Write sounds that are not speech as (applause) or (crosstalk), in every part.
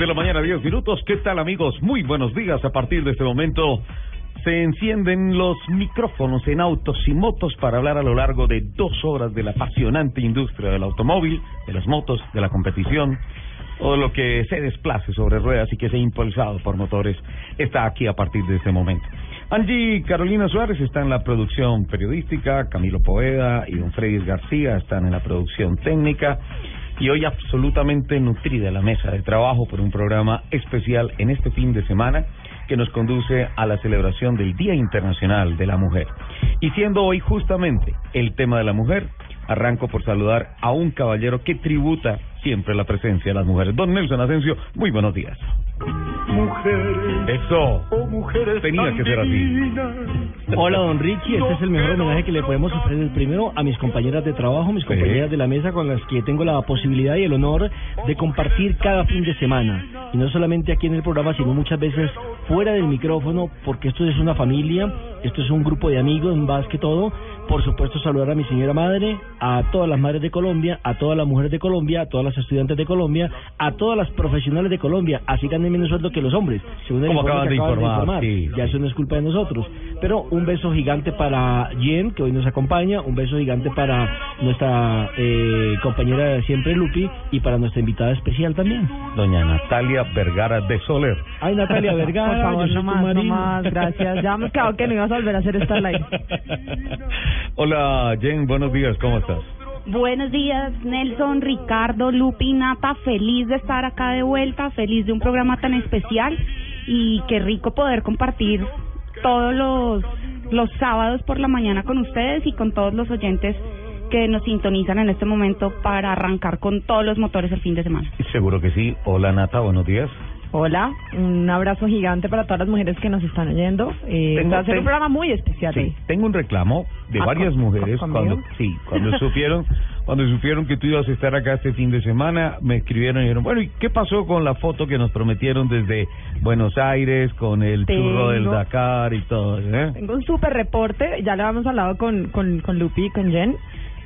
De la mañana, 10 minutos. ¿Qué tal, amigos? Muy buenos días. A partir de este momento se encienden los micrófonos en autos y motos para hablar a lo largo de dos horas de la apasionante industria del automóvil, de las motos, de la competición, o lo que se desplace sobre ruedas y que sea impulsado por motores está aquí a partir de este momento. Angie Carolina Suárez está en la producción periodística, Camilo Poeda y don Freddy García están en la producción técnica y hoy absolutamente nutrida la mesa de trabajo por un programa especial en este fin de semana que nos conduce a la celebración del Día Internacional de la Mujer. Y siendo hoy justamente el tema de la mujer, arranco por saludar a un caballero que tributa siempre la presencia de las mujeres. Don Nelson Asensio, muy buenos días. Mujeres. Eso. Oh, mujeres Tenía que ser así. Hola, don Richie. Este es el mejor homenaje que le podemos ofrecer primero a mis compañeras de trabajo, mis compañeras de la mesa con las que tengo la posibilidad y el honor de compartir cada fin de semana. Y no solamente aquí en el programa, sino muchas veces fuera del micrófono, porque esto es una familia, esto es un grupo de amigos más que todo. Por supuesto, saludar a mi señora madre, a todas las madres de Colombia, a todas las mujeres de Colombia, a todas las estudiantes de Colombia, a todas las profesionales de Colombia. Así ganen menos sueldo que los hombres. Según el acaban de informar, sí. Ya eso no es culpa de nosotros. Pero un beso gigante para Jen, que hoy nos acompaña. Un beso gigante para nuestra eh, compañera de siempre, Lupi. Y para nuestra invitada especial también. Doña Natalia Vergara de Soler. Ay, Natalia Vergara. Por favor, yo soy no tu más, no más, gracias. Ya me (laughs) quedado que no ibas a volver a hacer esta live. (laughs) Hola, Jen, buenos días, ¿cómo estás? Buenos días, Nelson, Ricardo, Lupi, Nata, feliz de estar acá de vuelta, feliz de un programa tan especial y qué rico poder compartir todos los, los sábados por la mañana con ustedes y con todos los oyentes que nos sintonizan en este momento para arrancar con todos los motores el fin de semana. Seguro que sí. Hola, Nata, buenos días. Hola, un abrazo gigante para todas las mujeres que nos están oyendo. Eh, Tengo- va a ser un programa muy especial. Sí, tengo un reclamo de Ah, varias con- mujeres con- cuando sí, cuando (laughs) supieron cuando supieron que tú ibas a estar acá este fin de semana, me escribieron y dijeron, "Bueno, ¿y qué pasó con la foto que nos prometieron desde Buenos Aires con el churro del Dakar y todo, eh?" Tengo un súper reporte, ya lo habíamos hablado con, con, con Lupi y con Jen.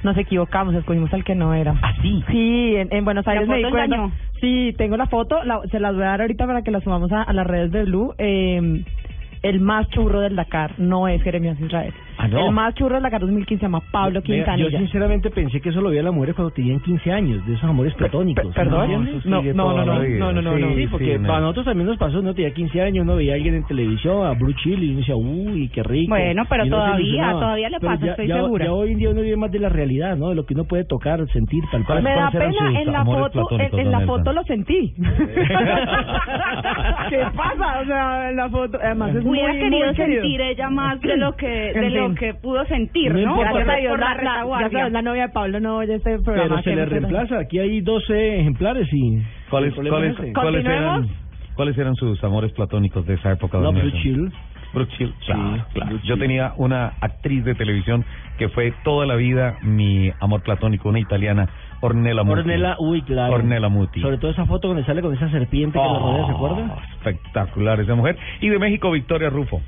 Nos equivocamos, escogimos al que no era. ¿Ah, sí? Sí, en, en Buenos Aires me di cuenta. engañó. Sí, tengo la foto, la- se las voy a dar ahorita para que la subamos a, a las redes de Blue. Eh, el más churro del Dakar no es Jeremías Israel. Ah, ¿no? El más churro del Dakar 2015 se llama Pablo Vea, Yo Quintanilla. sinceramente pensé que eso lo veían las mujeres cuando tenían 15 años, de esos amores platónicos. per- perdón. ¿no? No, no, no, no, no, no, no, no. Sí, porque para nosotros también nos pasó, no tenía 15 años, no veía a alguien en televisión, a Bruce Chile, y uno decía, uy, qué rico. Bueno, pero todavía, todavía le pasa, estoy ya- segura. Ya hoy en día uno vive más de la realidad, ¿no? De lo que uno puede tocar, sentir, palpar. Me da ¿Cuáles eran pena, sus en la foto, en, la foto lo sentí. (laughs) ¿Qué pasa? O sea, en la foto, además es muy, Hubiera querido muy querido. sentir ella más de lo que En de lo fin. que pudo sentir, No. Por Gracias la- a Dios, por la la, sabes, la novia de Pablo no oye este programa. Pero se le reemplaza, aquí hay 12 ejemplares y... ¿Cuáles, cuáles, cuáles eran cuáles eran sus amores platónicos de esa época? Blue Nelson? Chill. Brooke Shields, Sí, claro. Brooke Yo tenía una actriz de televisión que fue toda la vida mi amor platónico, una italiana, Ornella Muti. Ornella, uy, claro. Ornella Muti. Sobre todo esa foto donde sale con esa serpiente que la rodea, ¿se acuerda? Oh, Espectacular esa mujer. Y de México, Victoria Rufo.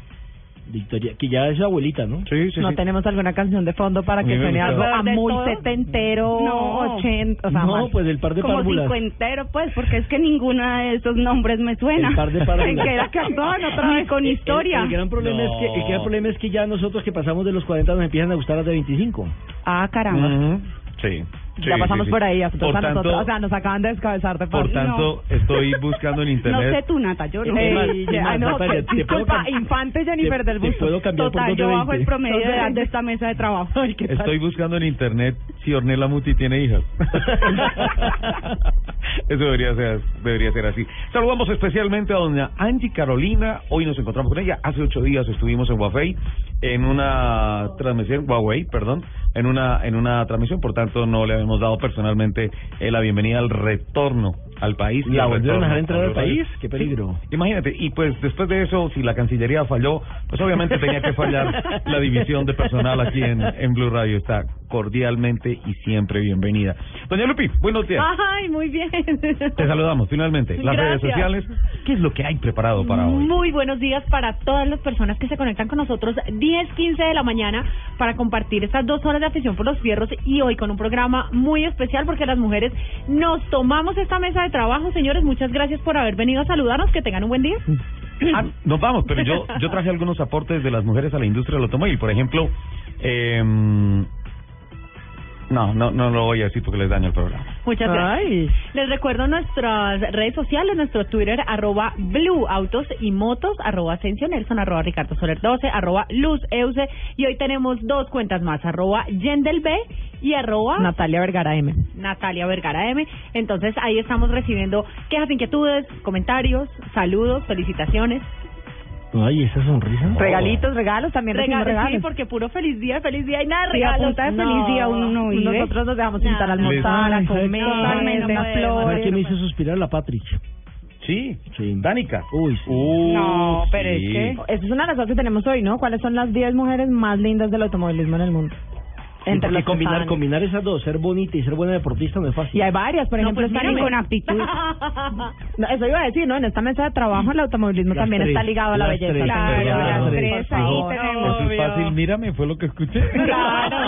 Victoria, que ya es abuelita, ¿no? Sí, sí, No sí. tenemos alguna canción de fondo para que me suene algo a ¿De muy todo? setentero, No. ochenta, o sea, no, pues el par de Como párvulas. cincuentero, pues, porque es que ninguna de esos nombres me suena. El par de párvulas. En (laughs) que era que actuaban otra vez con historia. El, el gran problema es que el gran problema es que ya nosotros que pasamos de los 40 nos empiezan a gustar las de 25. Ah, caramba. Sí. Ya sí, pasamos sí, sí. por ahí, a nosotros, Por a nosotros, tanto, o sea, nos acaban de descabezar de por tanto, estoy buscando en (laughs) No internet. sé tú, Nata, yo no. Eh, Eh, más, más, no, Natalia, pues, disculpa, infante Jennifer te- del te Busto. puedo cambiar por Total, de yo bajo 20. el promedio de (laughs) edad 20. de esta mesa de trabajo. Ay, qué tal. Estoy buscando en internet si Ornella Muti tiene hijas. (laughs) Eso debería ser, debería ser así. Saludamos especialmente a doña Angie Carolina. Hoy nos encontramos con ella. Hace ocho días estuvimos en Huawei en una transmisión, Huawei, perdón, en una en una transmisión. Por tanto, no le habíamos dado personalmente eh, la bienvenida al retorno al país. ¿La volvieron a dejar entrar al país? ¡Qué peligro! Sí, imagínate, y pues después de eso, si la Cancillería falló, pues obviamente tenía que fallar (laughs) la división de personal aquí en, en Blue Radio. Está cordialmente y siempre bienvenida. Doña Lupi, buenos días. Ay, muy bien. Te saludamos finalmente. Las redes Gracias. sociales, ¿qué es lo que hay preparado para hoy? Muy buenos días para todas las personas que se conectan con nosotros 10, 15 de la mañana para compartir estas dos horas de afición por los fierros y hoy con un programa muy especial porque las mujeres nos tomamos esta mesa trabajo. Señores, muchas gracias por haber venido a saludarnos. Que tengan un buen día. Ah, nos vamos, pero yo yo traje algunos aportes de las mujeres a la industria del automóvil. Por ejemplo, eh, no, no, no lo voy a decir porque les daño el programa. Muchas gracias. Ay. Les recuerdo nuestras redes sociales, nuestro Twitter, arroba Blue Autos y Motos, arroba Asensio Nelson, arroba Ricardo Soler 12, arroba Luz Euse. Y hoy tenemos dos cuentas más, arroba Yendel B y arroba Natalia Vergara M. Natalia Vergara M. Entonces ahí estamos recibiendo quejas, inquietudes, comentarios, saludos, felicitaciones. Ay, esa sonrisa. Regalitos, regalos, también Regalos, sí, regalos. porque puro feliz día, feliz día y nada de Sí, a regalos. punta de feliz día uno no vive. Nosotros nos dejamos invitar a almorzar, a comer, Totalmente, no flores. ¿Sabes qué me hizo suspirar la Patrick? Sí, Sí. Danica. Uy, sí. Uh, No, pero es que- Esa es una de las cosas que tenemos hoy, ¿no? ¿Cuáles son las 10 mujeres más lindas del automovilismo en el mundo? Entre que combinar, combinar esas dos, ser bonita y ser buena deportista no es fácil. Y hay varias, por No, ejemplo, pues en- con aptitud. (laughs) No, eso iba a decir, ¿no? En esta mesa de trabajo el automovilismo Las también tres, está ligado a la belleza. tres, Claro, las tres ahí tenemos. Eso es fácil, mírame, fue lo que escuché. Claro.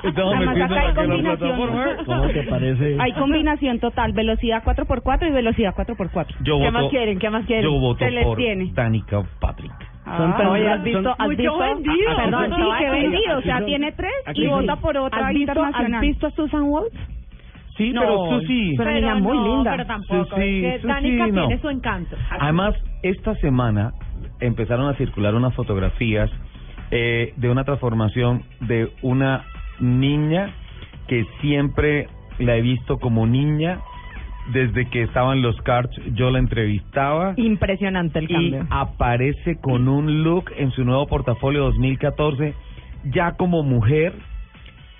(laughs) Estamos Además, metiendo acá hay combinación. plataforma. ¿Cómo te parece? Hay combinación total, velocidad 4x4 y velocidad 4x4. Yo ¿Qué voto, más quieren? ¿Qué más quieren? Yo voto Se les por tiene. Danica Patrick. Son tan- Oye, ¿has visto? ¿Has visto? vendido. Ah, Perdón, perdón, sí, que vendido. O sea, son- tiene tres y vota por otra ¿Has visto, ¿Has internacional. visto a Susan Waltz? Sí, No, pero Susi. pero- niña muy no, linda. Pero tampoco, Sí, es que Danica no. tiene su encanto. Además, esta semana empezaron a circular unas fotografías eh, de una transformación de una niña que siempre la he visto como niña desde que estaba en los karts. Yo la entrevistaba Impresionante el y cambio. aparece con un look en su nuevo portafolio 2014 ya como mujer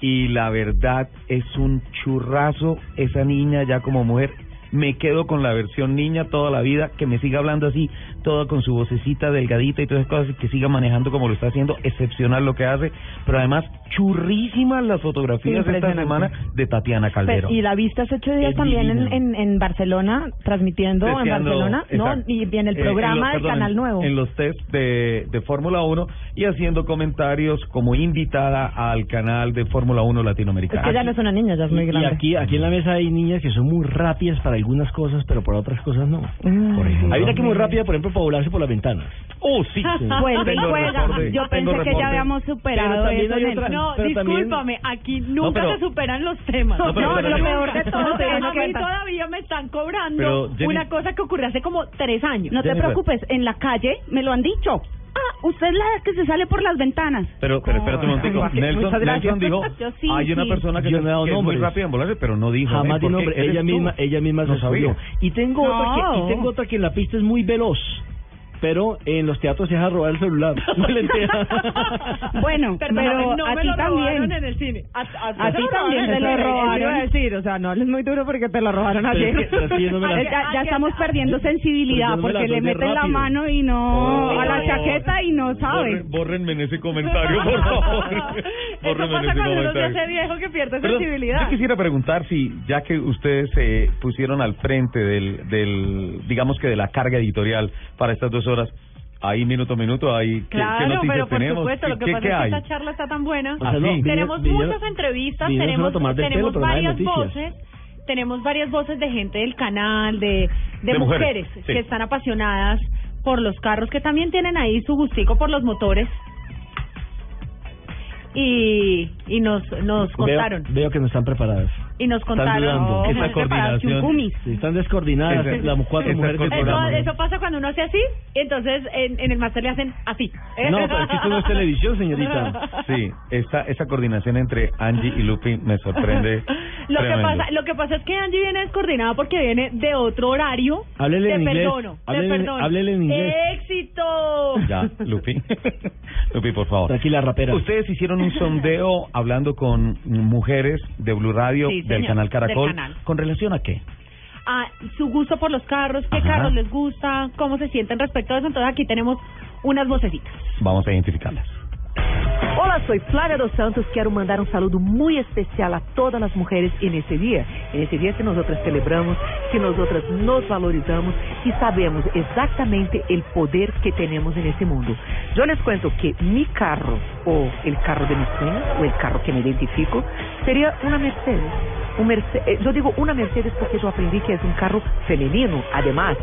y la verdad es un churrazo esa niña ya como mujer me quedo con la versión niña toda la vida, que me siga hablando así, toda con su vocecita delgadita y todas esas cosas, y que siga manejando como lo está haciendo, excepcional lo que hace, pero además churrísimas las fotografías esta semana de Tatiana Calderón. Pero- y la viste hace ocho días Es también en, en, en Barcelona, transmitiendo en Testeando, Barcelona, ¿no? exacto. Y en el Eh, programa los- del perdón, Canal en- Nuevo. En los test de, de Fórmula 1 y haciendo comentarios como invitada al canal de Fórmula 1 Es latinoamericana. que ya no es una niña, ya es muy Y grande. aquí, aquí en la mesa hay niñas que son muy rápidas para algunas cosas, pero para otras cosas no. Mm. Por ejemplo. Hay una que es muy rápida, por ejemplo, para volarse por las ventanas. Oh, sí. (laughs) Vuelve y juega. reporte, Yo pensé que ya habíamos superado eso, otra- No, también- discúlpame, aquí nunca pero- se superan los temas. No, pero- No, pero- lo peor de todo es a mí todavía me están cobrando Pero, Jenny- una cosa que ocurrió hace como tres años. No te preocupes, en la calle me lo han dicho. Ah, usted es la que se sale por las ventanas. Pero, pero espérate un momentico. (laughs) Nelson. Nelson dijo, (laughs) sí, hay una sí. persona que, Yo se- no he dado que es muy rápida en volarse, pero no dijo. Jamás ¿eh? di nombre, ¿Eres ella tú? misma, ella misma No se sabió. sabía. Y tengo otra que, y tengo otra que en la pista es muy veloz. Pero en los teatros se deja robar el celular. (laughs) No le. Bueno, (laughs) Perdóname, pero no a me ti lo robaron también. en el cine. A, a- A ti también te lo Eso iba a robaron. decir, o sea, no hables muy duro porque te lo robaron ayer. es es la- (laughs) Ya, ya estamos perdiendo sensibilidad la porque le meten la rápido. mano y no Oh. a la chaqueta y no sabe. Bórrenme en ese comentario, por favor. Eso Bórrenme pasa cuando uno se hace viejo que pierde sensibilidad. Yo quisiera preguntar si, ya que ustedes se pusieron al frente del, del, digamos que de la carga editorial para estas dos horas, Ahí minuto a minuto, ahí ¿qué, qué Claro, noticias pero por tenemos? supuesto, lo que ¿Qué, pasa qué es que esta charla está tan buena. O sea, no, Así. vine- tenemos muchas entrevistas, tenemos, tenemos pelo, varias voces, tenemos varias voces de gente del canal, de, de, De mujeres, mujeres, sí. que están apasionadas por los carros, que también tienen ahí su gustico por los motores. Y, y nos, nos Veo, contaron, veo que no están preparadas. Y nos contaron dudando. que Esa coordinación- están descoordinadas Esa- las cuatro mujeres del programa. Eso, eso pasa cuando uno hace así, entonces en, en el máster le hacen así. No, pero es que esto no es televisión, señorita. (laughs) Sí, esa, esa coordinación entre Angie y Lupi me sorprende. (laughs) Lo que, pasa, lo que pasa es que Angie viene descoordinada porque viene de otro horario. Háblele te en inglés. te Háblele- perdono. háblele en inglés. ¡Éxito! Ya, Lupi. (laughs) Lupi, por favor. Tranquila, rapera. Ustedes hicieron un sondeo (laughs) hablando con mujeres de Blue Radio, Sí, del señor, canal del Caracol. canal. ¿Con relación a qué? Ah, su gusto por los carros, qué Ajá. carros les gusta, cómo se sienten respecto a eso. Entonces aquí tenemos unas vocecitas. Vamos a identificarlas. Olá, sou Flávia dos Santos. Quero mandar um saludo muito especial a todas as mulheres nesse dia. Nesse dia que nós celebramos, que nós nos valorizamos e sabemos exatamente o poder que temos nesse mundo. Eu les cuento que mi carro, ou o carro de mis sueños, ou o carro que me identifico, seria uma Mercedes. Un Merce- eh, digo una Mercedes porque yo aprendí que es un carro femenino. Además,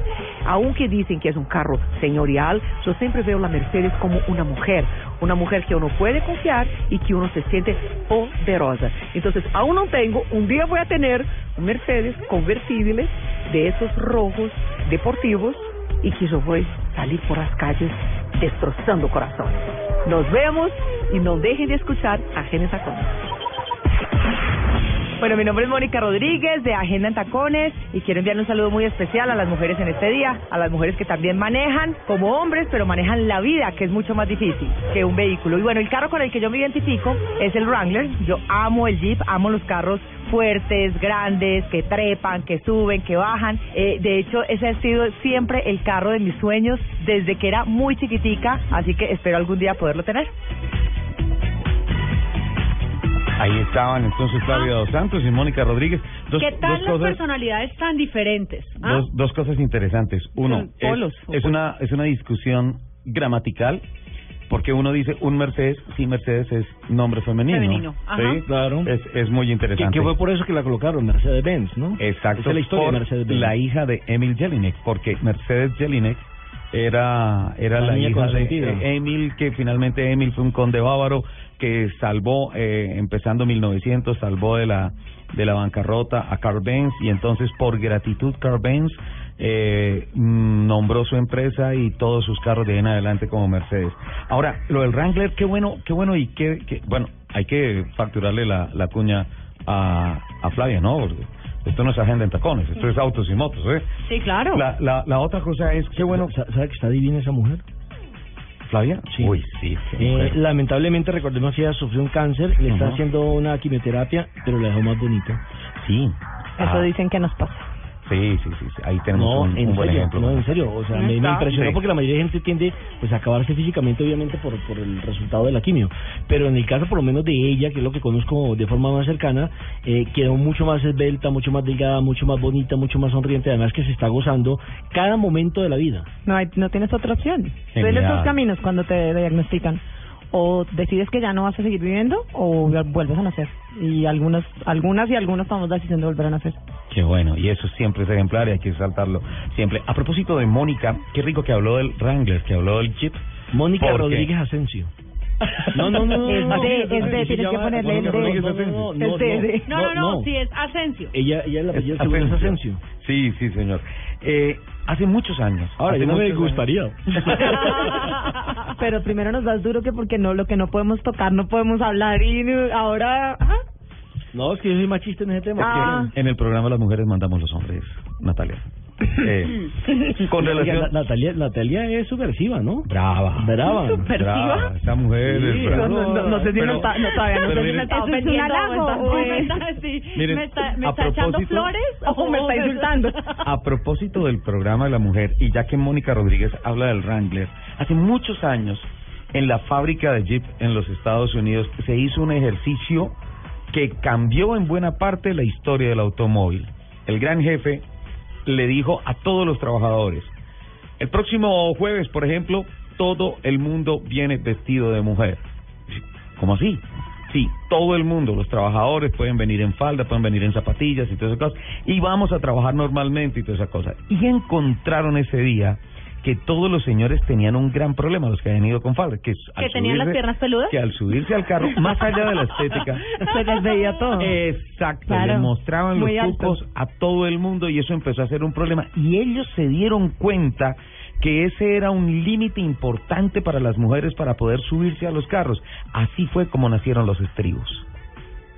aunque dicen que es un carro señorial, yo siempre veo la Mercedes como una mujer. Una mujer que uno puede confiar y que uno se siente poderosa. Entonces, aún no tengo, un día voy a tener un Mercedes convertible de esos rojos deportivos y que yo voy a salir por las calles destrozando corazones. Nos vemos y no dejen de escuchar a Genes Tacones. Bueno, mi nombre es Mónica Rodríguez de Agenda en Tacones y quiero enviarle un saludo muy especial a las mujeres en este día, a las mujeres que también manejan como hombres, pero manejan la vida, que es mucho más difícil que un vehículo. Y bueno, el carro con el que yo me identifico es el Wrangler. Yo amo el Jeep, amo los carros fuertes, grandes, que trepan, que suben, que bajan. Eh, de hecho, ese ha sido siempre el carro de mis sueños desde que era muy chiquitica, así que espero algún día poderlo tener. Ahí estaban entonces Flavia Dos Santos y Mónica Rodríguez. Dos, ¿Qué tal dos las cosas, personalidades tan diferentes? ¿Ah? dos, dos cosas interesantes. Uno, polos, es, es una es una discusión gramatical porque uno dice un Mercedes, sí Mercedes es nombre femenino. Femenino, ajá. Sí, Claro. Es, es muy interesante. que fue por eso que la colocaron, Mercedes-Benz, ¿no? Exacto. Esa es la historia por de Mercedes-Benz. La hija de Emil Jelinek, porque Mercedes Jelinek era era La la, niña hija de Emil, que finalmente Emil fue un conde bávaro que salvó, eh, empezando 1900, salvó de la de la bancarrota a Carl Benz y entonces por gratitud Carl Benz eh, nombró su empresa y todos sus carros de ahí en adelante como Mercedes. Ahora, lo del Wrangler, qué bueno, qué bueno y qué, qué- bueno, hay que facturarle la, la cuña a, a Flavia, ¿no? Porque esto no es agenda en tacones, esto es autos y motos, ¿eh? Sí, claro. La, la, la otra cosa es, qué bueno, Sa- ¿Sabe que está divina esa mujer? Flavia. Sí. Uy, sí. Eh, lamentablemente, recordemos que ella sufrió un cáncer, le está haciendo una quimioterapia, pero la dejó más bonita. sí. Eso Ah, dicen que nos pasa. Sí, sí, sí, sí, ahí tenemos No, un, en un buen serio, ejemplo. no, en serio, o sea, ¿No me, impresionó Sí. porque la mayoría de gente tiende pues a acabarse físicamente obviamente por, por el resultado de la quimio, pero en el caso por lo menos de ella, que es lo que conozco de forma más cercana, eh, quedó mucho más esbelta, mucho más delgada, mucho más bonita, mucho más sonriente, además que se está gozando cada momento de la vida. No, hay, no tienes otra opción. Genial. Tienes dos caminos cuando te diagnostican. O decides que ya no vas a seguir viviendo o vuelves a nacer. Y algunas, algunas y algunos tomamos la decisión de volver a nacer. Qué bueno, y eso siempre es ejemplar y hay que saltarlo siempre. A propósito de Mónica, qué rico que habló del Wrangler, que habló del Jeep. Mónica. Rodríguez Asensio. No, no, no, (laughs) no. Es no, de- no, es no, de, tienes que ponerle el de- no, no, Asensio. no, No, no, no, sí es Asensio. Ella, ella la Es apellido seguro es Asensio. Sí, sí, señor. Eh, hace muchos años. Ahora, yo no me gustaría. (laughs) Pero primero nos das duro que porque no, lo que no podemos tocar, no podemos hablar. Y ahora. No, es que yo soy machista en ese tema. Ah. En el programa las mujeres mandamos los hombres, Natalia. Eh, con relación... Na- Natalia, Natalia es subversiva, ¿no? Brava. Brava. ¿Subversiva? Brava. Esa mujer Sí, es brava. No, no, no sé si Pero- me está, no, todavía no pero sé si miren- me está ¿Eso es un ofendiendo o (laughs) halago? está- ¿O me está, me echando propósito- flores? o (laughs) me está insultando. A propósito del programa de la mujer, y ya que Mónica Rodríguez habla del Wrangler, hace muchos años en la fábrica de Jeep en los Estados Unidos se hizo un ejercicio que cambió en buena parte la historia del automóvil. El gran jefe le dijo a todos los trabajadores, el próximo jueves, por ejemplo, todo el mundo viene vestido de mujer. ¿Cómo así? Sí, todo el mundo, los trabajadores pueden venir en falda, pueden venir en zapatillas y todas esas cosas, y vamos a trabajar normalmente y todas esas cosas. Y encontraron ese día que todos los señores tenían un gran problema, los que habían ido con falda, que, al ¿Que tenían las subirse- piernas peludas? Que al subirse al carro, (laughs) más allá de la estética, Se les veía todo. Exacto, Claro. le mostraban los cucos a todo el mundo y eso empezó a ser un problema. Y ellos se dieron cuenta que ese era un límite importante para las mujeres para poder subirse a los carros. Así fue como nacieron los estribos.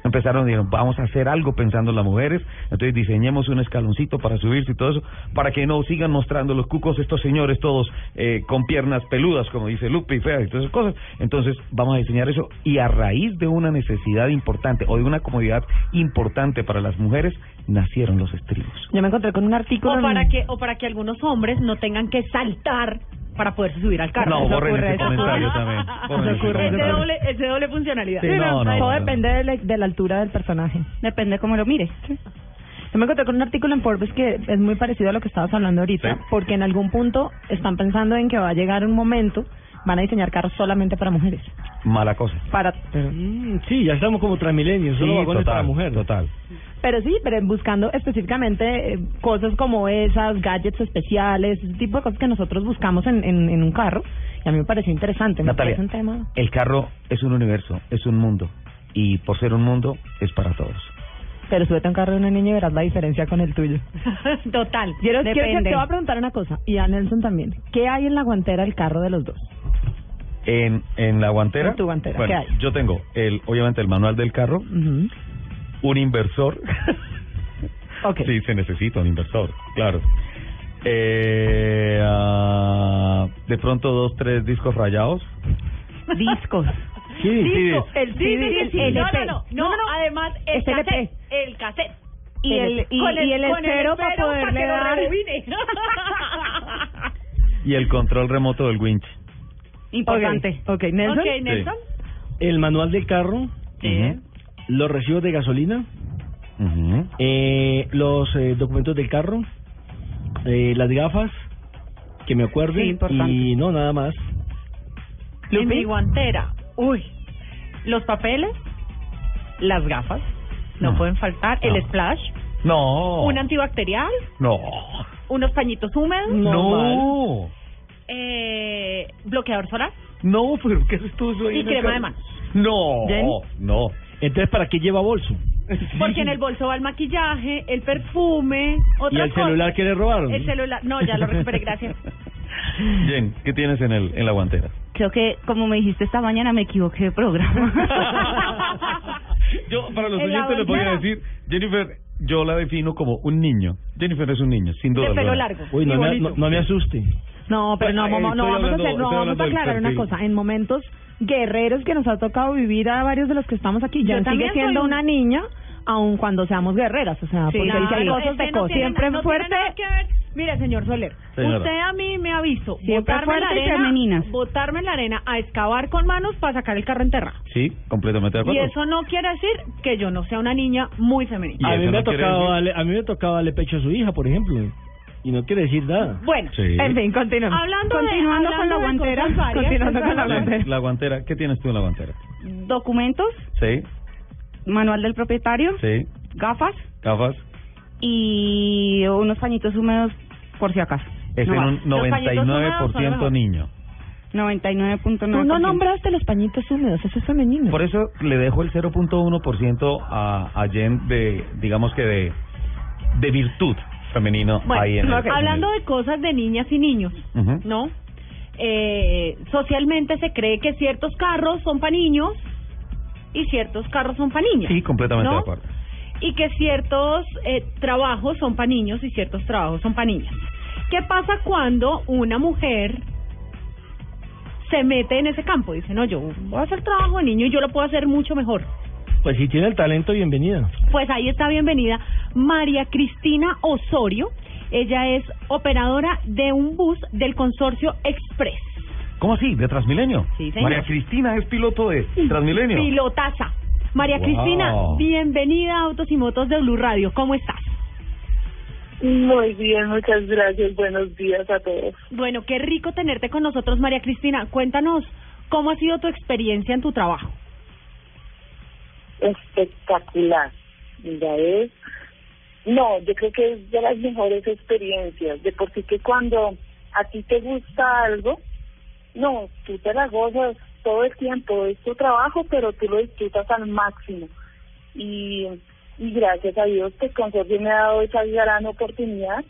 Empezaron, dijeron, vamos a hacer algo pensando en las mujeres, entonces diseñemos un escaloncito para subirse y todo eso, para que no sigan mostrando los cucos estos señores todos eh, con piernas peludas, como dice Lupe y feas y todas esas cosas. Entonces vamos a diseñar eso y a raíz de una necesidad importante o de una comodidad importante para las mujeres, nacieron los estribos. Yo me encontré con un artículo. O en- para que o para que algunos hombres no tengan que saltar para poderse subir al carro. No, Eso borren ocurre, ese eso comentario ocurre. también. Eso ese ocurre, doble, es de doble funcionalidad. Sí, no, no, Todo no. depende de la, de la altura del personaje. Depende cómo lo mires. Yo me encontré con un artículo en Forbes que es muy parecido a lo que estabas hablando ahorita, Sí. porque en algún punto están pensando en que va a llegar un momento, van a diseñar carros solamente para mujeres. Mala cosa. Para, pero, Mm, sí, ya estamos como transmilenios, solo vagones para mujer. total. pero sí, pero buscando específicamente eh, cosas como esas, gadgets especiales, ese tipo de cosas que nosotros buscamos en, en, en un carro. Y a mí me pareció interesante. Me Natalia, parece un tema. el carro es un universo, es un mundo. Y por ser un mundo, es para todos. Pero súbete a un carro de una niña y verás la diferencia con el tuyo. (laughs) Total. Quiero, quiero que te voy a preguntar una cosa, y a Nelson también. ¿Qué hay en la guantera del carro de los dos? En, en la guantera. En tu guantera, bueno, ¿qué hay? Yo tengo, el, obviamente, el manual del carro, un inversor. (laughs) Ok. Sí, se necesita un inversor, claro. Eh, ah, de pronto, dos, tres discos rayados. Discos. Sí, Disco, sí. el CD, sí, el no, LP. no, no, No, no, no. además el Es LP. cassette, el cassette. Y el, y, Con y el con esfero para poderle dar. (laughs) Y el control remoto del winch. Importante. Ok, okay. Nelson. ok, Nelson. El manual del carro, Sí. los recibos de gasolina, Ujú. eh, los eh, documentos del carro, eh, las gafas, que me acuerde, y no, nada más. En mi guantera. Uy. Los papeles, las gafas, no, No. pueden faltar, el splash, No. un antibacterial, No. unos pañitos húmedos, No. eh, bloqueador solar No, pero ¿qué haces tú eso ahí y crema de manos. No. Jenny. No. Entonces, ¿para qué lleva bolso? (laughs) Porque en el bolso va el maquillaje, el perfume, ¿Y otra el celular que le robaron? El celular, no, ya lo recuperé, gracias. (laughs) Jen, ¿qué tienes en el en la guantera? Creo que, como me dijiste esta mañana, me equivoqué de programa. (laughs) Yo, para los oyentes les voy a decir, Jennifer, yo la defino como un niño. Jennifer es un niño, sin duda. De pelo alguna. largo. Uy, no me, no, no me asuste. No, pero no, Pues, vamos, eh, no vamos a hablando- hacer, no, vamos a aclarar una cosa. En momentos guerreros que nos ha tocado vivir a varios de los que estamos aquí, Yo ya sigue también soy siendo un- una niña, aun cuando seamos guerreras, o sea, Sí, porque claro, hay cosas de siempre no tiene fuerte. nada que ver. Mire, señor Soler, Señora. usted a mí me avisó, Siempre botarme en la y arena, femeninas. botarme en la arena a excavar con manos para sacar el carro enterrado. Sí, completamente de Y acuerdo. eso no quiere decir que yo no sea una niña muy femenina. Y A mí, me ha no quiere tocado decir- darle, a mí me tocaba darle pecho a su hija, por ejemplo. Y no quiere decir nada. Bueno, Sí. En fin, continuemos. hablando Continuando de, con la hablando de guantera, cosas varias, continuando con la guantera. Jen, la guantera, ¿qué tienes tú en la guantera? Documentos, Sí, manual del propietario, sí, gafas gafas. Y unos pañitos húmedos por si acaso. Es No en un Los pañitos húmedos son 99% mejor. niño. 99.9%. Tú no nombraste los pañitos húmedos, eso es femenino. Por eso le dejo el 0.1% a, a Jen de, digamos que de, de virtud femenino Bueno, ahí en el- hablando de cosas de niñas y niños, Ujú. ¿no? Eh, socialmente se cree que ciertos carros son para niños y ciertos carros son para niñas. Sí, completamente ¿no? de acuerdo. Y que ciertos eh, trabajos son para niños y ciertos trabajos son para niñas. ¿Qué pasa cuando una mujer se mete en ese campo? Dice, no, yo voy a hacer trabajo de niño y yo lo puedo hacer mucho mejor. Pues si tiene el talento, bienvenida. Pues ahí está bienvenida María Cristina Osorio. Ella es operadora de un bus del consorcio Express. ¿Cómo así? ¿De Transmilenio? Sí, señor. María Cristina es piloto de Transmilenio. Pilotaza. María Wow. Cristina, bienvenida a Autos y Motos de Blue Radio. ¿Cómo estás? Muy bien, muchas gracias. Buenos días a todos. Bueno, qué rico tenerte con nosotros, María Cristina. Cuéntanos, ¿cómo ha sido tu experiencia en tu trabajo? Espectacular. Mira, es... No, yo creo que es de las mejores experiencias. De por sí que cuando a ti te gusta algo, no, tú te la gozas todo el tiempo. Es tu trabajo, pero tú lo disfrutas al máximo. Y, y gracias a Dios, que Consorcio me ha dado esa gran oportunidad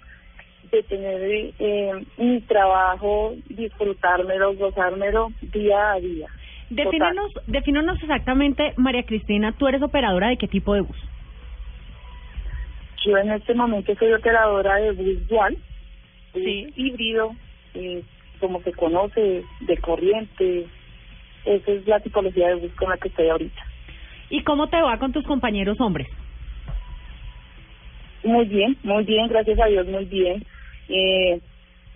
de tener eh, mi trabajo, disfrutármelo, gozármelo día a día. Defínenos, defínenos exactamente, María Cristina, ¿tú eres operadora de qué tipo de bus? Yo en este momento soy operadora de bus dual, Sí. híbrido, eh, como se conoce, de corriente. Esa es la tipología de bus con la que estoy ahorita. ¿Y cómo te va con tus compañeros hombres? Muy bien, muy bien, gracias a Dios, muy bien. Eh,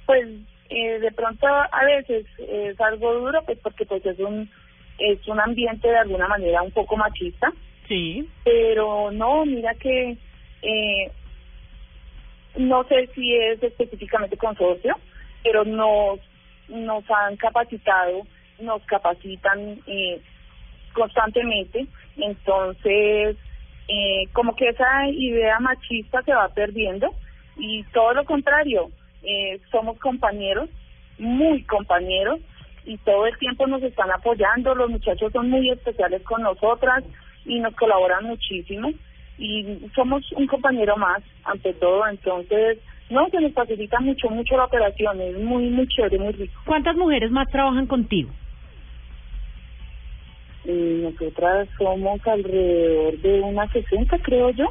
pues eh, de pronto a veces es algo duro, pues porque pues es un es un ambiente de alguna manera un poco machista, Sí. pero no, mira que eh, no sé si es específicamente consorcio, pero nos nos han capacitado, nos capacitan eh, constantemente, entonces eh, como que esa idea machista se va perdiendo y todo lo contrario, eh, somos compañeros, muy compañeros y todo el tiempo nos están apoyando, los muchachos son muy especiales con nosotras y nos colaboran muchísimo y somos un compañero más ante todo, entonces no, se nos facilita mucho, mucho la operación, es muy, muy chévere, muy rico. ¿Cuántas mujeres más trabajan contigo? Y nosotras somos alrededor de unas 60, creo yo.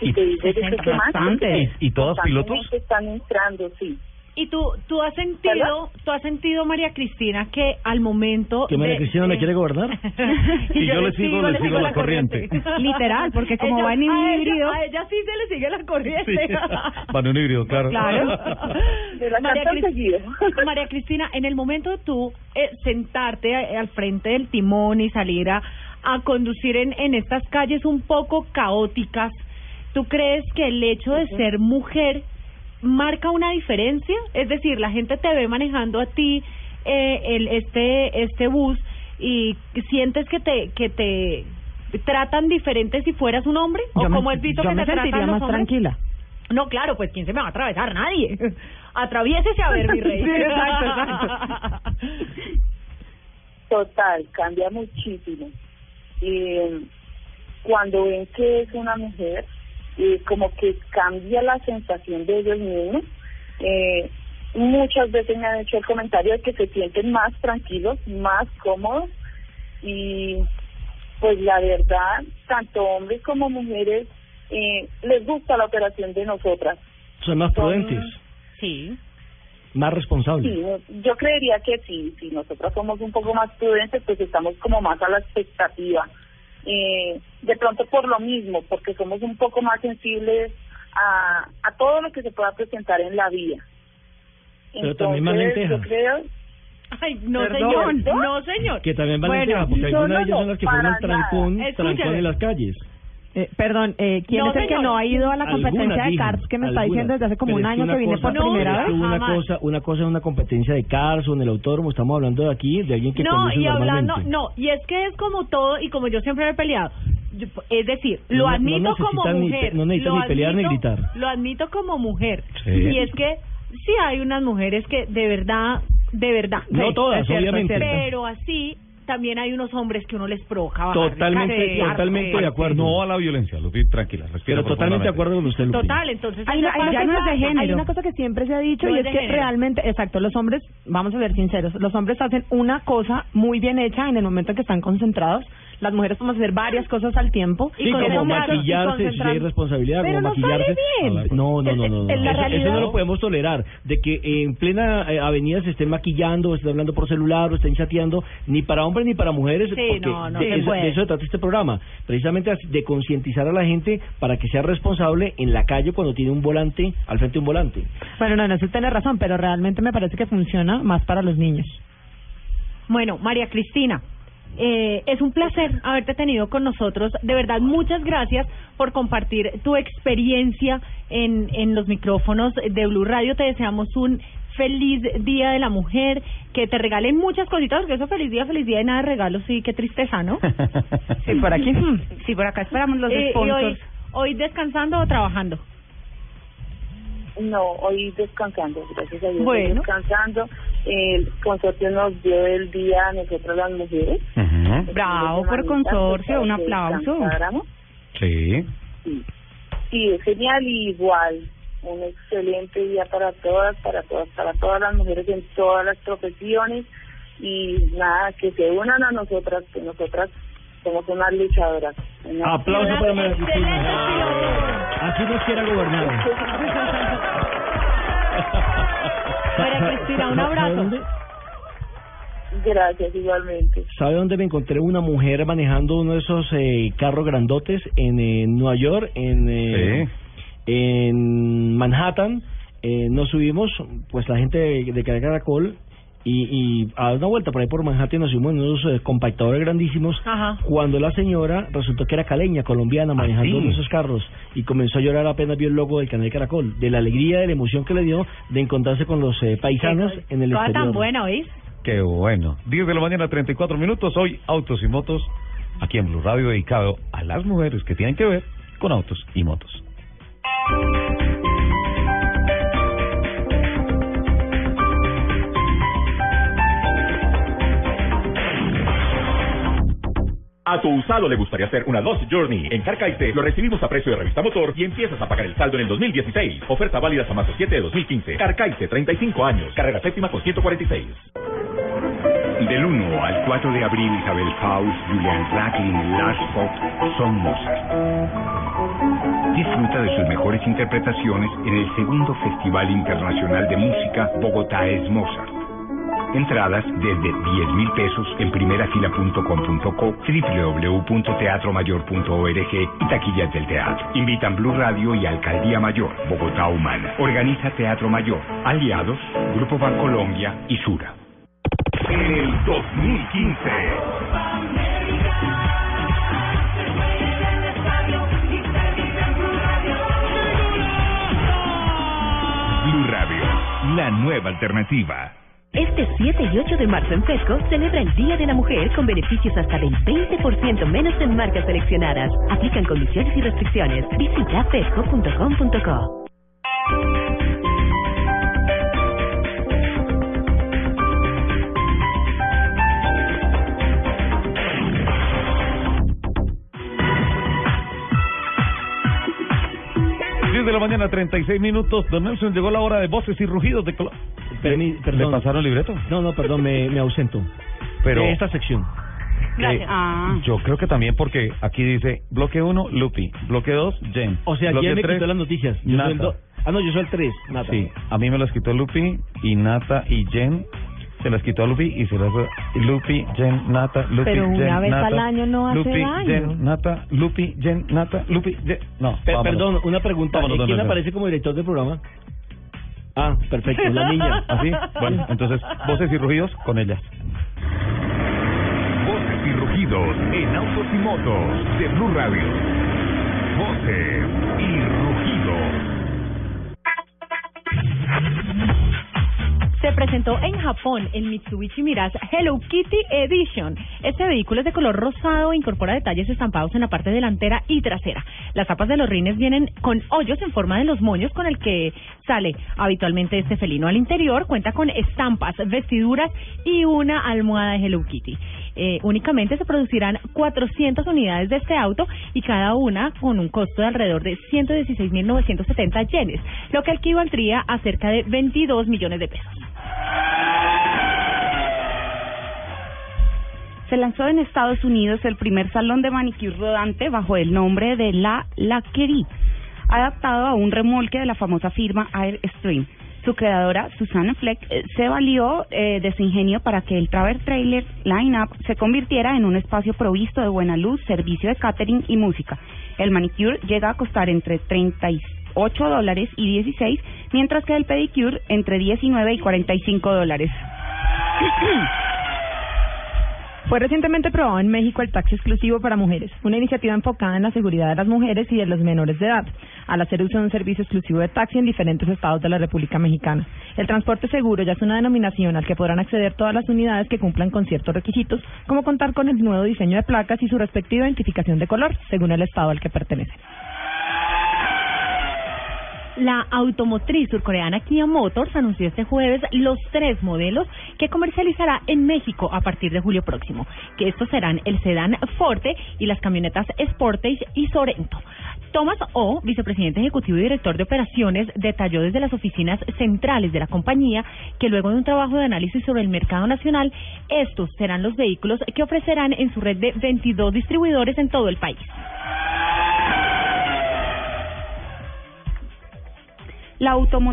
Si Y- te digo de qué más, ¿Y, y todas pilotos? están entrando, sí. ¿Y tú, tú has sentido, tú has sentido, María Cristina, que al momento ¿Que María de- Cristina de- quiere gobernar? (laughs) Si yo le sigo, le sigo la corriente. (laughs) Literal, porque como Ella- va en a ella- híbrido. A ella sí se le sigue la Sí. corriente. (laughs) Van en un híbrido, claro. Claro. De la María, Cris-. María Cristina, en el momento de tú eh, sentarte eh, al frente del timón y salir a, a conducir en, en estas calles un poco caóticas, ¿tú crees que el hecho de ser mujer marca una diferencia? Es decir, la gente te ve manejando a ti eh, el, este, este bus y sientes que te, que te tratan diferente si fueras un hombre o Yo me- como has visto yo que me te tratan los más hombres? tranquila. No, claro, pues ¿quién se me va a atravesar? Nadie. (laughs) Atraviésese a ver, mi (laughs) rey. Sí, exacto, exacto. Total, cambia muchísimo. Eh, cuando ven que es una mujer, eh, como que cambia la sensación de ellos mismos. Eh, muchas veces me han hecho el comentario de que se sienten más tranquilos, más cómodos y pues la verdad, tanto hombres como mujeres eh, les gusta la operación de nosotras. Son más Son- prudentes, Sí. más responsables. Sí, yo creería que sí, si nosotros somos un poco más prudentes, pues estamos como más a la expectativa. Eh, de pronto por lo mismo, porque somos un poco más sensibles a, a todo lo que se pueda presentar en la vida. Pero también más Entonces. Yo creo, Ay, no Perdón. señor, no señor. Que también van Bueno, porque algunas no, de ellas son las que forman trancón, trancón en las calles. Eh, perdón, eh, ¿quién No, es el que no ha ido a la Algunas, competencia de cards que me está algunas. diciendo desde hace como un año que vine cosa- por No, primera vez? una Jamás. cosa, una cosa es una competencia de cars o en el autódromo, estamos hablando de aquí de alguien que No, y hablando, no, y es que es como todo, y como yo siempre he peleado. Yo- Es decir, lo No- no admito como ni mujer. no necesitan lo ni pelear ni gritar. Lo admito como mujer. Sí. Y es que sí hay unas mujeres que de verdad, de verdad. No sí, todas, cierto, obviamente. Pero así también hay unos hombres que uno les provoca bajar Totalmente, de totalmente de acuerdo. No a la violencia, Lupi, tranquila, Pero totalmente de acuerdo con usted, Lupi. Total, entonces Hay una, hay una parte- cosa- hay una cosa que siempre se ha dicho No y es que género. realmente, exacto, los hombres, vamos a ser sinceros, los hombres hacen una cosa muy bien hecha en el momento en que están concentrados. Las mujeres podemos hacer varias cosas al tiempo. Sí, con como caso, y maquillarse, si hay responsabilidad, Pero como no maquillarse. sale bien. No, no, no, no. Eso- realidad- Eso no lo podemos tolerar. De que en plena eh, avenida se estén maquillando, o estén hablando por celular, o estén chateando, ni para hombres ni para mujeres, Sí, porque no, no de, se eso, puede. de eso se trata este programa. Precisamente de concientizar a la gente para que sea responsable en la calle cuando tiene un volante, al frente de un volante. Bueno, no, no, usted tiene razón, pero realmente me parece que funciona más para los niños. Bueno, María Cristina, eh, es un placer haberte tenido con nosotros. De verdad, muchas gracias por compartir tu experiencia en, en los micrófonos de Blue Radio. Te deseamos un feliz Día de la Mujer, que te regalen muchas cositas, porque eso feliz día, feliz día y nada de regalos, sí, qué tristeza, ¿no? (laughs) Sí, por aquí. Sí, por acá esperamos los Eh, y sponsors. hoy, hoy descansando o trabajando. No, hoy descansando, gracias a Dios. Bueno. hoy Descansando. El consorcio nos dio el día a nosotras las mujeres. Bravo por consorcio, un aplauso. Sí. Sí. Sí, es genial y igual un excelente día para todas, para todas, para todas las mujeres en todas las profesiones y nada, que se unan a nosotras, que nosotras somos unas luchadoras. Una- Aplauso para María. Así nos quiera gobernar. (laughs) María Cristina, un ¿Sabe abrazo. dónde? Gracias, igualmente. ¿Sabe dónde me encontré una mujer manejando uno de esos eh, carros grandotes en eh, Nueva York, en, eh, en Manhattan? Eh, nos subimos, pues la gente de, de Caracol, y, y a dar una vuelta por ahí por Manhattan nos subimos en unos eh, compactadores grandísimos. Ajá. Cuando la señora resultó que era caleña, colombiana, manejando sí? uno de esos carros y comenzó a llorar apenas vio el logo del canal Caracol, de la alegría, de la emoción que le dio de encontrarse con los eh, paisanos en el exterior. tan buena, ¿oís? Qué bueno. 10 de la mañana, 34 minutos. Hoy, Autos y Motos, aquí en Blue Radio, dedicado a las mujeres que tienen que ver con autos y motos. A tu usado le gustaría hacer una Dodge Journey. En Carcaite lo recibimos a precio de revista motor y empiezas a pagar el saldo en el 2016. Oferta válida hasta marzo 7 de 2015. Carcaite, 35 años. Carrera séptima con 146. Del 1 al 4 de abril, Isabel Faust, Julian Racklin, Lars Fox son Mozart. Disfruta de sus mejores interpretaciones en el segundo Festival Internacional de Música Bogotá es Mozart. Entradas desde 10 mil pesos en primerafila.com.co, www.teatromayor.org y taquillas del teatro. Invitan Blue Radio y Alcaldía Mayor, Bogotá Humana. Organiza Teatro Mayor, aliados, Grupo Bancolombia y Sura. En el 2015. Blue Radio, la nueva alternativa. Este 7 y 8 de marzo en Fresco celebra el Día de la Mujer con beneficios hasta del 20% menos en marcas seleccionadas. Aplican condiciones y restricciones. Visita fresco.com.co. 10 de la mañana, 36 minutos. Don Nelson, llegó la hora de voces y rugidos de Colombia. Eh, ¿Le, pasaron libreto? No, no, perdón, me, me ausento. Pero... De esta sección. Eh, ah. Yo creo que también porque aquí dice bloque 1, Lupi, bloque 2, James. O sea, bloque ¿quién me tres, quitó las noticias? Yo Nata. Soy el do... Ah, no, yo soy el 3, Nata. Sí, a mí me las quitó Lupi y Nata y Jen se las quitó a Lupi y se las Lupi, Jen, Nata, Lupi, Pero una Jen, vez Nata, al año no hace Lupi, daño. Jen, Nata, Lupi, Jen, Nata, Lupi, Jen. No, Pe- vámonos. perdón, una pregunta. Vámonos, ¿Quién Nelson. aparece como director del programa? Ah, perfecto, la niña. (laughs) ¿Así? Bueno, entonces, voces y rugidos con ellas. Voces y rugidos en autos y motos de Blue Radio. Voces y rugidos. Se presentó en Japón el Mitsubishi Mirage Hello Kitty Edition. Este vehículo es de color rosado e incorpora detalles estampados en la parte delantera y trasera. Las tapas de los rines vienen con hoyos en forma de los moños con el que sale habitualmente este felino. Al interior cuenta con estampas, vestiduras y una almohada de Hello Kitty. Eh, únicamente se producirán 400 unidades de este auto y cada una con un costo de alrededor de 116.970 yenes, lo que equivaldría a cerca de 22 millones de pesos. Se lanzó en Estados Unidos el primer salón de manicure rodante bajo el nombre de La Laquerie, adaptado a un remolque de la famosa firma Airstream. Su creadora, Susanna Fleck, eh, se valió eh, de su ingenio para que el Traver Trailer Line-Up se convirtiera en un espacio provisto de buena luz, servicio de catering y música. El manicure llega a costar entre 38 dólares y 16, mientras que el pedicure entre 19 y 45 dólares. (clears throat) Fue recientemente aprobado en México el taxi exclusivo para mujeres, una iniciativa enfocada en la seguridad de las mujeres y de los menores de edad, al hacer uso de un servicio exclusivo de taxi en diferentes estados de la República Mexicana. El transporte seguro ya es una denominación al que podrán acceder todas las unidades que cumplan con ciertos requisitos, como contar con el nuevo diseño de placas y su respectiva identificación de color, según el estado al que pertenecen. La automotriz surcoreana Kia Motors anunció este jueves los tres modelos que comercializará en México a partir de julio próximo, que estos serán el sedán Forte y las camionetas Sportage y Sorento. Thomas O, vicepresidente ejecutivo y director de operaciones, detalló desde las oficinas centrales de la compañía que luego de un trabajo de análisis sobre el mercado nacional, estos serán los vehículos que ofrecerán en su red de 22 distribuidores en todo el país. La automo...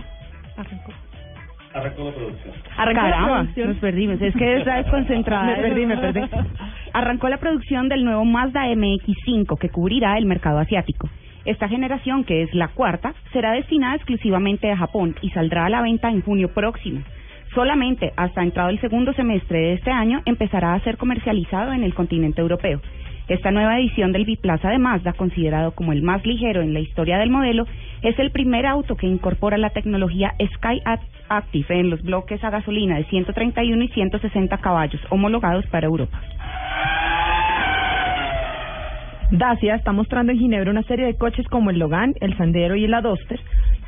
Arrancó la producción. Arrancó la producción. nos perdimos. Es que está desconcentrada. (laughs) Me perdí, me perdí. (laughs) Arrancó la producción del nuevo Mazda MX5 que cubrirá el mercado asiático. Esta generación, que es la cuarta, será destinada exclusivamente a Japón y saldrá a la venta en junio próximo. Solamente hasta entrado el segundo semestre de este año empezará a ser comercializado en el continente europeo. Esta nueva edición del biplaza de Mazda, considerado como el más ligero en la historia del modelo, es el primer auto que incorpora la tecnología Sky Act- Active en los bloques a gasolina de 131 y 160 caballos homologados para Europa. Dacia está mostrando en Ginebra una serie de coches como el Logan, el Sandero y el Adoster,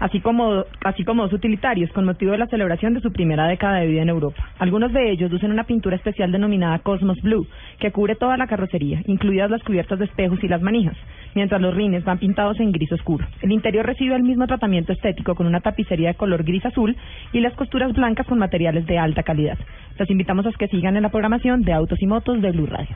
así como, así como dos utilitarios con motivo de la celebración de su primera década de vida en Europa. Algunos de ellos lucen una pintura especial denominada Cosmos Blue, que cubre toda la carrocería, incluidas las cubiertas de espejos y las manijas, mientras los rines van pintados en gris oscuro. El interior recibe el mismo tratamiento estético con una tapicería de color gris azul y las costuras blancas con materiales de alta calidad. Los invitamos a que sigan en la programación de Autos y Motos de Blue Radio.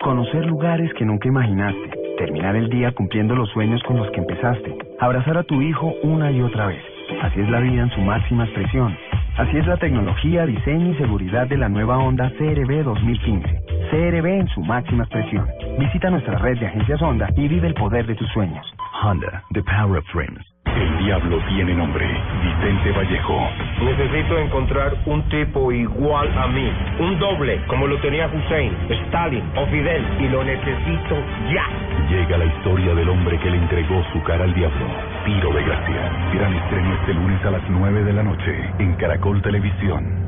Conocer lugares que nunca imaginaste. Terminar el día cumpliendo los sueños con los que empezaste. Abrazar a tu hijo una y otra vez. Así es la vida en su máxima expresión. Así es la tecnología, diseño y seguridad de la nueva Honda CRB 2015. CRB en su máxima expresión. Visita nuestra red de agencias Honda y vive el poder de tus sueños. Honda, the power of dreams. El diablo tiene nombre. Vicente Vallejo. Necesito encontrar un tipo igual a mí, un doble, como lo tenía Hussein, Stalin o Fidel, y lo necesito ya. Llega la historia del hombre que le entregó su cara al diablo. Tiro de gracia. Gran estreno este lunes a las 9 de la noche en Caracol Televisión.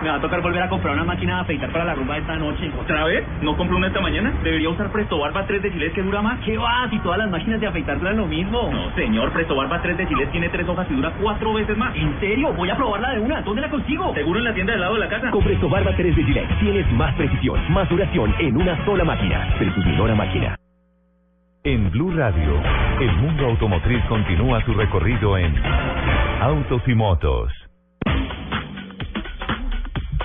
Me va a tocar volver a comprar una máquina de afeitar para la rumba de esta noche. ¿Otra vez? ¿No compró una esta mañana? ¿Debería usar Presto Barba 3 de Gillette que dura más? ¿Qué va? Si todas las máquinas de afeitar duran lo mismo. No, señor. Presto Barba 3 de Gillette tiene tres hojas y dura cuatro veces más. ¿En serio? Voy a probarla de una. ¿Dónde la consigo? Seguro en la tienda del lado de la casa. Con Presto Barba 3 de Gillette tienes más precisión, más duración en una sola máquina. Presumidora máquina. En Blue Radio, el mundo automotriz continúa su recorrido en Autos y Motos.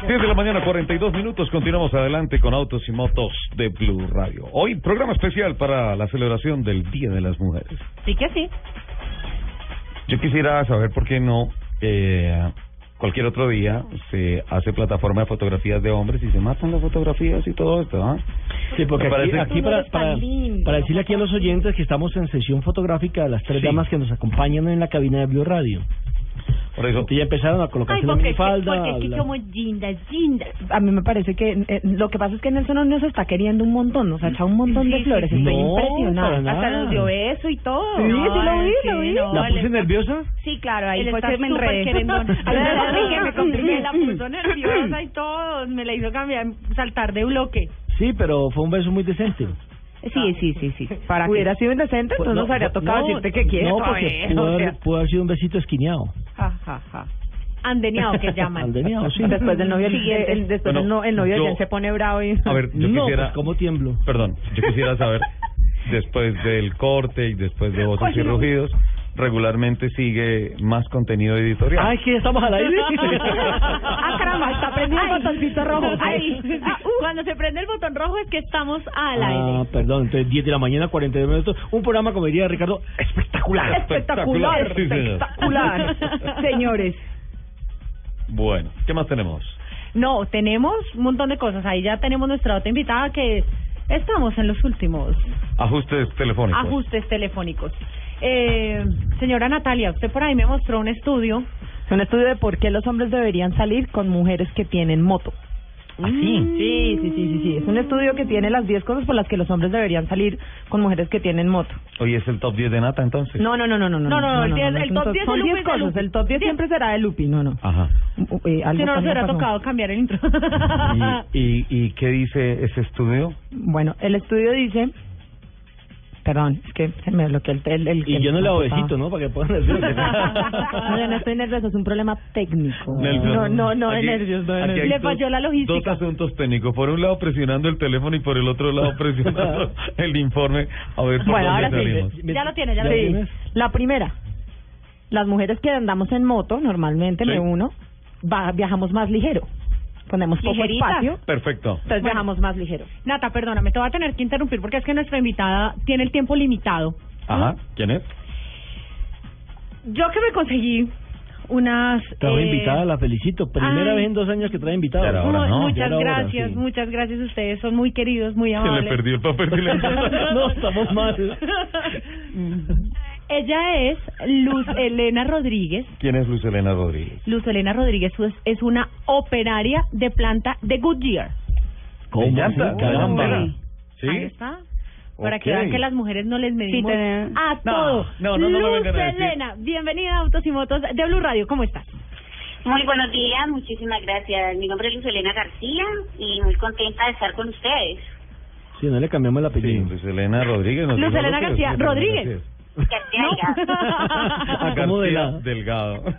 10 de la mañana, 42 minutos. Continuamos adelante con Autos y Motos de Blue Radio. Hoy, programa especial para la celebración del Día de las Mujeres. Sí que sí. Yo quisiera saber por qué no eh, cualquier otro día se hace plataforma de fotografías de hombres y se matan las fotografías y todo esto, ¿ah? Sí, porque Me aquí, parece- aquí para, para, para decirle aquí a los oyentes que estamos en sesión fotográfica de las tres Sí. damas que nos acompañan en la cabina de Blue Radio. Por eso. ya empezaron a Ay, colocarse la porque, minifalda. porque es que la- somos lindas, lindas. A mí me parece que eh, lo que pasa es que Nelson nos está queriendo un montón, nos ha echado un montón de Sí, flores, sí, estoy sí. impresionada. No, para Hasta nos dio beso y todo. Sí, sí No, lo vi, sí, lo vi. no, ¿La puse está- nerviosa? Sí, claro, ahí fue que me enredé. la (laughs) dije, me (laughs) compliqué, la puso nerviosa y todo. Me la hizo cambiar, saltar de bloque. Sí, pero fue un beso muy decente. Sí, sí, sí, sí. (laughs) ¿Para Hubiera sido indecente, entonces nos habría tocado decirte que quieres. No, porque ver, pudo o haber, sea. pudo haber sido un besito esquineado. Ja, ja, ja. Andeneado que llaman. (laughs) Andeneado, sí. Después del novio, el, Siguiente. el- después Bueno, el, no- el novio yo- ya se pone bravo y... A ver, yo no, quisiera... pues, ¿cómo tiemblo? Perdón, yo quisiera saber, (laughs) después del corte y después de voces y no. rugidos, regularmente sigue más contenido editorial. Ay, que estamos al aire. (laughs) ah, caramba, está prendido el botoncito rojo. Ahí. Ah, Cuando se prende el botón rojo es que estamos al Ah, aire. perdón, entonces 10 de la mañana, 42 minutos. Un programa, como diría Ricardo, espectacular. Espectacular, Sí, señor. espectacular. (laughs) Señores, Bueno, ¿qué más tenemos? No, tenemos un montón de cosas. Ahí ya tenemos nuestra otra invitada que estamos en los últimos Ajustes telefónicos. ajustes telefónicos. Eh, señora Natalia, usted por ahí me mostró un estudio. es un estudio de por qué los hombres deberían salir con mujeres que tienen moto. ¿Ah, Sí, sí, sí, sí, sí. Es un estudio que tiene las 10 cosas por las que los hombres deberían salir con mujeres que tienen moto. Hoy es el top 10 de Nata, entonces. No, no, no, no, no. No, no, es el top top- 10 son de Lupi 10 es de cosas. El top 10 siempre será de Lupi, no, no. Ajá. Eh, algo Si no, nos hubiera tocado cambiar el intro. (laughs) ¿Y, y, y qué dice ese estudio? Bueno, el estudio dice... Perdón, es que se me bloqueó el... el, el Y yo no le hago el- besito, ¿no? Para que puedan decir. (laughs) No, yo no estoy nervioso, es un problema técnico. Nervios. No, no, no de Aquí- nervios, no de aquí hay nervios. dos- Dos asuntos técnicos. Por un lado presionando el teléfono y por el otro lado (laughs) presionando el informe. A ver por Bueno, dónde ahora sí. salimos. Ya lo tiene, ya lo Sí. tiene. La primera, las mujeres que andamos en moto, normalmente Sí. me uno, va, viajamos más ligero. Ponemos poco Ligerita. espacio, Perfecto. entonces Bueno. viajamos más ligero. Nata, perdóname, te voy a tener que interrumpir porque es que nuestra invitada tiene el tiempo limitado. Ajá. ¿Quién es? Yo que me conseguí unas... Trae eh, invitada, la felicito. Primera ay. vez en dos años que trae invitada. Era hora, ¿no? Muchas Ya era hora, gracias, sí. muchas gracias. Ustedes son muy queridos, muy Se amables. le perdió el papel (laughs) No, estamos mal. (laughs) Ella es Luz (laughs) Elena Rodríguez. ¿Quién es Luz Elena Rodríguez? Luz Elena Rodríguez es, es una operaria de planta de Goodyear. ¿Cómo? ¿De llanta? Sí, caramba. ¿De Ahí ¿Sí? está. Para que vean que las mujeres no les medimos a No, todo. no, no, no me Luz. Elena, bienvenida a Autos y Motos de Blue Radio. ¿Cómo estás? Muy buenos días, muchísimas gracias. Mi nombre es Luz Elena García y muy contenta de estar con ustedes. Sí, no le cambiamos el Sí, apellido. Luz Elena Rodríguez. nos Luz Elena García Rodríguez. García (laughs) ¿Cómo de Delgado. (laughs)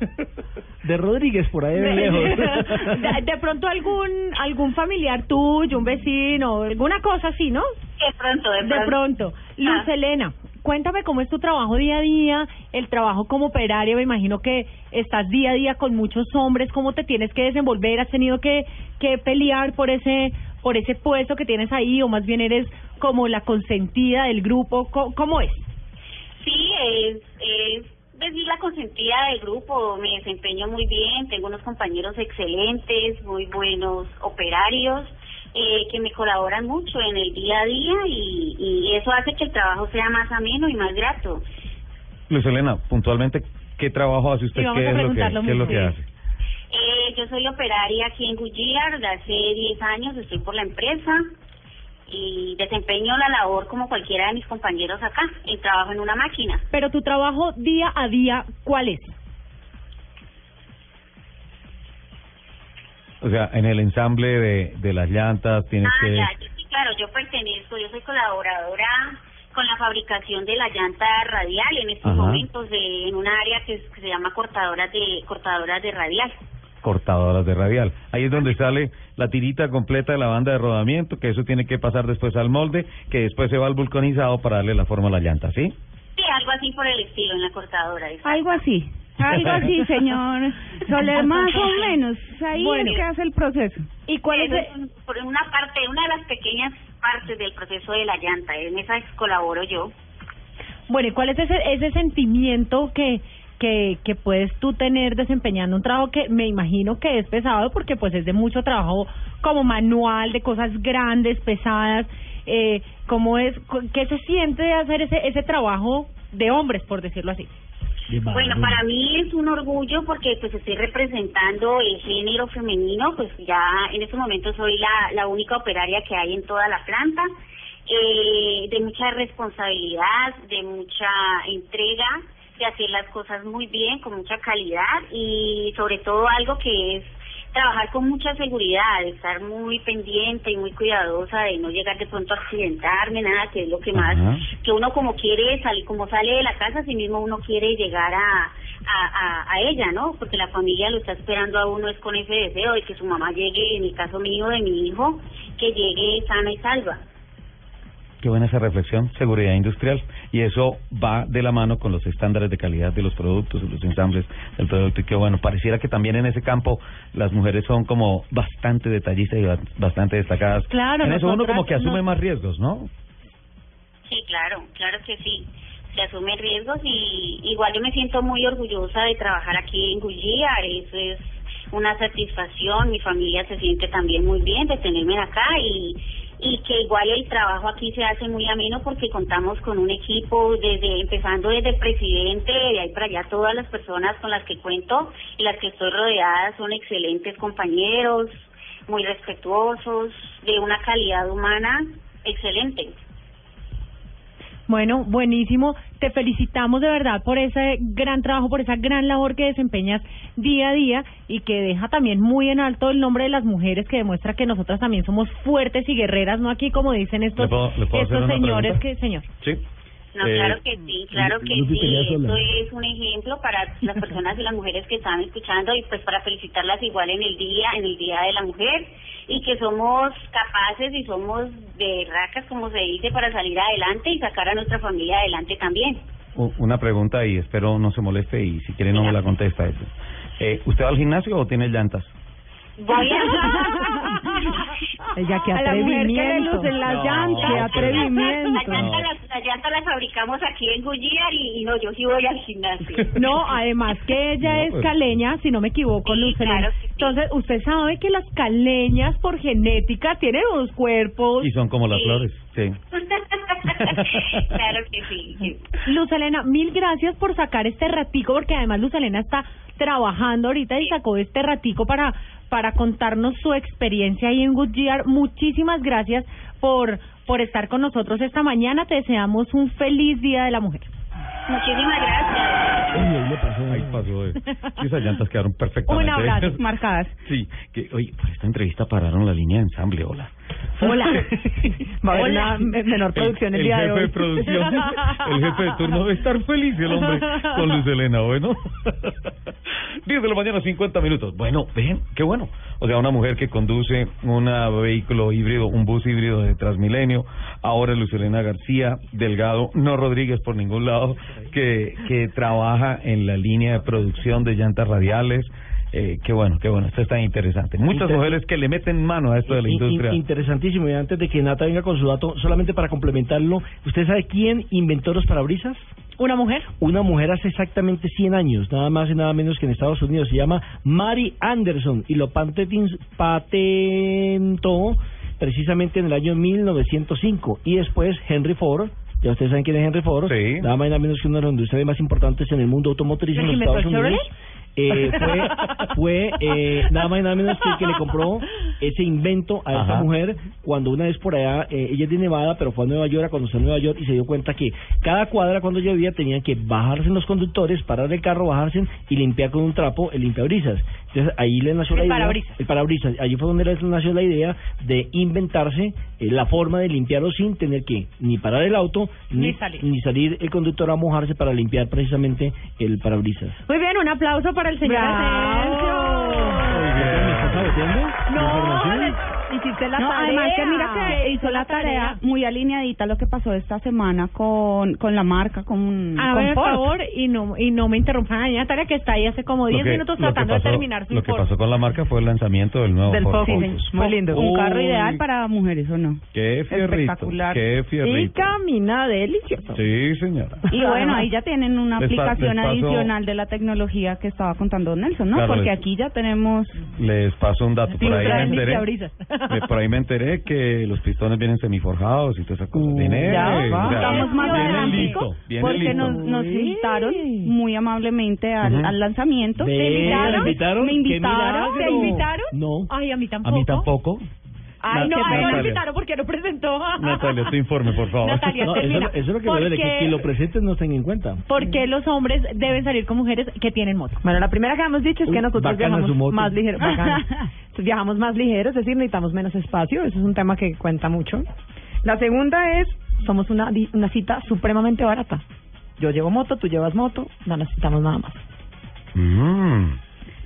De Rodríguez, por ahí de lejos. (laughs) de, de pronto algún algún familiar tuyo, un vecino, alguna cosa así, ¿no? De pronto, de De pronto. pronto. Luz Ah. Elena, cuéntame cómo es tu trabajo día a día, el trabajo como operaria, me imagino que estás día a día con muchos hombres, ¿cómo te tienes que desenvolver? ¿Has tenido que, que pelear por ese por ese puesto que tienes ahí o más bien eres como la consentida del grupo? ¿Cómo, cómo es? Sí, es, es decir la consentida del grupo. Me desempeño muy bien, tengo unos compañeros excelentes, muy buenos operarios. Eh, que me colaboran mucho en el día a día y, y eso hace que el trabajo sea más ameno y más grato. Luz Elena, puntualmente, ¿qué trabajo hace usted? Sí, ¿Qué es lo que, qué es lo que hace? Eh, yo soy operaria aquí en de hace 10 años estoy por la empresa y desempeño la labor como cualquiera de mis compañeros acá, y trabajo en una máquina. Pero tu trabajo día a día, ¿cuál es? O sea, en el ensamble de, de las llantas tienes Ah, que... ya, yo sí, claro, yo pertenezco, yo soy colaboradora con la fabricación de la llanta radial en estos Ajá. momentos de, en un área que, es- que se llama cortadoras de cortadoras de radial. Cortadoras de radial. Ahí es donde sale la tirita completa de la banda de rodamiento, que eso tiene que pasar después al molde, que después se va al vulcanizado para darle la forma a la llanta, ¿sí? Sí, algo así por el estilo en la cortadora. exacto. Algo así, algo así, (laughs) señor Soler, más o menos. Ahí Bueno. es que hace el proceso. ¿Y cuál es es un- por una parte, una de las pequeñas partes del proceso de la llanta. En esa colaboro yo. Bueno, ¿y cuál es ese, ese sentimiento que, que, que puedes tú tener desempeñando un trabajo que me imagino que es pesado porque pues es de mucho trabajo como manual, de cosas grandes, pesadas? Eh, ¿Cómo es, qué se siente de hacer ese, ese trabajo de hombres, por decirlo así? Bueno, para mí es un orgullo porque pues estoy representando el género femenino, pues ya en este momento soy la, la única operaria que hay en toda la planta, eh, de mucha responsabilidad, de mucha entrega, hacer las cosas muy bien, con mucha calidad y sobre todo algo que es trabajar con mucha seguridad, estar muy pendiente y muy cuidadosa de no llegar de pronto a accidentarme, nada, que es lo que más Ajá. que uno como quiere salir, como sale de la casa, así mismo uno quiere llegar a, a, a, a ella, ¿no? Porque la familia lo está esperando a uno es con ese deseo de que su mamá llegue, en el caso mío, de mi hijo, que llegue sana y salva. Qué buena esa reflexión, seguridad industrial. Y eso va de la mano con los estándares de calidad de los productos, los ensambles del producto. Y qué bueno, pareciera que también en ese campo las mujeres son como bastante detallistas y ba- bastante destacadas. Claro, En eso uno como que asume más riesgos, ¿no? Sí, claro, claro que sí. Se asumen riesgos y igual yo me siento muy orgullosa de trabajar aquí en Goodyear. Eso es una satisfacción. Mi familia se siente también muy bien de tenerme acá y y que igual el trabajo aquí se hace muy ameno porque contamos con un equipo desde empezando desde el presidente de ahí para allá todas las personas con las que cuento y las que estoy rodeada son excelentes compañeros muy respetuosos de una calidad humana excelente Bueno, buenísimo. Te felicitamos de verdad por ese gran trabajo, por esa gran labor que desempeñas día a día y que deja también muy en alto el nombre de las mujeres, que demuestra que nosotras también somos fuertes y guerreras, no aquí como dicen estos, ¿Le puedo- le puedo hacer estos señores que, señor. Sí. No, Eh, claro que sí, claro que sí. Esto es un ejemplo para las personas y las mujeres que están escuchando y pues para felicitarlas igual en el día, en el Día de la Mujer y que somos capaces y somos de racas, como se dice, para salir adelante y sacar a nuestra familia adelante también. Una pregunta y espero no se moleste y si quiere no me la contesta. eso. Eh, ¿Usted va al gimnasio o tiene llantas? Voy a... Ella, qué A la que atrevimiento. lucen las No, llantas. Qué atrevimiento. Las llantas las, las llantas las fabricamos aquí en Goodyear y, y no, yo sí voy al gimnasio. (laughs) No, además que ella No, es pues- caleña, si no me equivoco, Luz Helena. Entonces, usted sabe que las caleñas por genética tienen unos cuerpos. Y son como las Sí. flores, sí. (laughs) claro que sí. sí. Luz Helena, mil gracias por sacar este ratico, porque además Luz Helena está trabajando ahorita y sacó este ratico para para contarnos su experiencia ahí en Goodyear. Muchísimas gracias por por estar con nosotros esta mañana. Te deseamos un feliz Día de la Mujer. Muchísimas gracias. Ahí pasó. eh. Sí, (laughs) esas llantas quedaron perfectamente. Un abrazo, marcadas. (laughs) Sí, que, oye, por esta entrevista pararon la línea de ensamble, hola. Hola. Va a haber Hola. una me- menor producción el, el día jefe de hoy. de producción, (laughs) el jefe de turno debe estar feliz el hombre con Luz Elena, bueno. (laughs) 10 de la mañana, 50 minutos. Bueno, ven, qué bueno. O sea, una mujer que conduce un vehículo híbrido, un bus híbrido de Transmilenio. Ahora Luz Elena García Delgado, no Rodríguez por ningún lado, que, que trabaja en la línea de producción de llantas radiales. Eh, qué bueno, qué bueno, esto está interesante. Muchas Inter- mujeres que le meten mano a esto de la In- in- industria. interesantísimo. Y antes de que Nata venga con su dato, solamente para complementarlo, ¿usted sabe quién inventó los parabrisas? ¿Una mujer? Una mujer hace exactamente 100 años, nada más y nada menos que en Estados Unidos. Se llama Mary Anderson y lo patentó precisamente en el año 1905. Y después Henry Ford. Ya ustedes saben quién es Henry Ford. Sí. Nada más y nada menos que uno de los industriales más importantes en el mundo automotriz en ¿El los Estados el Unidos. Eh, fue fue eh, nada más y nada menos que el que le compró ese invento a esta Ajá. mujer cuando una vez por allá, eh, ella es de Nevada, pero fue a Nueva York, a Nueva York y se dio cuenta que cada cuadra cuando llovía tenían que bajarse los conductores, parar el carro, bajarse y limpiar con un trapo el limpiabrisas. Entonces ahí le nació El la idea. parabrisas. El parabrisas. Allí fue donde le nació la idea de inventarse eh, la forma de limpiarlo sin tener que ni parar el auto Ni salir. ni salir el conductor a mojarse para limpiar precisamente el parabrisas. Muy bien, un aplauso para el señor ¿Me estás saboteando? No. Hiciste la No, tarea. además que mira que hizo la tarea muy alineadita lo que pasó esta semana con, con la marca, con, A con ver, por favor, y no, y no me interrumpan a Natalia, que está ahí hace como 10 Lo que- minutos tratando pasó- de terminar su Lo que pasó con la marca fue el lanzamiento del nuevo Del Ford Focus. Focus. Muy lindo. Un carro Uy. ideal para mujeres, ¿o no? Qué fierrito, Espectacular. qué Y fierrito. camina delicioso. Sí, señora. Y bueno, ahí ya tienen una Les pa- aplicación paso- adicional de la tecnología que estaba contando Nelson, ¿no? Claro, Porque les- aquí ya tenemos... Les paso un dato. Por ahí me enteré, por ahí me enteré que los pistones vienen semiforjados y todas esas cosas. Viene, ya, va. sea, estamos más viene adelante listo, porque listo. nos, nos invitaron muy amablemente al, lanzamiento. ¿Te invitaron? ¿la invitaron? ¿Me ¡Qué invitaron? milagro! ¿Te invitaron? No. Ay, a mí A tampoco. mí tampoco. Ay, no, Natalia. a él no lo invitaron porque no presentó. Natalia, tu informe, por favor. Natalia, No, eso, eso es lo que ¿Por duele, que quien lo presente no tenga en cuenta. ¿Por qué los hombres deben salir con mujeres que tienen moto? Bueno, la primera que hemos dicho es que Uy, nosotros (laughs) viajamos más ligeros. viajamos más ligeros, es decir, necesitamos menos espacio. Eso es un tema que cuenta mucho. La segunda es, somos una, una cita supremamente barata. Yo llevo moto, tú llevas moto, no necesitamos nada más. Mm.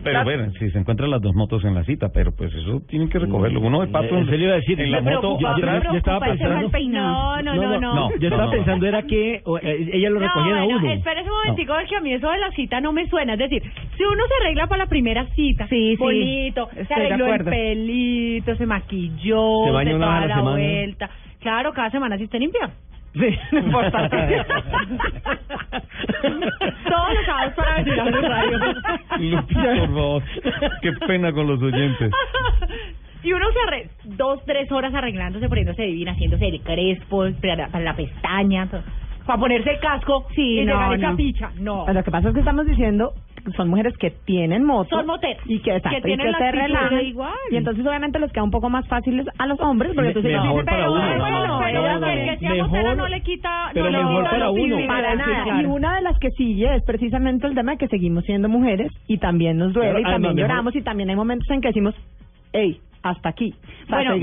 Pero bueno, si se encuentran las dos motos en la cita, pero pues eso tienen que recogerlo. Uno de mm, pato en serio iba a decir, en la moto atrás. Yo estaba pensando. No, no, no, no. Yo estaba pensando era que eh, ella lo recogía a uno. Espera un momentico, que a mí eso de la cita no me suena. Es decir, si uno se arregla para la primera cita, sí, bonito, se arregló el pelito, se maquilló, se, da la vuelta. Claro, cada semana sí está limpia. Sí, (laughs) no importa. Todos los sábados para venir a la radio. (laughs) Lupita, por favor. Qué pena con los oyentes. Y uno se arregla dos, tres horas arreglándose, poniéndose divina, haciéndose el crespo, para, para la pestaña, todo para ponerse el casco sí, y no, llegar esa no. picha. Lo que pasa es que estamos diciendo son mujeres que tienen moto son moteros y que, tienen y que se relajan. igual. y entonces obviamente les queda un poco más fáciles a los hombres porque tú pero, para no, no, le quita pero no le uno. para nada. y una de las que sigue es precisamente el tema de que seguimos siendo mujeres y también nos duele y también lloramos y también hay momentos en que decimos hey hasta aquí. Bueno,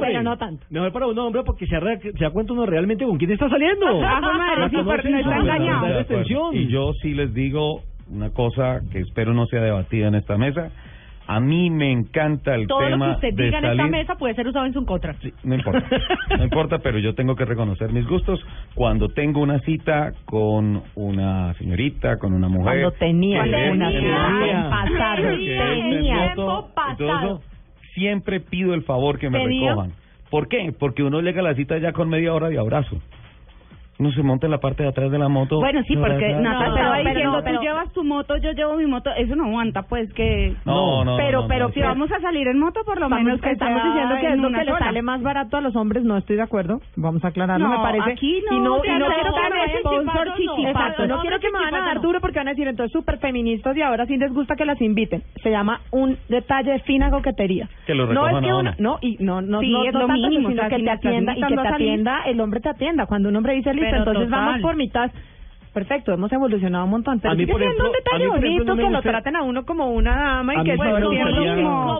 pero, no tanto. Mejor para uno hombre porque se, re, se uno realmente con quién está saliendo. Y yo sí les digo una cosa que espero no sea debatida en esta mesa. A mí me encanta el Todo tema. Todo lo que usted diga en esta mesa puede ser usado en su contra. Sí, no importa, no importa, pero yo tengo que reconocer mis gustos. Cuando tengo una cita con una señorita, con una mujer. Cuando tenía una cita. Pasado. Siempre pido el favor que me recojan. ¿Por qué? Porque uno llega a la cita ya con media hora de abrazo uno se monta en la parte de atrás de la moto. Bueno, sí, porque no, Nata no, diciendo, pero, tú llevas tu moto, yo llevo mi moto, eso no aguanta, pues que... No, no, Pero, pero si pues. vamos a salir en moto, por lo menos que estamos diciendo que es lo le sale más barato a los hombres, no estoy de acuerdo, vamos a aclararlo, me parece. Aquí no, y no, quiero que no quiero que me van a dar duro porque van a decir, entonces, súper feministas y ahora sí les gusta que las inviten. Se llama un detalle fina coquetería. Que lo no es que no, y no, no, no, es lo mínimo, que te atienda y que te atienda, el hombre te atienda. Cuando un hombre dice, entonces vamos por mitad perfecto, hemos evolucionado un montón. Pero a mí, sigue por siendo ejemplo, un detalle a mí, por bonito ejemplo, no que lo gusta- tratan a uno como una dama y A que mí, por no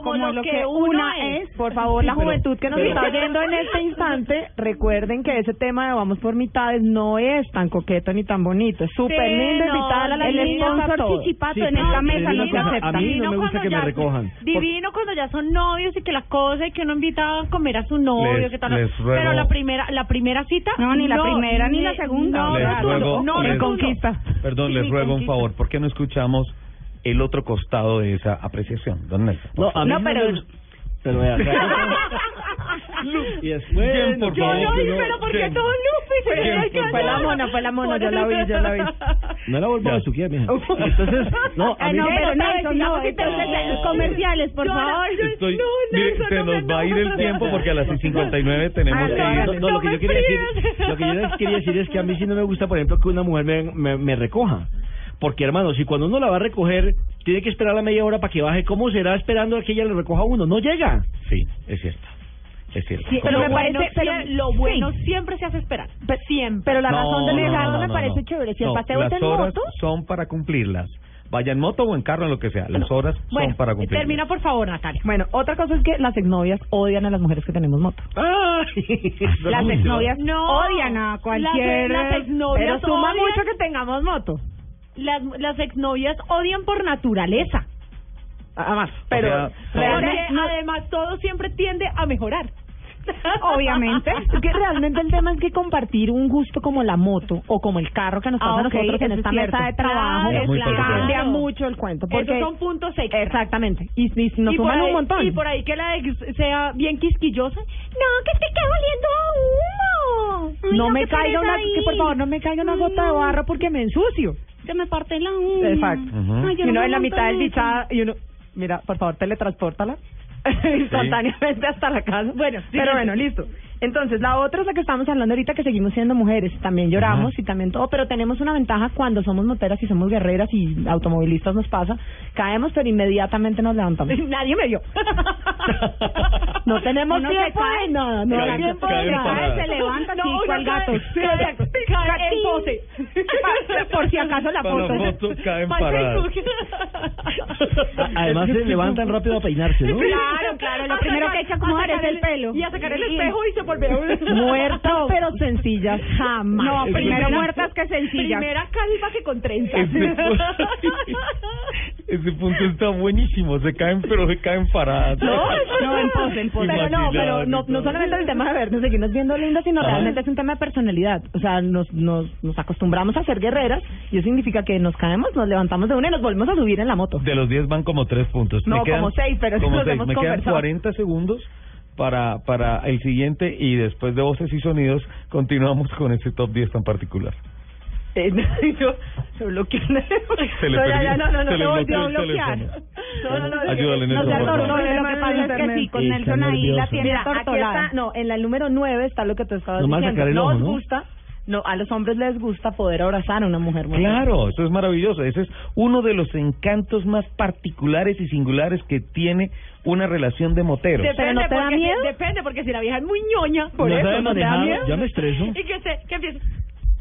como lo que una es. Por favor, la pero- juventud que nos pero- está oyendo en este (laughs) instante, recuerden que ese tema de vamos por mitades no es tan coqueto ni tan bonito. Es súper Sí, lindo no, invitar a la el sponsor chichipato en esta mesa no se acepta. a mí no me gusta cuando que me ya- recojan. Divino cuando ya son novios y que la cosa y que uno invita a comer a su novio, que tal, pero la primera la primera cita No, ni la primera, ni la segunda. No, Les no, Perdón, les ruego un favor, ¿por qué no escuchamos el otro costado de esa apreciación, don Nelson? No, pero... Pero vea, (laughs) y después, Bien, por yo favor, lo vi, pero ¿por qué todo Lupe? Se me. Fue la mona, fue la mona, yo la vi, yo la vi. No la vuelvo a besuquear, mija. (laughs) Entonces, no, a mí... no, pero eh, Nelson, no, entonces, comerciales, por favor. Estoy, mire, se nos va a ir el tiempo porque a las 6.59 tenemos que ir. No, lo que yo quería decir, es que a mí sí no me gusta, por ejemplo, que una mujer me recoja. Porque, hermano, si cuando uno la va a recoger, tiene que esperar la media hora para que baje, ¿cómo será esperando a que ella le recoja uno? No llega. Sí, es cierto. Es cierto. Pero me parece, pero, lo bueno siempre se hace esperar. Siempre. Pero la razón del regalo no, me parece chévere. Si el paseo es en moto. Son para cumplirlas vaya en moto o en carro, en lo que sea. Las horas son para eh, cumplir. Termina, por favor, Natalia. Bueno, otra cosa es que las exnovias odian a las mujeres que tenemos moto. Ay, (laughs) las exnovias no odian a cualquier. Pero suma mucho que tengamos moto las, las exnovias odian por naturaleza. Además, pero además todo siempre tiende a mejorar. (laughs) Obviamente. Es que realmente el tema es que compartir un gusto como la moto o como el carro que nos pasa ah, okay, a nosotros en esta mesa de trabajo cambia mucho el cuento. Porque Esos son puntos extra. Exactamente. Y, y nos y un montón. Y por ahí que la ex sea bien quisquillosa. No, que te queda oliendo a humo. No, no, me caiga una, por favor no me caiga una gota de barro porque me ensucio que me parte la uña. Exacto. Y uno no en la mitad del bichada y uno, mira, por favor, teletranspórtala (laughs) instantáneamente hasta la casa. Bueno, pero bueno, listo. Entonces, la otra es la que estamos hablando ahorita, que seguimos siendo mujeres, también lloramos y también todo, pero tenemos una ventaja cuando somos moteras y somos guerreras y automovilistas nos pasa, caemos pero inmediatamente nos levantamos. (laughs) Nadie me vio. (laughs) no tenemos Uno tiempo. Se cae, no, no, cae, tiempo de se levanta no, cual gato. Cae, en pose. (laughs) Por si acaso la foto. foto caen. Además se levantan rápido a peinarse, ¿no? Claro, claro, lo primero que echa como es el pelo. Y a sacar el espejo y se no. (laughs) pero sencillas, jamás. No, primero muertas que sencillas. Primera calva que con trenzas. Ese punto está buenísimo. Se caen, pero se caen paradas. No, no, en pose, en pose. Pero no, pero no, no solamente el tema de vernos, seguirnos viendo lindas, sino realmente es un tema de personalidad. O sea, nos, nos, nos acostumbramos a ser guerreras y eso significa que nos caemos, nos levantamos de una y nos volvemos a subir en la moto. De los 10 van como 3 puntos. No, Me quedan- como seis, pero eso como los seis. hemos Me quedan conversado. 40 segundos para, para el siguiente y después de voces y sonidos continuamos con ese top 10 tan particular. Eh, (laughs) yo se bloqueó. Se le no, perdió- no, no, no, se se volvió a bloquear. No, no, no. Ayúdale, no Nelson, se por favor. atoró, Lo que pasa es que sí, con Nelson ahí la tiene Mira, aquí está, no, en la número 9 está lo que tú estabas Nomás diciendo. no ojo, os ¿no? gusta, no, a los hombres les gusta poder abrazar a una mujer. muy Claro, eso es maravilloso. Ese es uno de los encantos más particulares y singulares que tiene una relación de moteros. Pero ¿no te da porque- miedo? Depende, porque si la vieja es muy ñoña, por No eso, ¿no te da miedo? ya me estreso. Y que se, que empiece...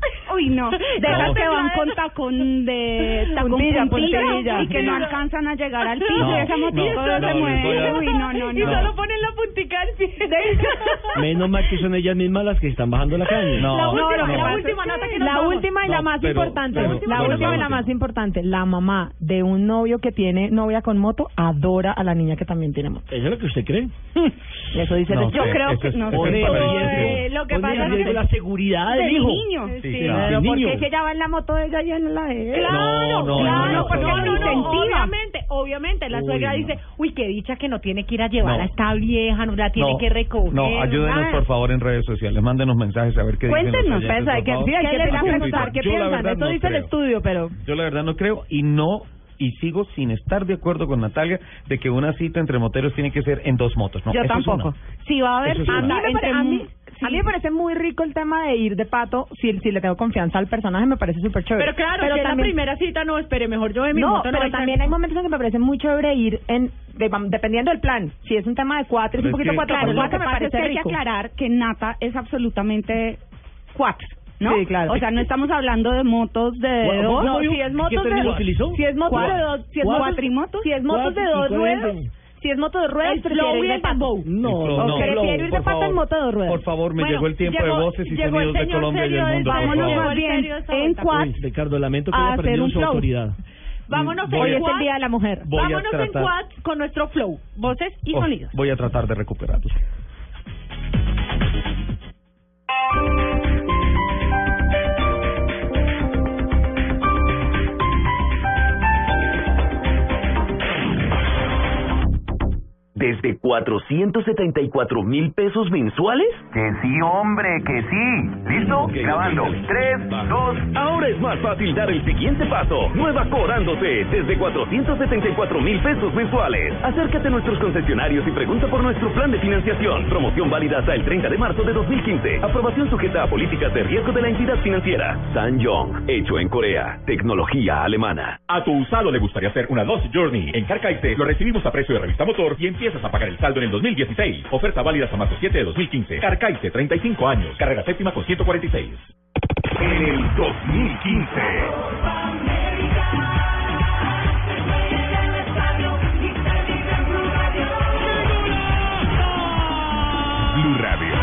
(laughs) Uy, no. De No. esas que van con tacón de tacón Puntilla, puntilla, puntilla. y que no alcanzan a llegar al piso No, y esa motico no, no, no, se mueve. a- Uy, no, no, Y no. solo ponen la puntica del pie. (laughs) Menos mal que son ellas mismas las que están bajando la caña. No, La última, que la última nota que nos la vamos. última y la No, más pero- importante, pero- la pero última y la más importante, la mamá de un novio que tiene novia con moto adora a la niña que también tiene moto. ¿Eso es lo que usted cree? (laughs) Eso dice No el- yo sé, creo que es- no eso Pone es en para riesgo- Eh, lo que pasa es la seguridad del Del hijo. niño. Pero ¿por qué si ella va en la moto de ella y en la de él? Claro, No, no, claro, no, no, porque no, incentiva. Obviamente, obviamente, la Uy, suegra no. dice, uy, qué dicha que no tiene que ir a llevar No. a esta vieja, no la tiene No, que recoger. No, ayúdenos por favor en redes sociales, mándenos mensajes a ver qué dicen Cuéntenos, los oyentes, pues, hay por que, favor. sí, hay que ¿Qué piensan. Esto dice el estudio, pero... Yo la verdad no creo y no y sigo sin estar de acuerdo con Natalia de que una cita entre moteros tiene que ser en dos motos. No, Yo eso es tampoco. una. Si va a haber es A mí, me pare- a, mí, a mí me parece muy rico el tema de ir de pato, si, si le tengo confianza al personaje, me parece súper chévere. Pero claro, pero si es la primera cita, no, espere, mejor yo de mi no, moto no pero también estar- hay momentos en que me parece muy chévere ir en, de- dependiendo del plan. Si es un tema de cuatro, es un es poquito que- cuatro Claro, lo que me es que parece hay que aclarar que Nata es absolutamente cuatro, ¿no? Sí, claro. O sea, no estamos hablando de motos de ¿Cómo, dos. No, si es ¿Qué motos de dos, si es motos de dos, si es cua- motos, cuatrimotos, si es motos de dos ruedas, si es moto de ruedas, El prefiero ir de el pato. No, Flow, no, prefiero ir de por pato en favor, moto de ruedas. Por favor, me Bueno, llegó el tiempo llegó- de voces y llegó el sonidos de señor Colombia y serio el del mundo. por vámonos, el bien en cuatro. Ricardo, lamento que A haya hacer perdido su flow. autoridad. Vámonos Voy Hoy en es el quad, Día de la Mujer. Voy a vámonos en tratar- quad con nuestro flow, voces y Oh, sonidos. Voy a tratar de recuperarlo. ¿Desde 474 mil pesos mensuales? Que sí, hombre, que sí. ¿Listo? Grabando. Tres, dos. Ahora es más fácil dar el siguiente paso. Nueva Corándose, desde 474 mil pesos mensuales. Acércate a nuestros concesionarios y pregunta por nuestro plan de financiación. Promoción válida hasta el 30 de marzo de 2015. Aprobación sujeta a políticas de riesgo de la entidad financiera. Sanyong, hecho en Corea. Tecnología alemana. A tu usado le gustaría hacer una Dodge Journey. En Carcaite lo recibimos a precio de revista motor y empiezas a pagar el saldo en el 2016. Oferta válida hasta marzo 7 de 2015. Carcaite, 35 años. Carrera séptima con 146. En el 2015. Blue Radio,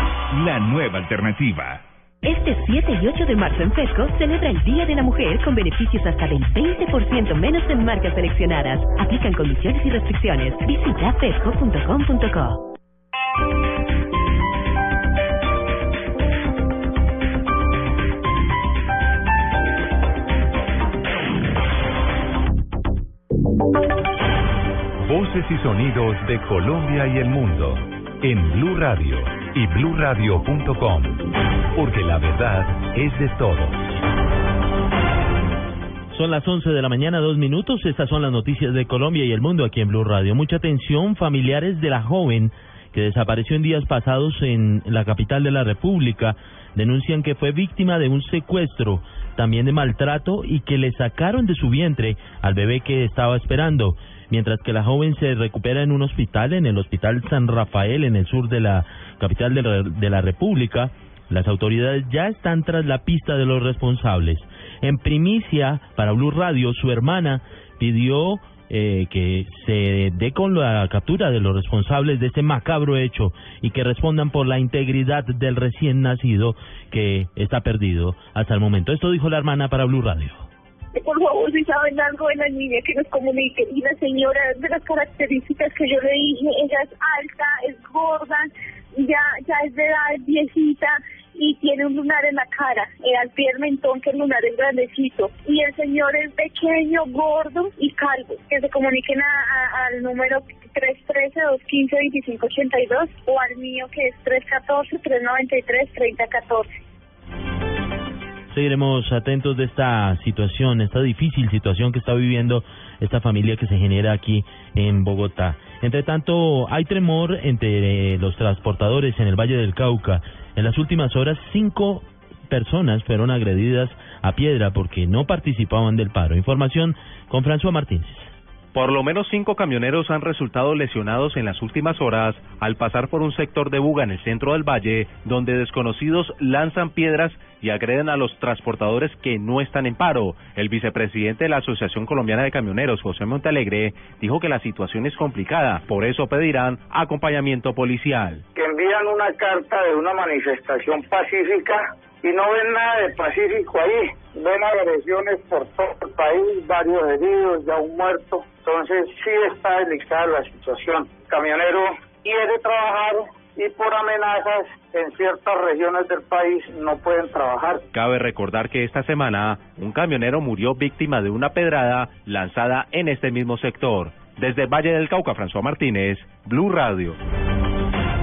la nueva alternativa. Este 7 y 8 de marzo en Fesco celebra el Día de la Mujer con beneficios hasta del 20% menos en marcas seleccionadas. Aplican condiciones y restricciones. Visita fesco.com.co. Voces y sonidos de Colombia y el mundo en Blue Radio y bluradio.com, porque la verdad es de todos. Son las 11 de la mañana, dos minutos. Estas son las noticias de Colombia y el mundo aquí en Blue Radio. Mucha atención, familiares de la joven que desapareció en días pasados en la capital de la República denuncian que fue víctima de un secuestro, también de maltrato y que le sacaron de su vientre al bebé que estaba esperando. Mientras que la joven se recupera en un hospital, en el Hospital San Rafael, en el sur de la capital de la, de la República, las autoridades ya están tras la pista de los responsables. En primicia, para Blue Radio, su hermana pidió eh, que se dé con la captura de los responsables de este macabro hecho y que respondan por la integridad del recién nacido que está perdido hasta el momento. Esto dijo la hermana para Blue Radio. Por favor si saben algo de la niña que nos comunique. Y la señora, de las características que yo le dije, ella es alta, es gorda, ya, ya es de edad, es viejita y tiene un lunar en la cara, eh, al pie del mentón que el lunar es grandecito. Y el señor es pequeño, gordo y calvo. Que se comuniquen a, a- al número 313-215-2582 o al mío que es 314-393-3014. Seguiremos atentos de esta situación, esta difícil situación que está viviendo esta familia que se genera aquí en Bogotá. Entre tanto, hay tremor entre los transportadores en el Valle del Cauca. En las últimas horas, cinco personas fueron agredidas a piedra porque no participaban del paro. Información con François Martínez. Por lo menos cinco camioneros han resultado lesionados en las últimas horas al pasar por un sector de Buga en el centro del valle, donde desconocidos lanzan piedras y agreden a los transportadores que no están en paro. El vicepresidente de la Asociación Colombiana de Camioneros, José Montalegre, dijo que la situación es complicada, por eso pedirán acompañamiento policial. que envían una carta de una manifestación pacífica y no ven nada de pacífico ahí. Ven agresiones por todo el país, varios heridos, ya un muerto. Entonces sí está delicada la situación. El camionero quiere trabajar y por amenazas en ciertas regiones del país no pueden trabajar. Cabe recordar que esta semana un camionero murió víctima de una pedrada lanzada en este mismo sector. Desde Valle del Cauca, François Martínez, Blue Radio.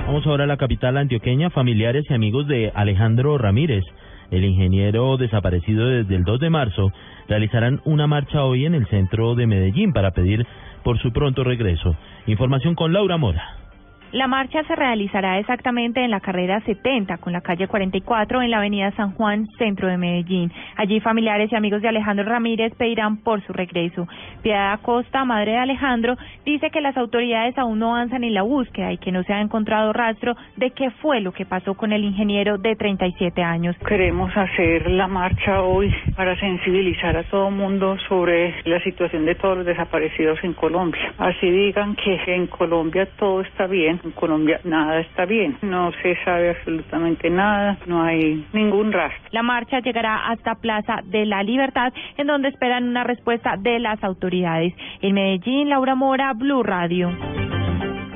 Vamos ahora a la capital antioqueña. Familiares y amigos de Alejandro Ramírez, el ingeniero desaparecido desde el 2 de marzo, realizarán una marcha hoy en el centro de Medellín para pedir por su pronto regreso. Información con Laura Mora. La marcha se realizará exactamente en la carrera 70 con la calle 44 en la avenida San Juan, centro de Medellín. Allí familiares y amigos de Alejandro Ramírez pedirán por su regreso. Piedad Acosta, madre de Alejandro, dice que las autoridades aún no avanzan en la búsqueda y que no se ha encontrado rastro de qué fue lo que pasó con el ingeniero de 37 años. Queremos hacer la marcha hoy para sensibilizar a todo mundo sobre la situación de todos los desaparecidos en Colombia. Así digan que en Colombia todo está bien, en Colombia nada está bien. No se sabe absolutamente nada, no hay ningún rastro. La marcha llegará hasta Plaza de la Libertad, en donde esperan una respuesta de las autoridades. En Medellín, Laura Mora, Blue Radio.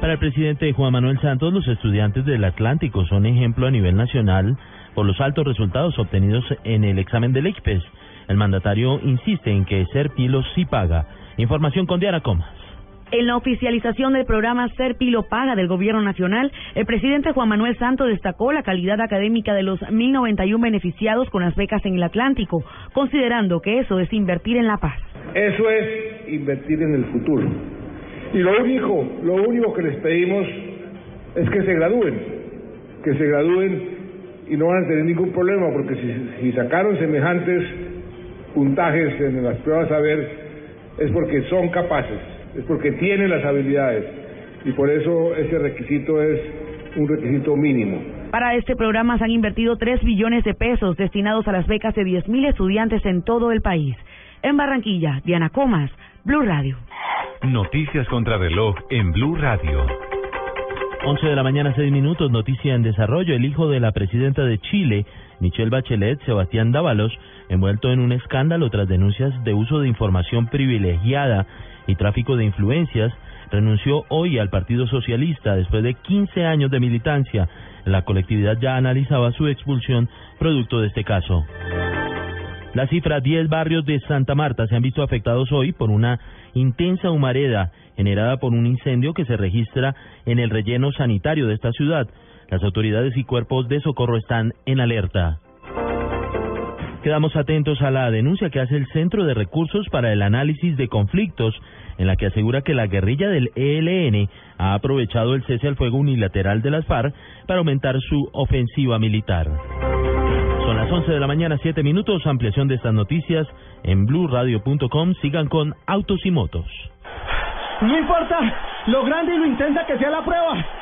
Para el presidente Juan Manuel Santos, los estudiantes del Atlántico son ejemplo a nivel nacional por los altos resultados obtenidos en el examen del ICPES. El mandatario insiste en que ser pilo sí paga. Información con Diana Comas. En la oficialización del programa Ser Pilo Paga del Gobierno Nacional, el presidente Juan Manuel Santos destacó la calidad académica de los 1.091 beneficiados con las becas en el Atlántico, considerando que eso es invertir en la paz. Eso es invertir en el futuro. Y lo único, lo único que les pedimos es que se gradúen, que se gradúen y no van a tener ningún problema, porque si sacaron semejantes puntajes en las pruebas a ver, es porque son capaces, es porque tienen las habilidades y por eso ese requisito es un requisito mínimo. Para este programa se han invertido 3 billones de pesos destinados a las becas de 10.000 estudiantes en todo el país. En Barranquilla, Diana Comas, Blue Radio. Noticias contra reloj en Blue Radio. 11 de la mañana, 6 minutos, noticia en desarrollo. El hijo de la presidenta de Chile, Michelle Bachelet, Sebastián Dávalos, envuelto en un escándalo tras denuncias de uso de información privilegiada y tráfico de influencias, renunció hoy al Partido Socialista después de 15 años de militancia. La colectividad ya analizaba su expulsión producto de este caso. La cifra 10 barrios de Santa Marta se han visto afectados hoy por una intensa humareda generada por un incendio que se registra en el relleno sanitario de esta ciudad. Las autoridades y cuerpos de socorro están en alerta. Quedamos atentos a la denuncia que hace el Centro de Recursos para el Análisis de Conflictos, en la que asegura que la guerrilla del ELN ha aprovechado el cese al fuego unilateral de las FARC para aumentar su ofensiva militar. Son las 11 de la mañana, 7 minutos. Ampliación de estas noticias en blurradio.com. Sigan con Autos y Motos. No importa lo grande y lo intensa que sea la prueba.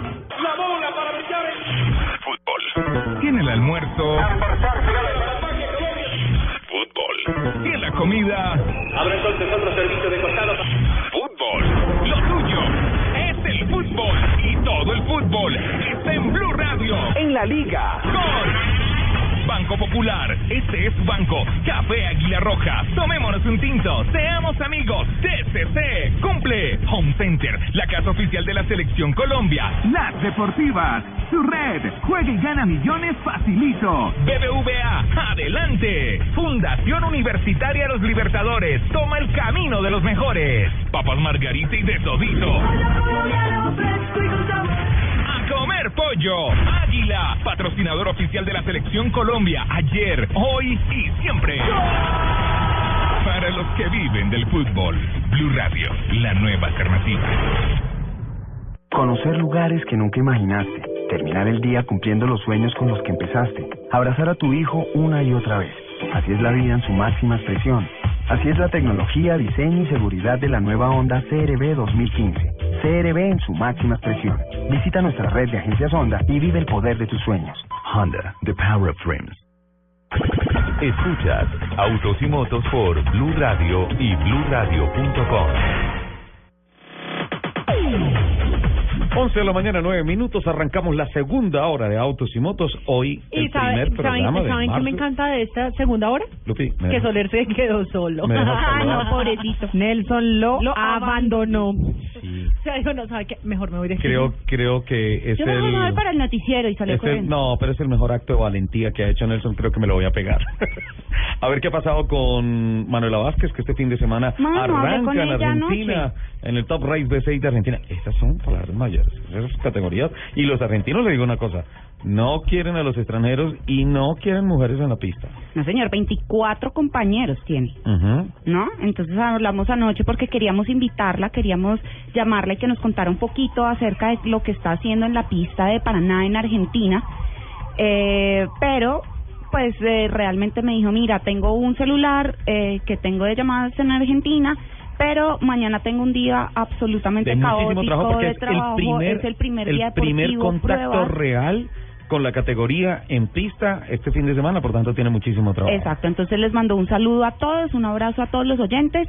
Almuerzo. Fútbol. Tiene la comida. Abre entonces otro servicio de costado. Fútbol. Lo tuyo es el fútbol. Y todo el fútbol está en Blue Radio. En la liga. Con Banco Popular. Este es Banco. Café Águila Roja. Tomémonos un tinto. Seamos amigos. TCC. Cumple. Home Center. La casa oficial de la Selección Colombia. Las Deportivas, su red, juega y gana millones facilito. BBVA. Adelante. Fundación Universitaria Los Libertadores. Toma el camino de los mejores. Papas Margarita y de todito. Comer pollo. Águila, patrocinador oficial de la Selección Colombia. Ayer, hoy y siempre. Para los que viven del fútbol. Blue Radio, la nueva alternativa. Conocer lugares que nunca imaginaste. Terminar el día cumpliendo los sueños con los que empezaste. Abrazar a tu hijo una y otra vez. Así es la vida en su máxima expresión. Así es la tecnología, diseño y seguridad de la nueva Honda CRB 2015. CRB en su máxima expresión. Visita nuestra red de agencias Honda y vive el poder de tus sueños. Honda, the power of dreams. Escuchas Autos y Motos por Blue Radio y BlueRadio.com. 11 de la mañana, 9 minutos, arrancamos la segunda hora de Autos y Motos. Hoy ¿Y el sabe- primer saben, programa de saben qué marzo. me encanta de esta segunda hora? Lupi, me Que Soler se quedó solo. Me hablar. (laughs) no, pobrecito. Nelson lo, Lo abandonó. O sea, dijo, no, ¿sabe qué? Mejor me voy de aquí. Creo, creo que es Yo mejor me voy el... para el noticiero y salió es el- corriendo. no, pero es el mejor acto de valentía que ha hecho Nelson. Creo que me lo voy a pegar. (laughs) a ver qué ha pasado con Manuela Vázquez, que este fin de semana con arranca en ella Argentina, en el Top Race B6 de Argentina. Estas son palabras mayores, esas categorías. Y los argentinos, le digo una cosa, no quieren a los extranjeros y no quieren mujeres en la pista. No, señor, 24 compañeros tiene. ¿no? Entonces hablamos anoche porque queríamos invitarla, queríamos llamarla y que nos contara un poquito acerca de lo que está haciendo en la pista de Paraná en Argentina. Eh, pero, pues eh, realmente me dijo, mira, tengo un celular eh, que tengo de llamadas en Argentina. Pero mañana tengo un día absolutamente de caótico trabajo de es trabajo. el primer, es el primer el día primer deportivo, contacto pruebas. real con la categoría en pista este fin de semana, por tanto tiene muchísimo trabajo. Exacto, entonces les mando un saludo a todos, un abrazo a todos los oyentes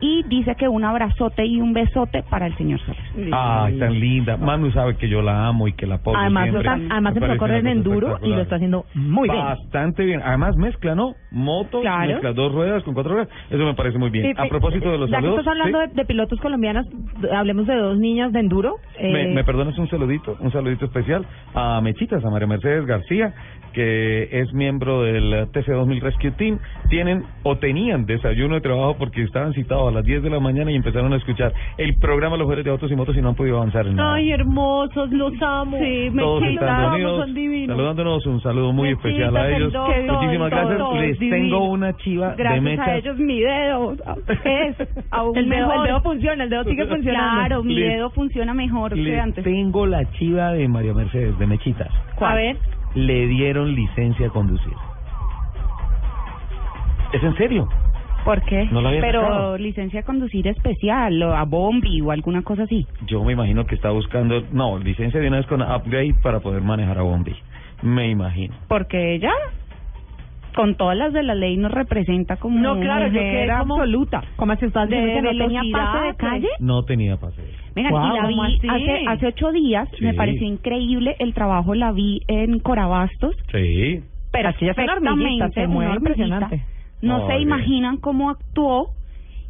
y dice que un abrazote y un besote para el señor Soler. Ay, tan linda. Manu sabe que yo la amo y que la apoyo Además, siempre. lo está- además Me empezó a parece correr en enduro y lo está haciendo muy bien. Bastante bien. Además mezcla, ¿no? Moto, Claro. mezcla dos ruedas con cuatro ruedas. Eso me parece muy bien. Sí, a propósito de los ya saludos. que estás hablando ¿sí? de, de pilotos colombianas, hablemos de dos niñas de enduro. Me, Eh, me perdonas un saludito, un saludito especial a Mechitas, a María Mercedes García, que es miembro del TC2000 Rescue Team. Tienen o tenían desayuno de trabajo porque estaban citados a las 10 de la mañana y empezaron a escuchar el programa Los Mujeres de Autos y Motos y no han podido avanzar en nada. Ay, hermosos, los amo. Sí, Todos me están quedamos, reunidos, son divinos. saludándonos, un saludo muy Mechitas, especial a el ellos. doctor, Muchísimas gracias. todos Les divinos. tengo una chiva de Gracias mechas. a ellos mi dedo es aún El dedo- mejor. el dedo funciona, el dedo sigue funcionando. Claro, mi Les- dedo funciona mejor que Les antes. tengo la chiva de María Mercedes, de Mechitas. A ver. Le dieron licencia a conducir. ¿Es en serio? ¿Por qué? No la había Pero sacado. licencia de conducir especial, o a bombi o alguna cosa así. Yo me imagino que está buscando, no, licencia de una vez con upgrade para poder manejar a Bombi. Me imagino. Porque ella, con todas las de la ley, nos representa como No, claro, yo mujer quedé como- absoluta. ¿Cómo así estás de diciendo que no tenía pase de calle? No tenía pase. Venga, Guau, y la ¿cómo vi hace, hace ocho días, Sí. me pareció increíble el trabajo, la vi en Corabastos, Sí. pero Así es una hormiguita, se mueve impresionante. No, No, se bien. imaginan cómo actuó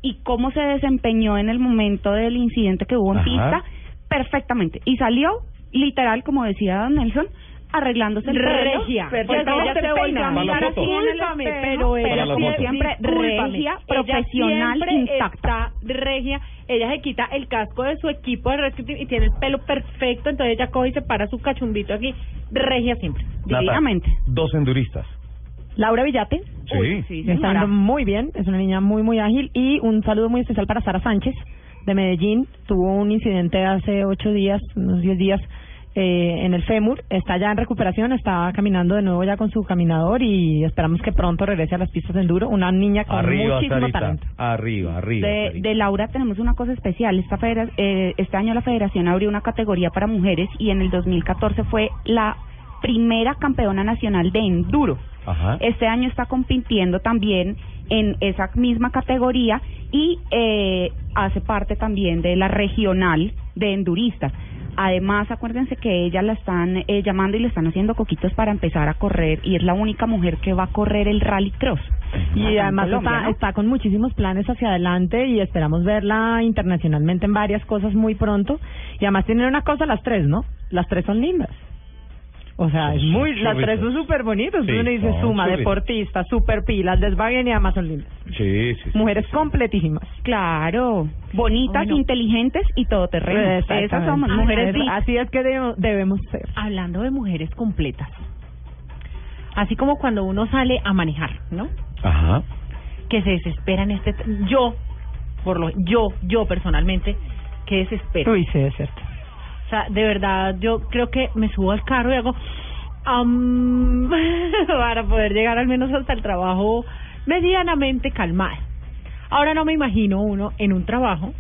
y cómo se desempeñó en el momento del incidente que hubo en Ajá. pista, perfectamente. Y salió, literal, como decía don Nelson, arreglándose el pelo. Regia. Ella se Para pero ella siempre, regia, profesional, intacta. regia. Ella se quita el casco de su equipo de rescue y tiene el pelo perfecto, entonces ella coge y se para su cachumbito aquí. Regia siempre. Nata, Dos enduristas. Laura Villate. Sí. Uy, sí, está yendo muy bien, es una niña muy, muy ágil. Y un saludo muy especial para Sara Sánchez, de Medellín. Tuvo un incidente hace ocho días, unos diez días, eh, en el fémur, está ya en recuperación, está caminando de nuevo ya con su caminador y esperamos que pronto regrese a las pistas de enduro. Una niña con Arriba, muchísimo Sarita. talento. Arriba, arriba. De, de Laura tenemos una cosa especial. Esta federa- eh, este año la federación abrió una categoría para mujeres y en el 2014 fue la primera campeona nacional de enduro. Ajá. Este año está compitiendo también en esa misma categoría y eh, hace parte también de la regional de enduristas. Además, acuérdense que ella la están eh, llamando y le están haciendo coquitos para empezar a correr y es la única mujer que va a correr el rally cross. Y además Colombia, está, ¿no? está con muchísimos planes hacia adelante y esperamos verla internacionalmente en varias cosas muy pronto. Y además tienen una cosa las tres, ¿no? Las tres son lindas. O sea, es muy, las tres son súper bonitas. Sí, Uno dice suma, deportista, super pilas, desvaguen y además son lindas. Sí, sí. sí. Mujeres completísimas. Claro, bonitas, Bueno. inteligentes y todoterreno. Esas somos mujeres Es-. Así es que debemos, debemos ser. Hablando de mujeres completas. Así como cuando uno sale a manejar, ¿no? Ajá. Que se desesperan este yo por lo yo yo personalmente que desespero. Uy, sí, es cierto. Sea, de verdad, yo creo que me subo al carro y hago am, (laughs) para poder llegar al menos hasta el trabajo medianamente calmada. Ahora no me imagino uno en un trabajo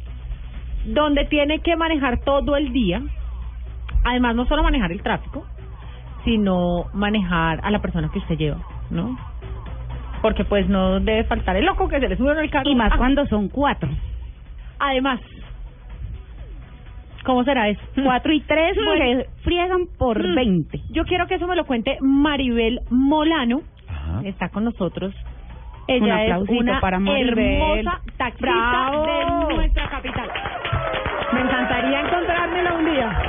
donde tiene que manejar todo el día, además no solo manejar el tráfico, sino manejar a la persona que usted lleva, ¿no? Porque pues no debe faltar el loco que se le sube en el carro. Y más Ah, cuando son cuatro. Además, ¿cómo será eso? Cuatro y tres Mm. frie- friegan por Mm. veinte. Yo quiero que eso me lo cuente Maribel Molano. Ajá. Está con nosotros. Un Ella es aplausito una para Maribel. hermosa taxista Bravo. de nuestra capital. Me encantaría encontrármela un día.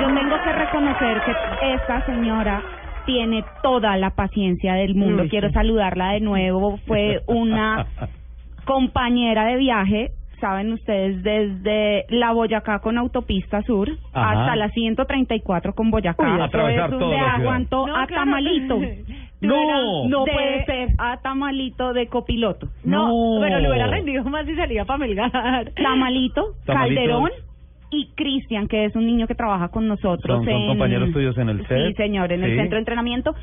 Yo tengo que reconocer que esta señora tiene toda la paciencia del mundo. Uy, Quiero sí. saludarla de nuevo. Fue una (laughs) compañera de viaje, saben ustedes, desde la Boyacá con Autopista Sur Ajá. hasta la 134 con Boyacá. Uy, atravesar Eso ciudad. aguantó No, a claro. Tamalito. (laughs) No. no De- puede ser a Tamalito de copiloto. No, No. pero le hubiera rendido más si salía para Melgar. Tamalito, (laughs) Tamalito. Calderón y Cristian, que es un niño que trabaja con nosotros. Son- son en- compañeros tuyos en el set. Sí, señor, en el Sí. centro de entrenamiento.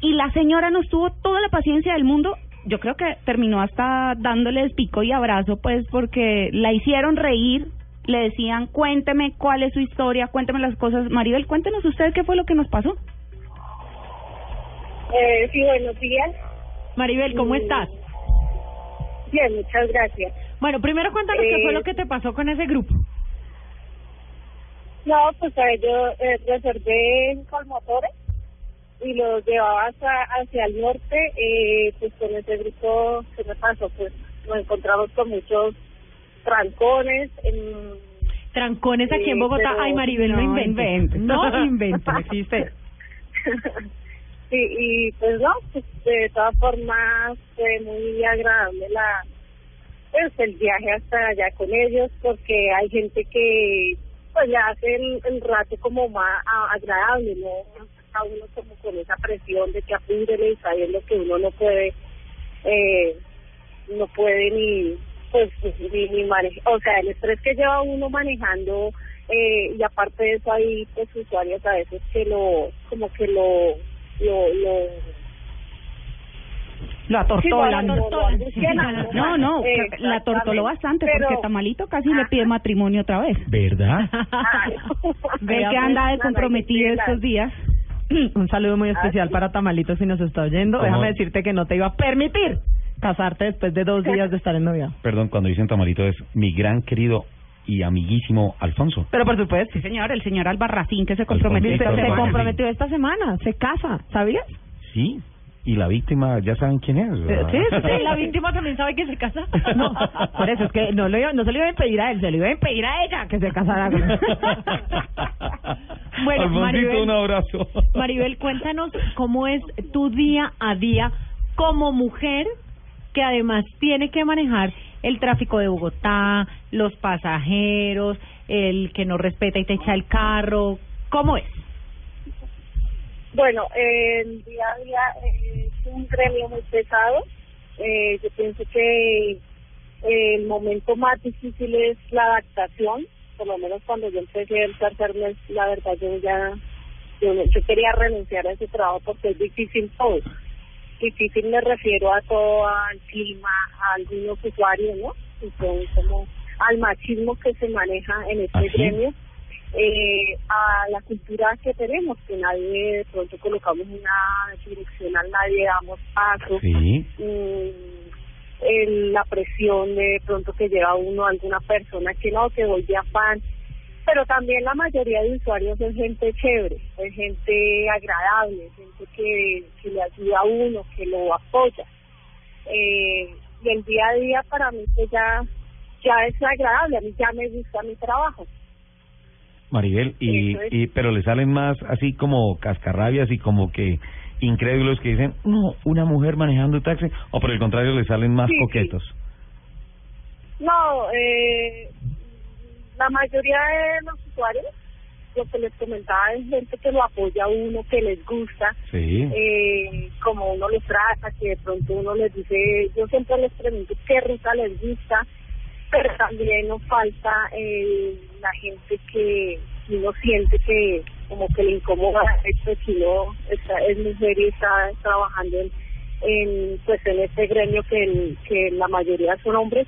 Y la señora nos tuvo toda la paciencia del mundo. Yo creo que terminó hasta dándoles pico y abrazo, pues, porque la hicieron reír. Le decían, cuénteme cuál es su historia, cuénteme las cosas. Maribel, cuéntenos usted qué fue lo que nos pasó. Eh, sí, buenos días. Maribel, ¿cómo Mm. estás? Bien, muchas gracias. Bueno, primero cuéntanos qué Eh, fue lo que te pasó con ese grupo. No, pues a ellos eh, reservé en Colmotores y los llevaba hacia, hacia el norte. Eh, pues con ese grupo, ¿qué me pasó? Pues nos encontramos con muchos trancones. En, Trancones aquí en Sí, Bogotá. pero Ay, Maribel, no, no inventes. No (laughs) inventes, existe. (laughs) sí, y pues no, pues de todas formas fue muy agradable la pues el viaje hasta allá con ellos porque hay gente que pues le hace el, el rato como más agradable, ¿no? Está uno como con esa presión de que apúrele y sabiendo que uno no puede, eh, no puede ni, pues, ni, ni manejar, o sea, el estrés que lleva uno manejando, eh, y aparte de eso hay pues usuarios a veces que lo, como que lo, lo, lo, Lo. Sí, lo atortolan. No, no, Eh, la atortoló bastante Pero- porque Tamalito casi le pide matrimonio otra vez. ¿Verdad? (laughs) Ve que anda de comprometido estos días. (clears throat) Un saludo muy especial Ah, sí. para Tamalito si nos está oyendo. ¿Cómo? Déjame decirte que no te iba a permitir casarte después de dos días de estar en novia. Perdón, cuando dicen tamalito es mi gran querido y amiguísimo Alfonso. Pero por supuesto. Sí, señor, el señor Albarracín que se comprometió Se, comprometió esta semana, se casa, ¿sabías? Sí, y la víctima ya saben quién es. ¿verdad? Sí, sí, La (laughs) víctima también sabe que se casa. No, por eso es que no, lo iba- no se lo iba a impedir a él, se lo iba a impedir a ella que se casara con él. (laughs) Bueno, Alfonsito, Maribel. un abrazo. Maribel, cuéntanos cómo es tu día a día como mujer que además tiene que manejar el tráfico de Bogotá, los pasajeros, el que no respeta y te echa el carro. ¿Cómo es? Bueno, eh, el día a día eh, es un gremio muy pesado. Eh, yo pienso que el momento más difícil es la adaptación, por lo menos cuando yo empecé el tercer mes, la verdad yo ya, yo, yo quería renunciar a ese trabajo porque es difícil todo. Difícil me refiero a todo, al clima, a algunos usuarios, ¿no? Son como al machismo que se maneja en este ¿Ah, sí? gremio, eh, a la cultura que tenemos, que nadie de pronto colocamos una direccional, nadie damos paso. Sí. Mm, el- la presión de pronto que lleva uno a alguna persona que no, que voy de afán. Pero también la mayoría de usuarios es gente chévere, es gente agradable, es gente que, que le ayuda a uno, que lo apoya. Eh, y el día a día para mí pues ya, ya es agradable, a mí ya me gusta mi trabajo. Maribel, y, es. y pero le salen más así como cascarrabias y como que incrédulos que dicen, no, una mujer manejando taxi, o por el contrario le salen más Sí, sí. coquetos. No, eh, la mayoría de los usuarios, lo que les comentaba es gente que lo apoya a uno, que les gusta, Sí. eh, como uno les trata, que de pronto uno les dice, yo siempre les pregunto qué ruta les gusta, pero también nos falta eh, la gente que uno siente que como que le incomoda esto si uno está, es mujer y está trabajando en, en pues en este gremio que, el- que la mayoría son hombres.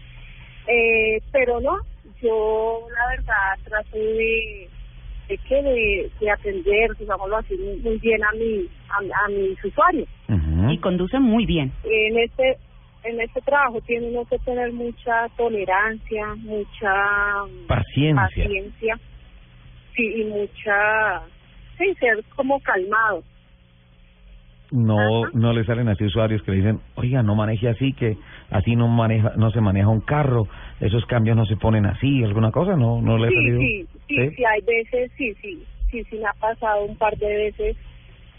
Eh, pero no yo la verdad trato de de que de, de atender digámoslo así muy, muy bien a mi a, a mis usuarios. Y conduce muy bien. en este en este trabajo tiene uno que tener mucha tolerancia mucha Paciencia. paciencia sí y mucha sí ser como calmado No, no le salen así usuarios que le dicen, oiga, no maneje así, que así no maneja, no se maneja un carro, esos cambios no se ponen así, alguna cosa, no, no le ha sí, salido. sí, sí, sí, hay veces, sí, sí, sí, sí me ha pasado un par de veces,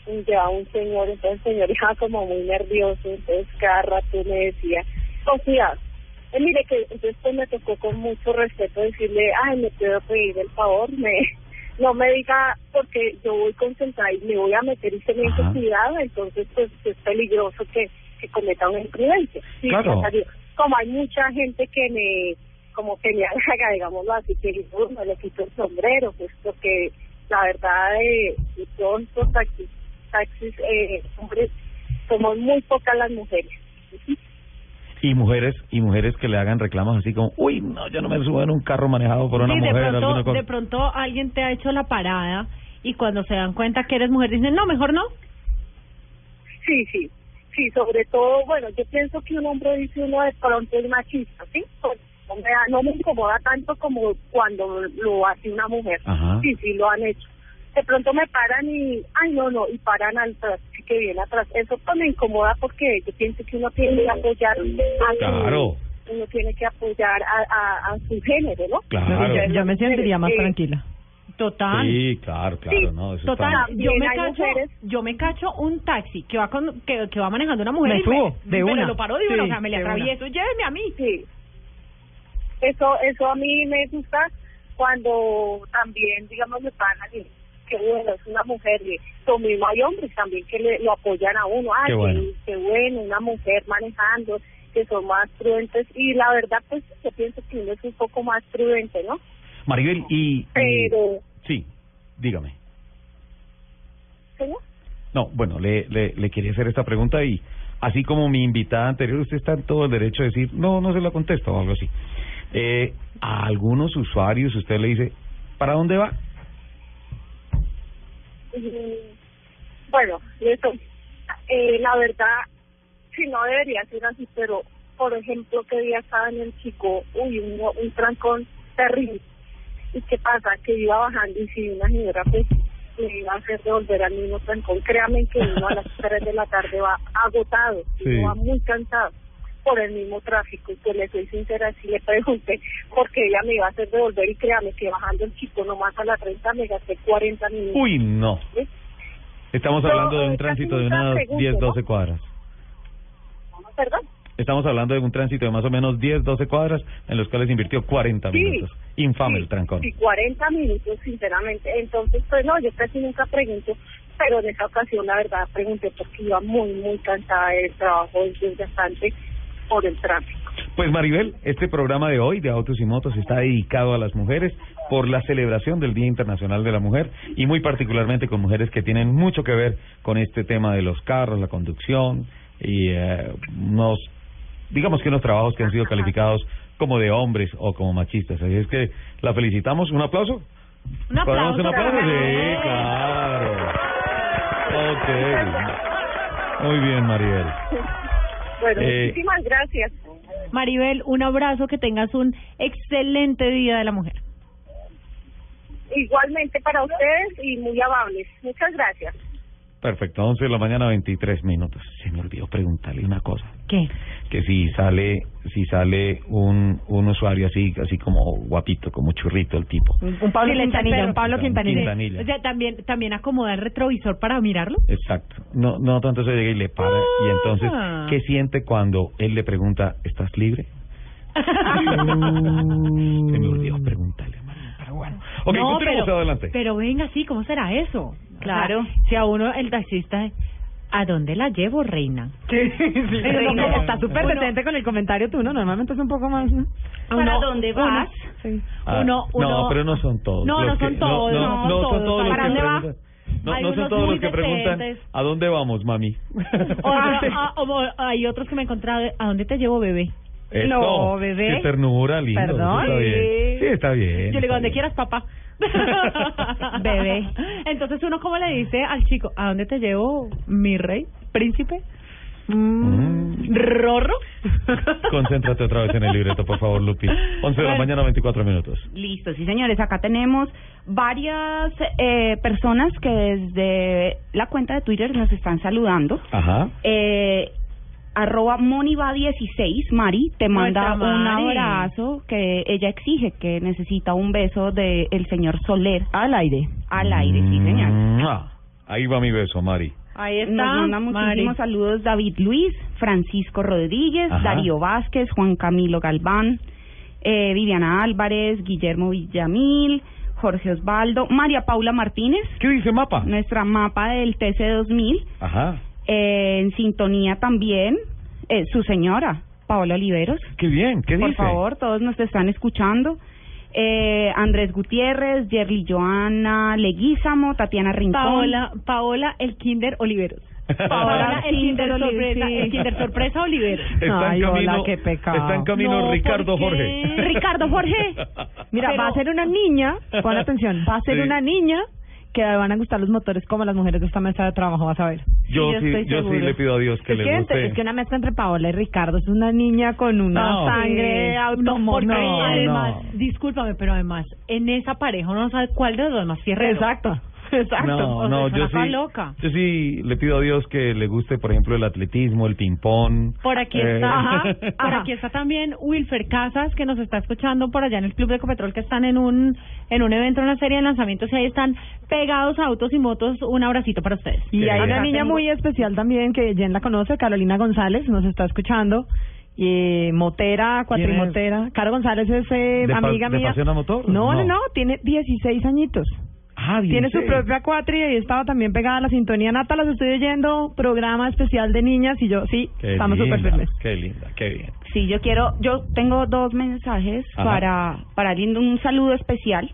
llevaba un señor, entonces el señor (laughs) estaba como muy nervioso, entonces cada rato me decía, con cuidado. Eh, mire que entonces pues me tocó con mucho respeto decirle, ay, me puedo pedir el favor, me (laughs) no me diga porque yo voy concentrada y me voy a meter y se me dice cuidado, entonces pues es peligroso que, que cometa una imprudencia. Sí, Claro. Como hay mucha gente que me como que me (laughs) haga, digámoslo así, que yo me le quito el sombrero, pues porque la verdad eh, todos taxis eh, hombres, somos muy pocas las mujeres. Y mujeres, y mujeres que le hagan reclamos así como, uy, no, yo no me subo en un carro manejado por una Sí, de mujer, alguna pronto, cosa. de pronto alguien te ha hecho la parada y cuando se dan cuenta que eres mujer dicen, no, mejor no. Sí, sí, sí, sobre todo, bueno, yo pienso que un hombre dice uno de pronto es machista, ¿sí? Pues, no, me, no me incomoda tanto como cuando lo hace una mujer. Ajá. Sí, sí, lo han hecho. De pronto me paran y, ay, no, no, y paran al sí que viene atrás. Eso pues me incomoda porque yo pienso que uno tiene que apoyar a su- uno tiene que apoyar a, a, a su género, ¿no? Claro. Yo, yo me sentiría más Eh, tranquila. Total. Sí, claro, claro, Sí, no, eso Total, está... yo me cacho, mujeres- yo me cacho un taxi que va con, que, que va manejando una mujer Me y subo, de una. lo paro de Sí, una, o sea, me le atravieso, lléveme a mí. Sí. Eso, eso a mí me gusta cuando también, digamos, me pagan y que bueno, es una mujer mismo hay hombres también que le, lo apoyan a uno. Ah, Qué bueno. qué bueno, una mujer manejando, que son más prudentes y la verdad pues yo pienso que uno es un poco más prudente, ¿no? Maribel, y, y- Pero, Sí, dígame. ¿señor? No, bueno, le, le, le quería hacer esta pregunta y así como mi invitada anterior, usted está en todo el derecho de decir, no, no se la contesto o algo así. Eh, a algunos usuarios usted le dice, ¿para dónde va? Mm, Bueno, eso, eh, la verdad, sí, no debería ser así, pero, por ejemplo, que día estaba en el chico, uy, un, un trancón terrible. ¿Y qué pasa? Que iba bajando y si una señora, pues, le iba a hacer devolver al mismo trancón. Créame que uno a las 3 de la tarde va agotado, Sí. uno va muy cansado por el mismo tráfico. Y pues le soy sincera, sí le pregunté porque ella me iba a hacer devolver y créame que bajando el chico nomás a las 30 me gasté 40 minutos. Uy, no. ¿sí? Estamos No, hablando de un tránsito de unas pregunta, 10, ¿no? 12 cuadras. ¿Perdón? Estamos hablando de un tránsito de más o menos 10, 12 cuadras en los cuales invirtió 40 Sí, minutos. Infame el Sí, trancón. Sí, 40 minutos, sinceramente. Entonces, pues no, yo casi nunca pregunto, pero en esa ocasión, la verdad, pregunté porque iba muy, muy cansada del trabajo desde bastante por el tráfico. Pues Maribel, este programa de hoy de Autos y Motos está dedicado a las mujeres por la celebración del Día Internacional de la Mujer y muy particularmente con mujeres que tienen mucho que ver con este tema de los carros, la conducción y eh, unos, digamos que unos trabajos que han sido calificados como de hombres o como machistas. Así es que la felicitamos. ¿Un aplauso? Un aplauso. Sí, claro. Ok. Muy bien, Maribel. (laughs) Bueno, Eh, muchísimas gracias. Maribel, un abrazo, que tengas un excelente Día de la Mujer. Igualmente para ustedes y muy amables. Muchas gracias. Perfecto, 11 de la mañana, 23 minutos. Se me olvidó preguntarle una cosa. ¿Qué? Que si sale, si sale un, un usuario así, así como guapito, como churrito el tipo. Un Pablo Sí, Quintanilla, echa un Pablo. Quintanilla. Quintanilla. O sea, también, también acomoda el retrovisor para mirarlo. Exacto. No, no tanto se llega y le para. Y entonces, Ah. ¿qué siente cuando él le pregunta, ¿estás libre? (laughs) Se me olvidó preguntarle, María, pero bueno. Ok, no, continuemos pero, adelante. pero venga, sí, ¿cómo será eso? Claro. O sea, si a uno el taxista, ¿a dónde la llevo, reina? (laughs) Sí, sí, Reina, no, está súper uno- decente con el comentario tú, ¿no? Normalmente es un poco más, ¿no? ¿Para Uno- dónde uno- vas? Sí. Ah, uno- no, uno- pero no son todos. No, los no que- son todos, No, no, son todos. ¿Para dónde va? preguntan. No, no son todos los que preguntan. ¿a dónde vamos, mami? (laughs) (laughs) Ah, o- hay otros que me he encontrado, ¿a dónde te llevo, bebé? No, bebé. Qué ternura, lindo. Perdón. Está bien. Sí, está bien. Yo le digo, bien. quieras, papá. Bebé. Entonces uno cómo le dice al chico, ¿a dónde te llevo, mi rey, príncipe? Mm, ¿Rorro? Concéntrate otra vez en el libreto, por favor, Lupi. 11 de la mañana, 24 minutos. Listo, sí señores, acá tenemos varias eh, personas que desde la cuenta de Twitter nos están saludando. Ajá. Eh, arroba moniva16, Mari, te manda un Mari. abrazo que ella exige que necesita un beso del el señor Soler. Al aire. Al aire, sí señor. Ahí va mi beso, Mari. Ahí está. Nos manda muchísimos Mari. saludos David Luis, Francisco Rodríguez, Ajá. Darío Vázquez, Juan Camilo Galván, eh, Viviana Álvarez, Guillermo Villamil, Jorge Osvaldo, María Paula Martínez. ¿Qué dice Mapa? Nuestra mapa del TC2000. Ajá. Eh, en sintonía también eh, su señora, Paola Oliveros. Qué bien, ¿qué Por dice? favor, todos nos están escuchando. Eh, Andrés Gutiérrez, Yerly Joana Leguízamo, Tatiana Rincón. Paola, Paola, el Kinder Oliveros. (laughs) Paola, el Kinder, sorpresa, el Kinder sorpresa Oliveros. Está en Ay, camino, hola, qué pecado. Está en camino No, Ricardo ¿por qué? Jorge. Ricardo Jorge. (laughs) Mira, Pero- va a ser una niña, pon atención, va a ser Sí. una niña que van a gustar los motores como las mujeres de esta mesa de trabajo, vas a ver. Yo yo sí, estoy yo sí le pido a Dios que es, le que guste. es que una mezcla entre Paola y Ricardo es una niña con una No. sangre No, porque automotriz. además, discúlpame, pero además, en esa pareja uno no sabe cuál de los dos más fierrero. Exacto, (laughs) exacto. No, no, yo sí, loca. yo sí le pido a Dios que le guste, por ejemplo, el atletismo, el ping-pong. Por aquí Eh, está, Ajá, (laughs) por aquí está también Wilfer Casas que nos está escuchando por allá en el Club de Ecopetrol que están en un en un evento, una serie de lanzamientos y ahí están pegados a autos y motos. Un abracito para ustedes. Y hay una niña muy especial también que Jen la conoce, Carolina González, nos está escuchando. Y eh, motera, cuatrimotera. Caro González es eh, ¿De pa- amiga de mía. Pasión a Motor? No, no, No. no, tiene 16 añitos. Ah, Tiene su 16. propia cuatri y estaba también pegada a la sintonía. Nata, las estoy oyendo, programa especial de niñas y yo, sí, Qué estamos súper firmes. Qué linda, qué bien. Sí, yo quiero, yo tengo dos mensajes Ajá. para para alguien, un saludo especial.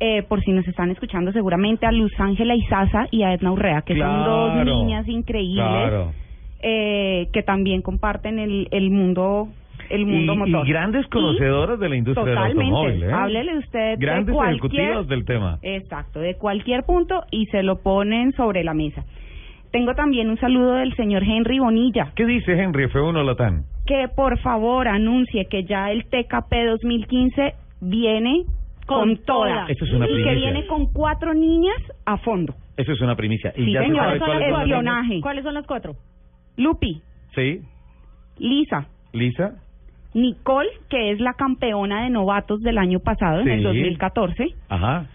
Eh, por si nos están escuchando seguramente a Luz Ángela Izaza y a Edna Urrea, que son dos niñas increíbles Claro. eh, que también comparten el, el mundo el mundo Y, motor. y grandes conocedoras de la industria del automóvil, ¿eh? Háblele usted Grandes de cualquier, ejecutivas del tema. Exacto, de cualquier punto y se lo ponen sobre la mesa. Tengo también un saludo del señor Henry Bonilla, ¿Qué dice Henry F1 Latán? que por favor anuncie que ya el TKP 2015 viene con, Con toda. toda. Eso es una y que viene con cuatro niñas a fondo. Eso es una primicia. ¿Y Sí, ya señor, se sabe cuáles es son? ¿Cuáles son las cuatro? Lupi, Sí, Lisa, Lisa. Nicole, que es la campeona de novatos del año pasado, en el Sí. 2014, Ajá.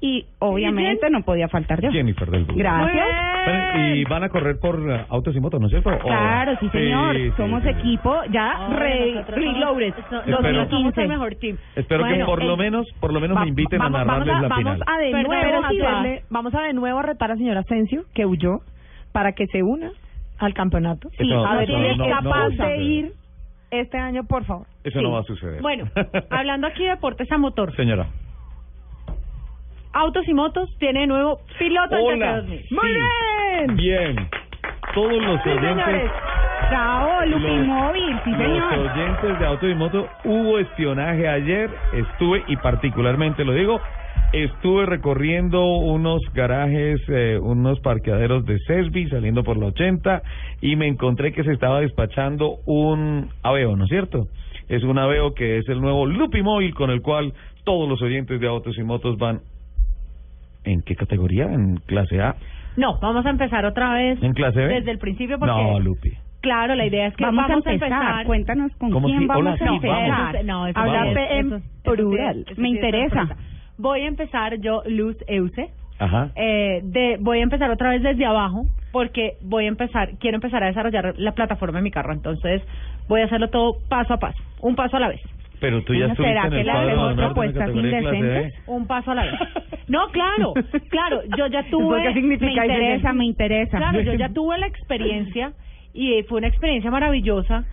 y obviamente no podía faltar yo. Jennifer del. Gracias. Bueno, Y van a correr por uh, autos y motos, ¿no es cierto? Claro, sí, señor. sí, Somos sí. equipo ya Ay, re, reloaded. somos- Espero- nosotros somos 2015. el mejor team. Espero que por lo el- menos, por lo menos Va- me inviten vamos, a narrarles vamos a, la vamos final. a de nuevo hacerle- vamos a de nuevo a retar al señor Asensio, que huyó, para que se una al campeonaso. Sí, Eso- a ver es no- no capaz vamos a de ir este año, por favor. Eso Sí. no va a suceder. Bueno, (laughs) hablando aquí de deportes a motor, Señora. Autos y Motos tiene de nuevo piloto Hola. TC2000. Sí. Bien. Todos los Sí, oyentes. señores. Chao, Los- sí Los señor. oyentes de Auto y Moto, hubo espionaje ayer, estuve, y particularmente lo digo, estuve recorriendo unos garajes, eh, unos parqueaderos de Sesbi, saliendo por la 80, y me encontré que se estaba despachando un Aveo, ¿no es cierto? Es un Aveo que es el nuevo Lupimóvil con el cual todos los oyentes de Autos y Motos van. ¿En qué categoría? ¿En clase A? No, vamos a empezar otra vez ¿En clase B? desde el principio porque No, Lupi. claro, la idea es que Vamos vamos, a empezar. Cuéntanos con ¿Cómo quién si- vamos hola, a sí, empezar. No, eso Hablar en eso- eso sí, plural. Me es interesa. Voy a empezar yo, Luz Euse. Ajá. Eh, de, voy a empezar otra vez desde abajo porque voy a empezar, quiero empezar a desarrollar la plataforma de mi carro. Entonces voy a hacerlo todo paso a paso, un paso a la vez. Pero tú ya estuviste ¿será en que le la propuestas indecentes? Un paso a la vez. No, claro, (laughs) claro, yo ya tuve... ¿Qué significa? Me interesa, me interesa. (laughs) Claro, yo ya tuve la experiencia y fue una experiencia maravillosa,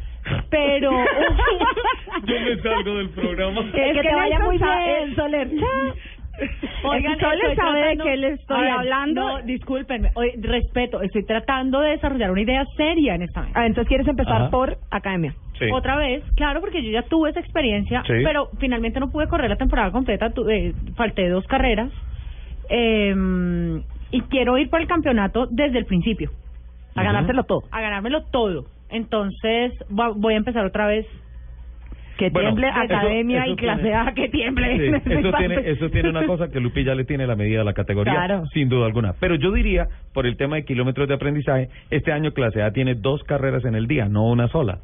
pero... (laughs) Yo me salgo del programa. Que- que te vaya muy bien, Soler. (laughs) Oigan, Soler sabe de tratando- qué le estoy hablando. No, discúlpenme. Oye, respeto, estoy tratando de desarrollar una idea seria en esta Ah, entonces quieres empezar Ajá. por academia. Otra vez, claro, porque yo ya tuve esa experiencia, Sí. pero finalmente no pude correr la temporada completa, tuve, falté dos carreras eh, y quiero ir por el campeonato desde el principio. A ganárselo todo. A ganármelo todo. Entonces voy a empezar otra vez. Que tiemble academia eso y clase tiene- A, que tiemble. Sí, ese eso tiene, eso tiene una cosa que Lupi ya le tiene la medida a la categoría, Claro. sin duda alguna. Pero yo diría, por el tema de kilómetros de aprendizaje, este año clase A tiene dos carreras en el día, no una sola.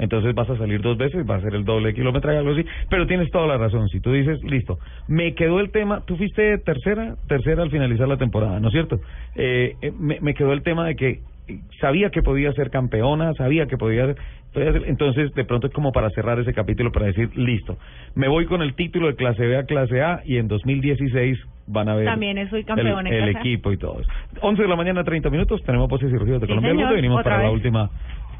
Entonces vas a salir dos veces, va a ser el doble de kilometraje, algo así. Pero tienes toda la razón. Si tú dices, listo, me quedó el tema, tú fuiste tercera, tercera al finalizar la temporada, ¿no es cierto? Eh, eh, me, me quedó el tema de que sabía que podía ser campeona, sabía que podía, podía ser- entonces de pronto es como para cerrar ese capítulo para decir, listo, me voy con el título de clase B a clase A y en 2016 van a ver También soy el, campeona en el equipo y todo eso. 11 de la mañana, 30 minutos, tenemos voces y rugidos de Sí, Colombia señor, y venimos otra para la vez. última.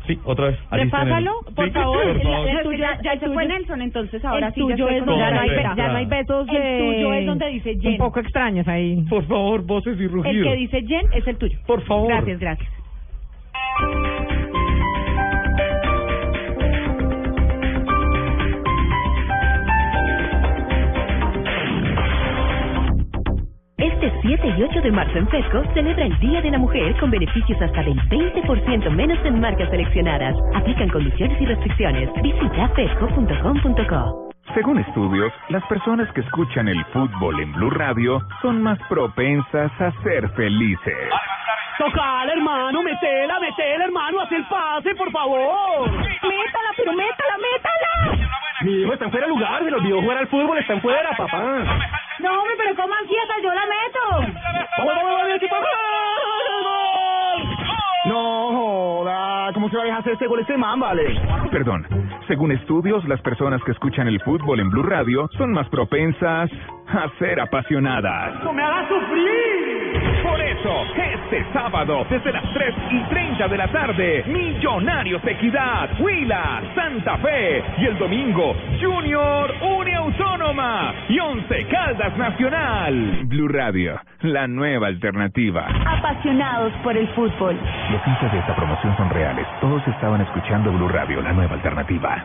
Sí, otra vez. El- Repásalo, por Sí, favor. por favor. El Es que tuyo- ya, ya el se fue Nelson, entonces ahora el sí ya tuyo estoy es donde ya no hay, ya no hay besos El de... tuyo es donde dice Jen. Un poco extraños ahí. Por favor, voces y rugidos. El que dice Jen es el tuyo. Por favor. Gracias, gracias. Este 7 y 8 de marzo en Fesco celebra el Día de la Mujer con beneficios hasta del 20% menos en marcas seleccionadas. Aplican condiciones y restricciones. Visita fesco.com.co. Según estudios, las personas que escuchan el fútbol en Blue Radio son más propensas a ser felices. Tocala, hermano, metela, metela, hermano, haz el pase, por favor. Métala, pero métala, métala. Mi hijo está en fuera de lugar, se le olvidó jugar al fútbol, está en fuera, papá. No, hombre, pero ¿cómo así? Hasta yo la meto. ¡Vamos, vamos, vamos, equipo! No joda, ¿cómo se va a dejar hacer ese gol ese man, vale? Perdón, según estudios, las personas que escuchan el fútbol en Blue Radio son más propensas a ser apasionadas. ¡No me hagas sufrir! Por eso, este sábado, desde las 3 y 30 de la tarde, Millonarios Equidad, Huila, Santa Fe. Y el domingo, Junior, Une Autónoma y Once Caldas Nacional. Blue Radio, la nueva alternativa. Apasionados por el fútbol. Los hinchas de esta promoción son reales. Todos estaban escuchando Blue Radio, la nueva alternativa.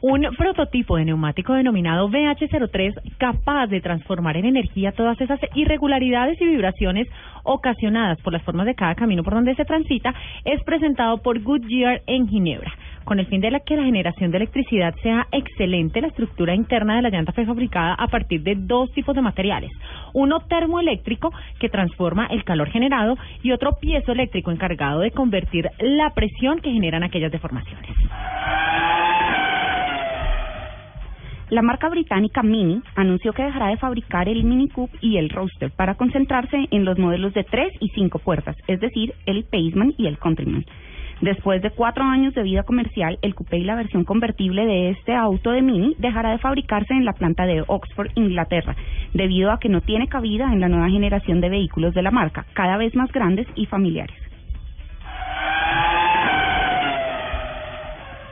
Un prototipo de neumático denominado VH03 capaz de transformar en energía todas esas irregularidades y vibraciones ocasionadas por las formas de cada camino por donde se transita es presentado por Goodyear en Ginebra. Con el fin de que la generación de electricidad sea excelente, la estructura interna de la llanta fue fabricada a partir de dos tipos de materiales. Uno termoeléctrico que transforma el calor generado y otro piezoeléctrico encargado de convertir la presión que generan aquellas deformaciones. La marca británica Mini anunció que dejará de fabricar el Mini Coupe y el Roadster para concentrarse en los modelos de tres y cinco puertas, es decir, el Paceman y el Countryman. Después de cuatro años de vida comercial, el coupé y la versión convertible de este auto de Mini dejará de fabricarse en la planta de Oxford, Inglaterra, debido a que no tiene cabida en la nueva generación de vehículos de la marca, cada vez más grandes y familiares.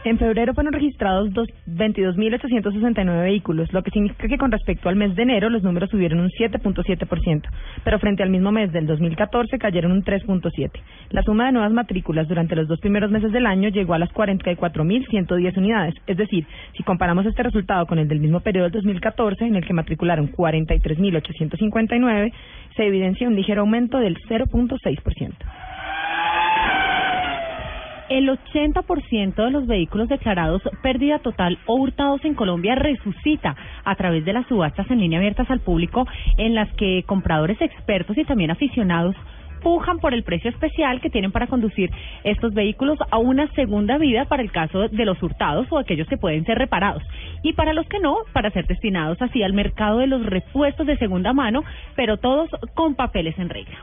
En febrero fueron registrados dos- 22.869 vehículos, lo que significa que con respecto al mes de enero los números subieron un 7.7%, pero frente al mismo mes del 2014 cayeron un 3.7%. La suma de nuevas matrículas durante los dos primeros meses del año llegó a las 44.110 unidades, es decir, si comparamos este resultado con el del mismo periodo del 2014, en el que matricularon 43.859, se evidencia un ligero aumento del 0.6%. El 80% de los vehículos declarados pérdida total o hurtados en Colombia resucita a través de las subastas en línea abiertas al público en las que compradores expertos y también aficionados pujan por el precio especial que tienen para conducir estos vehículos a una segunda vida para el caso de los hurtados o aquellos que pueden ser reparados y para los que no, para ser destinados así al mercado de los repuestos de segunda mano, pero todos con papeles en regla.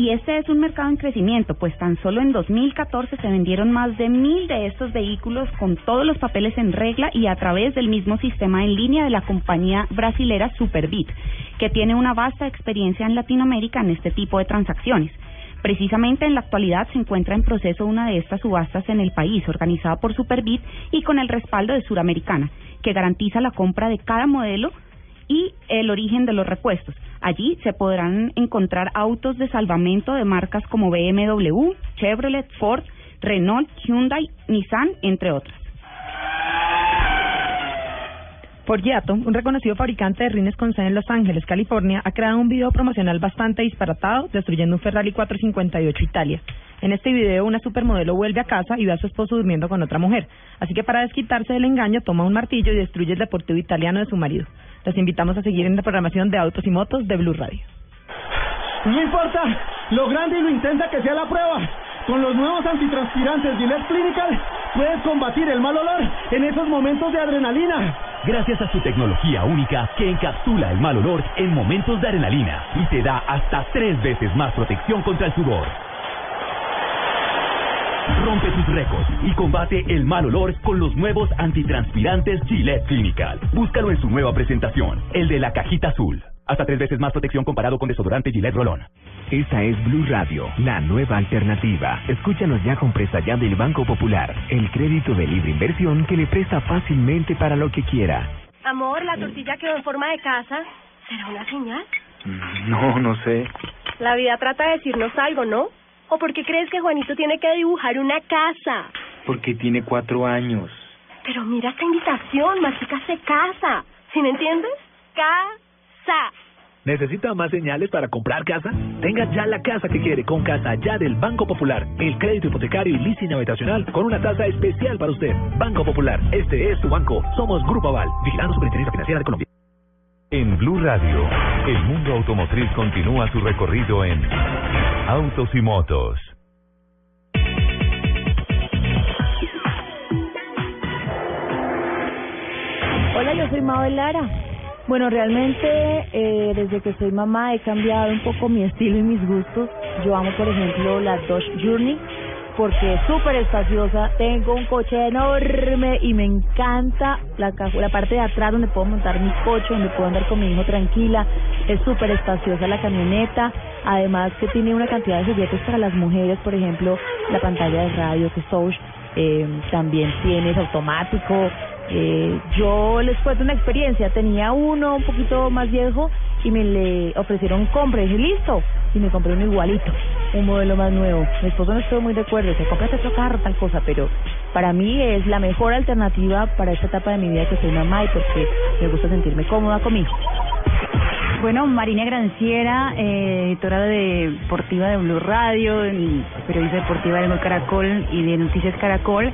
Y este es un mercado en crecimiento, pues tan solo en 2014 se vendieron más de mil de estos vehículos con todos los papeles en regla y a través del mismo sistema en línea de la compañía brasilera Superbit, que tiene una vasta experiencia en Latinoamérica en este tipo de transacciones. Precisamente en la actualidad se encuentra en proceso una de estas subastas en el país, organizada por Superbit y con el respaldo de Suramericana, que garantiza la compra de cada modelo y el origen de los repuestos. Allí se podrán encontrar autos de salvamento de marcas como BMW, Chevrolet, Ford, Renault, Hyundai, Nissan, entre otras. Forgiato, un reconocido fabricante de rines con sede en Los Ángeles, California, ha creado un video promocional bastante disparatado destruyendo un Ferrari 458 Italia. En este video, una supermodelo vuelve a casa y ve a su esposo durmiendo con otra mujer. Así que para desquitarse del engaño, toma un martillo y destruye el deportivo italiano de su marido. Los invitamos a seguir en la programación de Autos y Motos de Blue Radio. No importa lo grande y lo intensa que sea la prueba. Con los nuevos antitranspirantes Gillette Clinical puedes combatir el mal olor en esos momentos de adrenalina. Gracias a su tecnología única que encapsula el mal olor en momentos de adrenalina y te da hasta tres veces más protección contra el sudor. Rompe tus récords y combate el mal olor con los nuevos antitranspirantes Gillette Clinical. Búscalo en su nueva presentación, el de la cajita azul. Hasta tres veces más protección comparado con desodorante Gillette Rolón. Esta es Blue Radio, la nueva alternativa. Escúchanos ya con Presta Ya del Banco Popular, el crédito de libre inversión que le presta fácilmente para lo que quiera. Amor, la tortilla quedó en forma de casa. ¿Será una señal? No, no sé. La vida trata de decirnos algo, ¿no? ¿O por qué crees que Juanito tiene que dibujar una casa? Porque tiene cuatro años. Pero mira esta invitación, Mágica se casa. ¿Sí me entiendes? Casa. ¿Necesita más señales para comprar casa? Tenga ya la casa que quiere con Casa Ya del Banco Popular. El crédito hipotecario y leasing habitacional con una tasa especial para usted. Banco Popular, este es tu banco. Somos Grupo Aval, vigilando Superintendencia Financiera de Colombia. En Blue Radio, el mundo automotriz continúa su recorrido en Autos y Motos. Hola, yo soy Mabel Lara. Bueno, realmente eh, desde que soy mamá he cambiado un poco mi estilo y mis gustos. Yo amo, por ejemplo, la Dodge Journey porque es súper espaciosa. Tengo un coche enorme y me encanta la, la parte de atrás donde puedo montar mi coche, donde puedo andar con mi hijo tranquila. Es súper espaciosa la camioneta. Además que tiene una cantidad de juguetes para las mujeres, por ejemplo, la pantalla de radio que Soch eh, también tiene, es automático. Eh, yo les cuento una experiencia, tenía uno un poquito más viejo y me le ofrecieron compra, y dije listo, y me compré uno igualito, un modelo más nuevo. Mi esposo no estuvo muy de acuerdo, se compra otro carro, tal cosa, pero para mí es la mejor alternativa para esta etapa de mi vida que soy mamá y porque me gusta sentirme cómoda conmigo. Bueno, Marina Granciera, eh, editora de deportiva de Blue Radio, periodista deportiva de Caracol y de Noticias Caracol.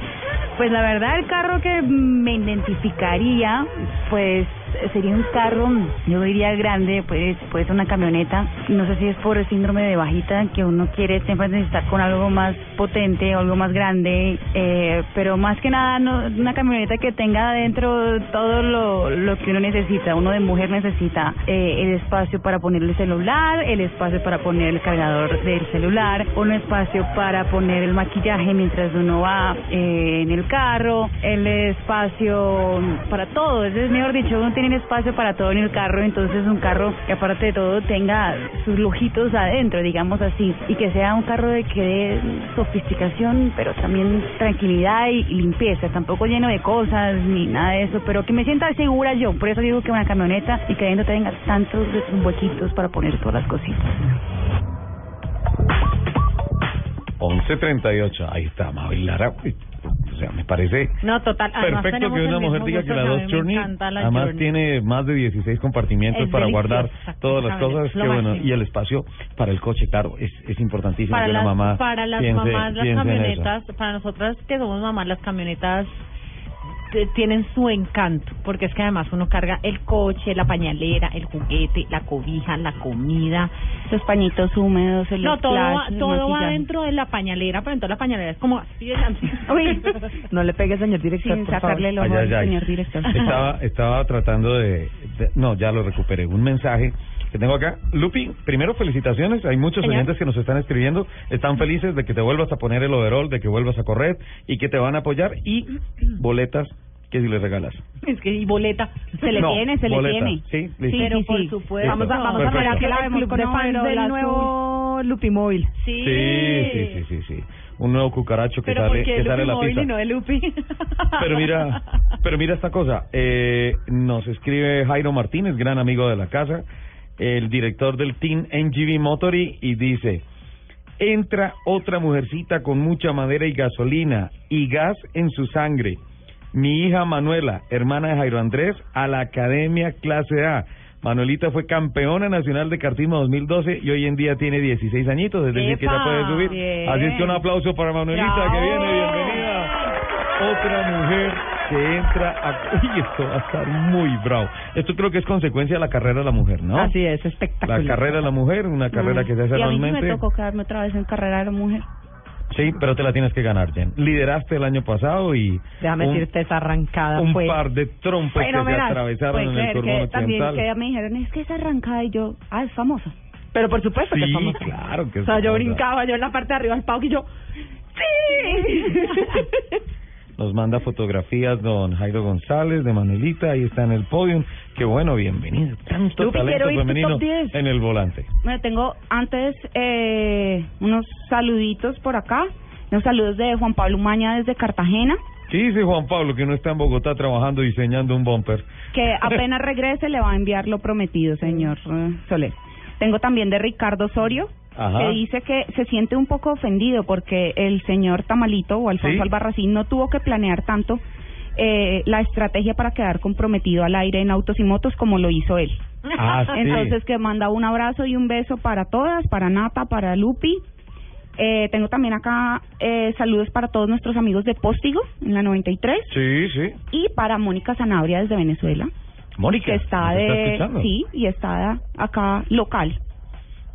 Pues la verdad el carro que me identificaría, pues sería un carro, yo diría grande, puede, puede ser una camioneta. No sé si es por el síndrome de bajita, que uno quiere siempre necesitar con algo más potente algo más grande, eh, pero más que nada no, una camioneta que tenga adentro todo lo, lo que uno necesita. Uno de mujer necesita eh, el espacio para poner el celular, el espacio para poner el cargador del celular, un espacio para poner el maquillaje mientras uno va eh, en el carro, el espacio para todo. Es mejor dicho, uno tiene espacio para todo en el carro, entonces un carro que aparte de todo tenga sus lujitos adentro, digamos así, y que sea un carro de que dé sofisticación, pero también tranquilidad y, limpieza, tampoco lleno de cosas ni nada de eso, pero que me sienta segura yo. Por eso digo que una camioneta y que adentro tenga tantos huequitos para poner todas las cositas. 11.38, ahí está, Mabel Lara. O sea, me parece No, total. además perfecto que una mujer diga que la me Journey, la además Journey. tiene más de 16 compartimientos Es para guardar todas las cosas, que bueno, y el espacio para el coche, claro, es, es importantísimo para que las, la mamá para las piense- mamás las camionetas para nosotras que somos mamás las camionetas tienen su encanto porque es que además uno carga el coche la pañalera el juguete la cobija la comida los pañitos húmedos el no todo va, el todo va dentro de la pañalera pero entonces la pañalera es como así de (laughs) Uy. No le pegue, señor director, Sin por sacarle el favor. ojo Ay, ay, al ay. señor director. Estaba, (laughs) estaba tratando de, de- No, ya lo recuperé. Un mensaje que tengo acá. Lupi, primero felicitaciones. Hay muchos Señor. oyentes que nos están escribiendo. Están felices de que te vuelvas a poner el overall, de que vuelvas a correr y que te van a apoyar. Y boletas que si les regalas. es que y boleta Se le No, tiene, se boleta. le tiene. Sí, listo. pero sí, por sí. supuesto Vamos a, vamos a ver que la La vemos club de con fans número, del nuevo Lupimóvil. sí Sí, sí, sí, sí, sí. Un nuevo cucaracho que pero sale, que sale Lupi la pista. y no de Lupi Pero mira, pero mira esta cosa. Eh, nos escribe Jairo Martínez, gran amigo de la casa, el director del Team NGV Motory, y dice: entra otra mujercita con mucha madera y gasolina y gas en su sangre. Mi hija Manuela, hermana de Jairo Andrés, a la Academia Clase A. Manuelita fue campeona nacional de kartismo 2012 y hoy en día tiene 16 añitos, es decir, que ya puede subir. Bien. Así es que un aplauso para Manuelita que viene, bienvenida. Otra mujer que entra a... (laughs) Uy, esto va a estar muy bravo. Esto creo que es consecuencia de la carrera de la mujer, ¿no? Así es, La espectacular. carrera de la mujer, una carrera que se hace y a mí sí me tocó quedarme otra vez en carrera de la mujer. Sí, pero te la tienes que ganar, Jen. Lideraste el año pasado y Déjame un, decirte, esa arrancada un fue... par de trompos que se atravesaron en el cordón que también que me dijeron, es que es arrancada y yo, ah, es famosa. Pero por supuesto que es Sí, famosa. claro que O es sea, yo brincaba yo en la parte de arriba del palco y yo... ¡Sí! (laughs) Nos manda fotografías don Jairo González de Manuelita, ahí está en el podium. Qué bueno, bienvenido. Tanto Lupi, talento femenino top 10. en el volante. Bueno, tengo antes eh, unos saluditos por acá. Unos saludos de Juan Pablo Umaña desde Cartagena, ¿Qué dice Juan Pablo que no está en Bogotá trabajando diseñando un bumper? que (laughs) apenas regrese le va a enviar lo prometido, señor eh, Soler. Tengo también de Ricardo Osorio, Ajá. que dice que se siente un poco ofendido porque el señor Tamalito o Alfonso Sí. Albarracín no tuvo que planear tanto eh, la estrategia para quedar comprometido al aire en autos y motos como lo hizo él. Ah, sí. Entonces que manda un abrazo y un beso para todas, para Nata, para Lupi. Eh, tengo también acá eh, saludos para todos nuestros amigos de Póstigo en la 93 Sí, sí. y para Mónica Zanabria desde Venezuela Mónica, que está ¿nos está de escuchando? sí y está acá local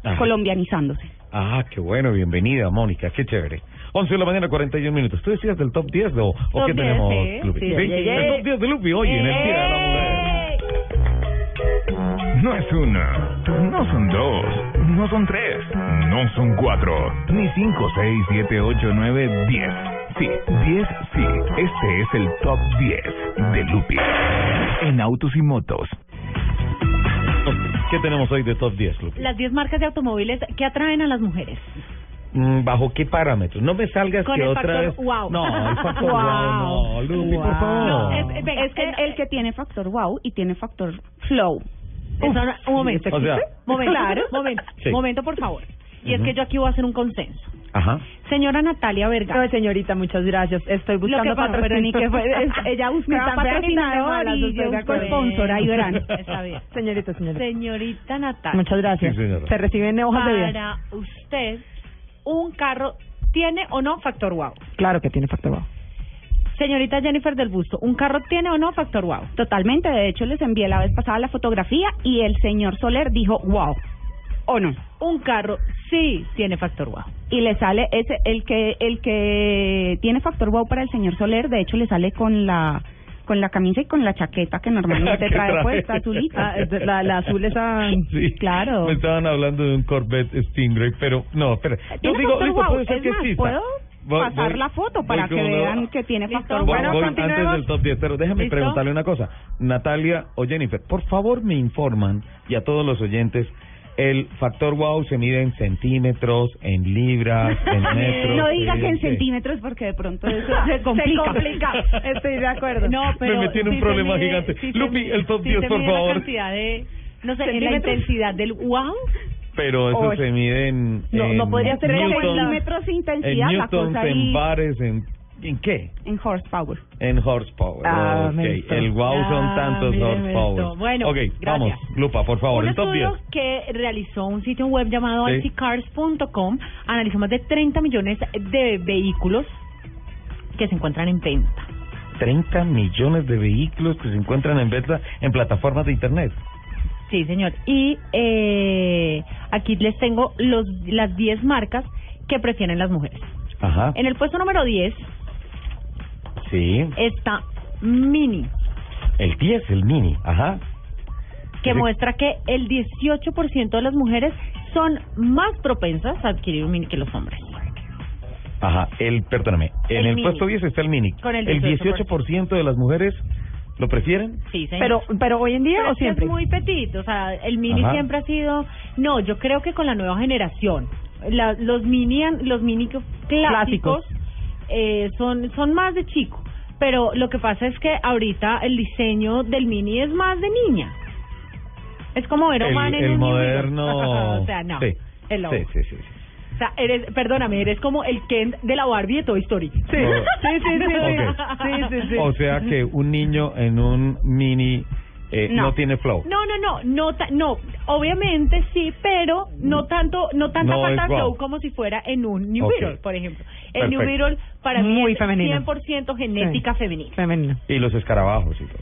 Ah. colombianizándose. Ah, qué bueno, bienvenida, Mónica, qué chévere. 11 de la mañana, 41 minutos. ¿Tú decías del top 10 o, o Top qué 10, tenemos, sí, Lupi? sí, ¿Sí? yeah, yeah. El top 10 de Lupi hoy en el Día de la Mujer. No es una, no son dos, no son tres, no son cuatro, ni cinco, seis, siete, ocho, nueve, diez. Sí, diez, sí. Este es el top 10 de Lupi. En autos y motos. ¿Qué tenemos hoy de top 10, Lupi? las 10 marcas de automóviles que atraen a las mujeres Mm, ¿Bajo qué parámetros? No me salgas Con que el otra factor vez... wow. No, el (laughs) factor wow, no, Lupi, por Wow. favor. No, es- es que el- el que tiene factor wow y tiene factor flow. Eso no- un momento O sea- momento Claro. momento (laughs) Sí. momento por favor y es que yo aquí voy a hacer un consenso Ajá. señora Natalia Vergara No, señorita, muchas gracias. Estoy buscando ni que fue, es- (laughs) ella buscaba patrocinador y estoy yo de busco sponsor, ahí verán. (laughs) Está bien. Señorita, señorita. Señorita Natalia. Muchas gracias. Sí. Se reciben hojas de vida. Para usted, un carro tiene o no factor wow. Claro que tiene factor wow. Señorita Jennifer del Busto, ¿un carro tiene o no factor wow? Totalmente, de hecho les envié la vez pasada la fotografía y el señor Soler dijo wow. ¿O no? Un carro sí tiene factor wow. Y le sale ese el que el que tiene factor wow para el señor Soler, de hecho le sale con la con la camisa y con la chaqueta que normalmente (laughs) ¿Qué trae trae? puesta azulita. Ah, la- la azul esa- Sí. Claro. Me estaban hablando de un Corvette Stingray, pero no, espera. Yo digo, factor wow. puede ser Es que más, exista. ¿puedo Voy- pasar voy- la foto para que vean que tiene factor Voy- wow? voy antes del top 10, pero déjame ¿Listo? preguntarle una cosa. Natalia o Jennifer, por favor me informan, y a todos los oyentes, el factor wow se mide en centímetros, en libras, (laughs) en metros. no diga que en centímetros porque de pronto eso se (laughs) complica. complica. Estoy de acuerdo. No, pero Me metí en un sí se problema mide- gigante. sí se Lupi, mide- el top sí 10, se por mide la favor. cantidad de, no sé, en la intensidad del wow. Pero eso Oy. se mide en. No, en no podría ser en centímetros En intensidad, la newtons, cosa en ahí bares, en. ¿En qué? en horsepower. En horsepower. Ah, ok. me gustó. El wow son Ah, tantos horsepower. Bueno, ok, gracias. vamos, Lupa, por favor, un el top 10. estudio que realizó un sitio web llamado Sí. iCars.com analizó más de 30 millones de vehículos que se encuentran en venta. 30 millones de vehículos que se encuentran en venta en plataformas de internet. Sí, señor. Y eh, aquí les tengo los las 10 marcas que prefieren las mujeres. Ajá. En el puesto número 10 Sí. está Mini, El 10, el mini. Ajá. que Sí. muestra que el 18% de las mujeres son más propensas a adquirir un Mini que los hombres. Ajá. El, perdóname. En El el, mini. puesto 10 está el mini. Con el 18% de las mujeres lo prefieren. Sí, señor. Pero, pero hoy en día Pero o es que siempre. Es muy petit, o sea, el mini Ajá. siempre ha sido. No, yo creo que con la nueva generación, la- los mini, los mini clásicos, eh, son son más de chico. Pero lo que pasa es que ahorita el diseño del mini es más de niña. Es como ver El, el New moderno. (laughs) o sea, no. Sí. Hello. Sí, sí, sí. sí. O sea, eres, perdóname, eres como el Ken de la Barbie de Toy Story. Sí, Oh. sí, sí, sí, Ok. sí, sí, sí. O sea que un niño en un mini eh, no. No. tiene flow. No, no, no, no, ta- no, obviamente sí, pero no tanto, no tanta No falta flow como si fuera en un New Ok. Beetle, por ejemplo. El New. Beetle para mí Muy es femenino. 100% genética femenina. Femenino. Y los escarabajos y todo.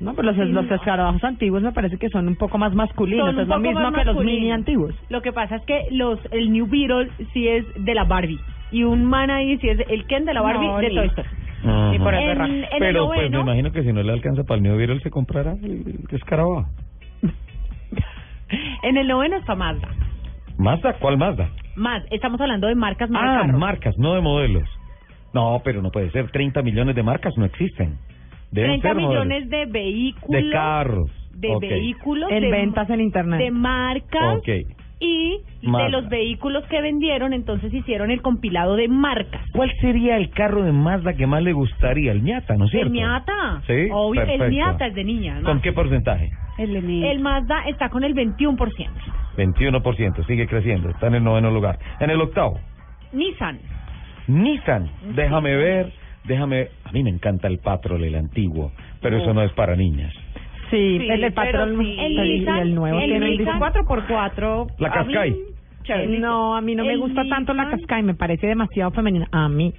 No, pero los, los escarabajos antiguos me parece que son un poco más masculinos. Son es lo mismo que los mini antiguos. Lo que pasa es que los el New Beetle sí es de la Barbie y un man ahí sí es el Ken de la Barbie No, de Toy Story. Ajá. Y por eso es raro. En el Pero pues me imagino que si no le alcanza para el New Beetle se comprará el escarabajo. (laughs) En el noveno está Mazda. ¿Mazda? ¿Cuál Mazda? Más, estamos hablando de marcas no de Ah, carros. marcas, no de modelos. No, pero no puede ser. 30 millones de marcas no existen. Deben 30 ser modelos. millones de vehículos. de carros. de vehículos En de, ventas en internet. de marcas Ok. Y Mazda. de los vehículos que vendieron, entonces hicieron el compilado de marcas. ¿Cuál sería el carro de Mazda que más le gustaría? El Miata, ¿no es cierto? El Miata. Sí, Obvio, perfecto. el Miata es de niña. además. ¿Con qué porcentaje? El, El Mazda está con el 21%. 21%, sigue creciendo, está en el noveno lugar. En el octavo, Nissan. Nissan, déjame ver, déjame, a mí me encanta el Patrol, el antiguo, pero eso no es para niñas. Sí, Sí, el, el patrón sí. El y Nissan, el nuevo el tiene Nissan. diseño. 4x4. La A mí. No, a mí no me El gusta tanto la Nissan. Qashqai, me parece demasiado femenina. A mí.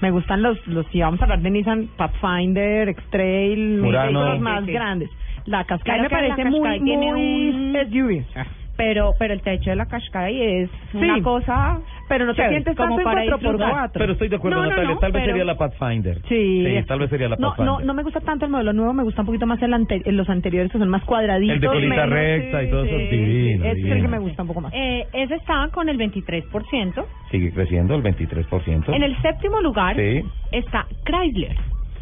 Me gustan los, los si vamos a hablar de Nissan, Pathfinder, X-Trail, vehículos más Sí, sí. grandes. La Qashqai Claro me parece muy, muy un- SUV. Pero, pero el techo de la Qashqai es Sí. una cosa... Pero no te chévere, sientes como tanto en para 4x4. disfrutar. Pero estoy de acuerdo, No, no, Natalia, no, tal vez pero- sería la Pathfinder. Sí. tal vez sería la Pathfinder. no, no me gusta tanto el modelo nuevo, me gusta un poquito más el ante- los anteriores que son más cuadraditos. El de colita menos- recta y todo eso, sí, divino, es el que me gusta un poco más. Eh, ese está con el 23%. Sigue creciendo el 23%. En el séptimo lugar Sí. está Chrysler.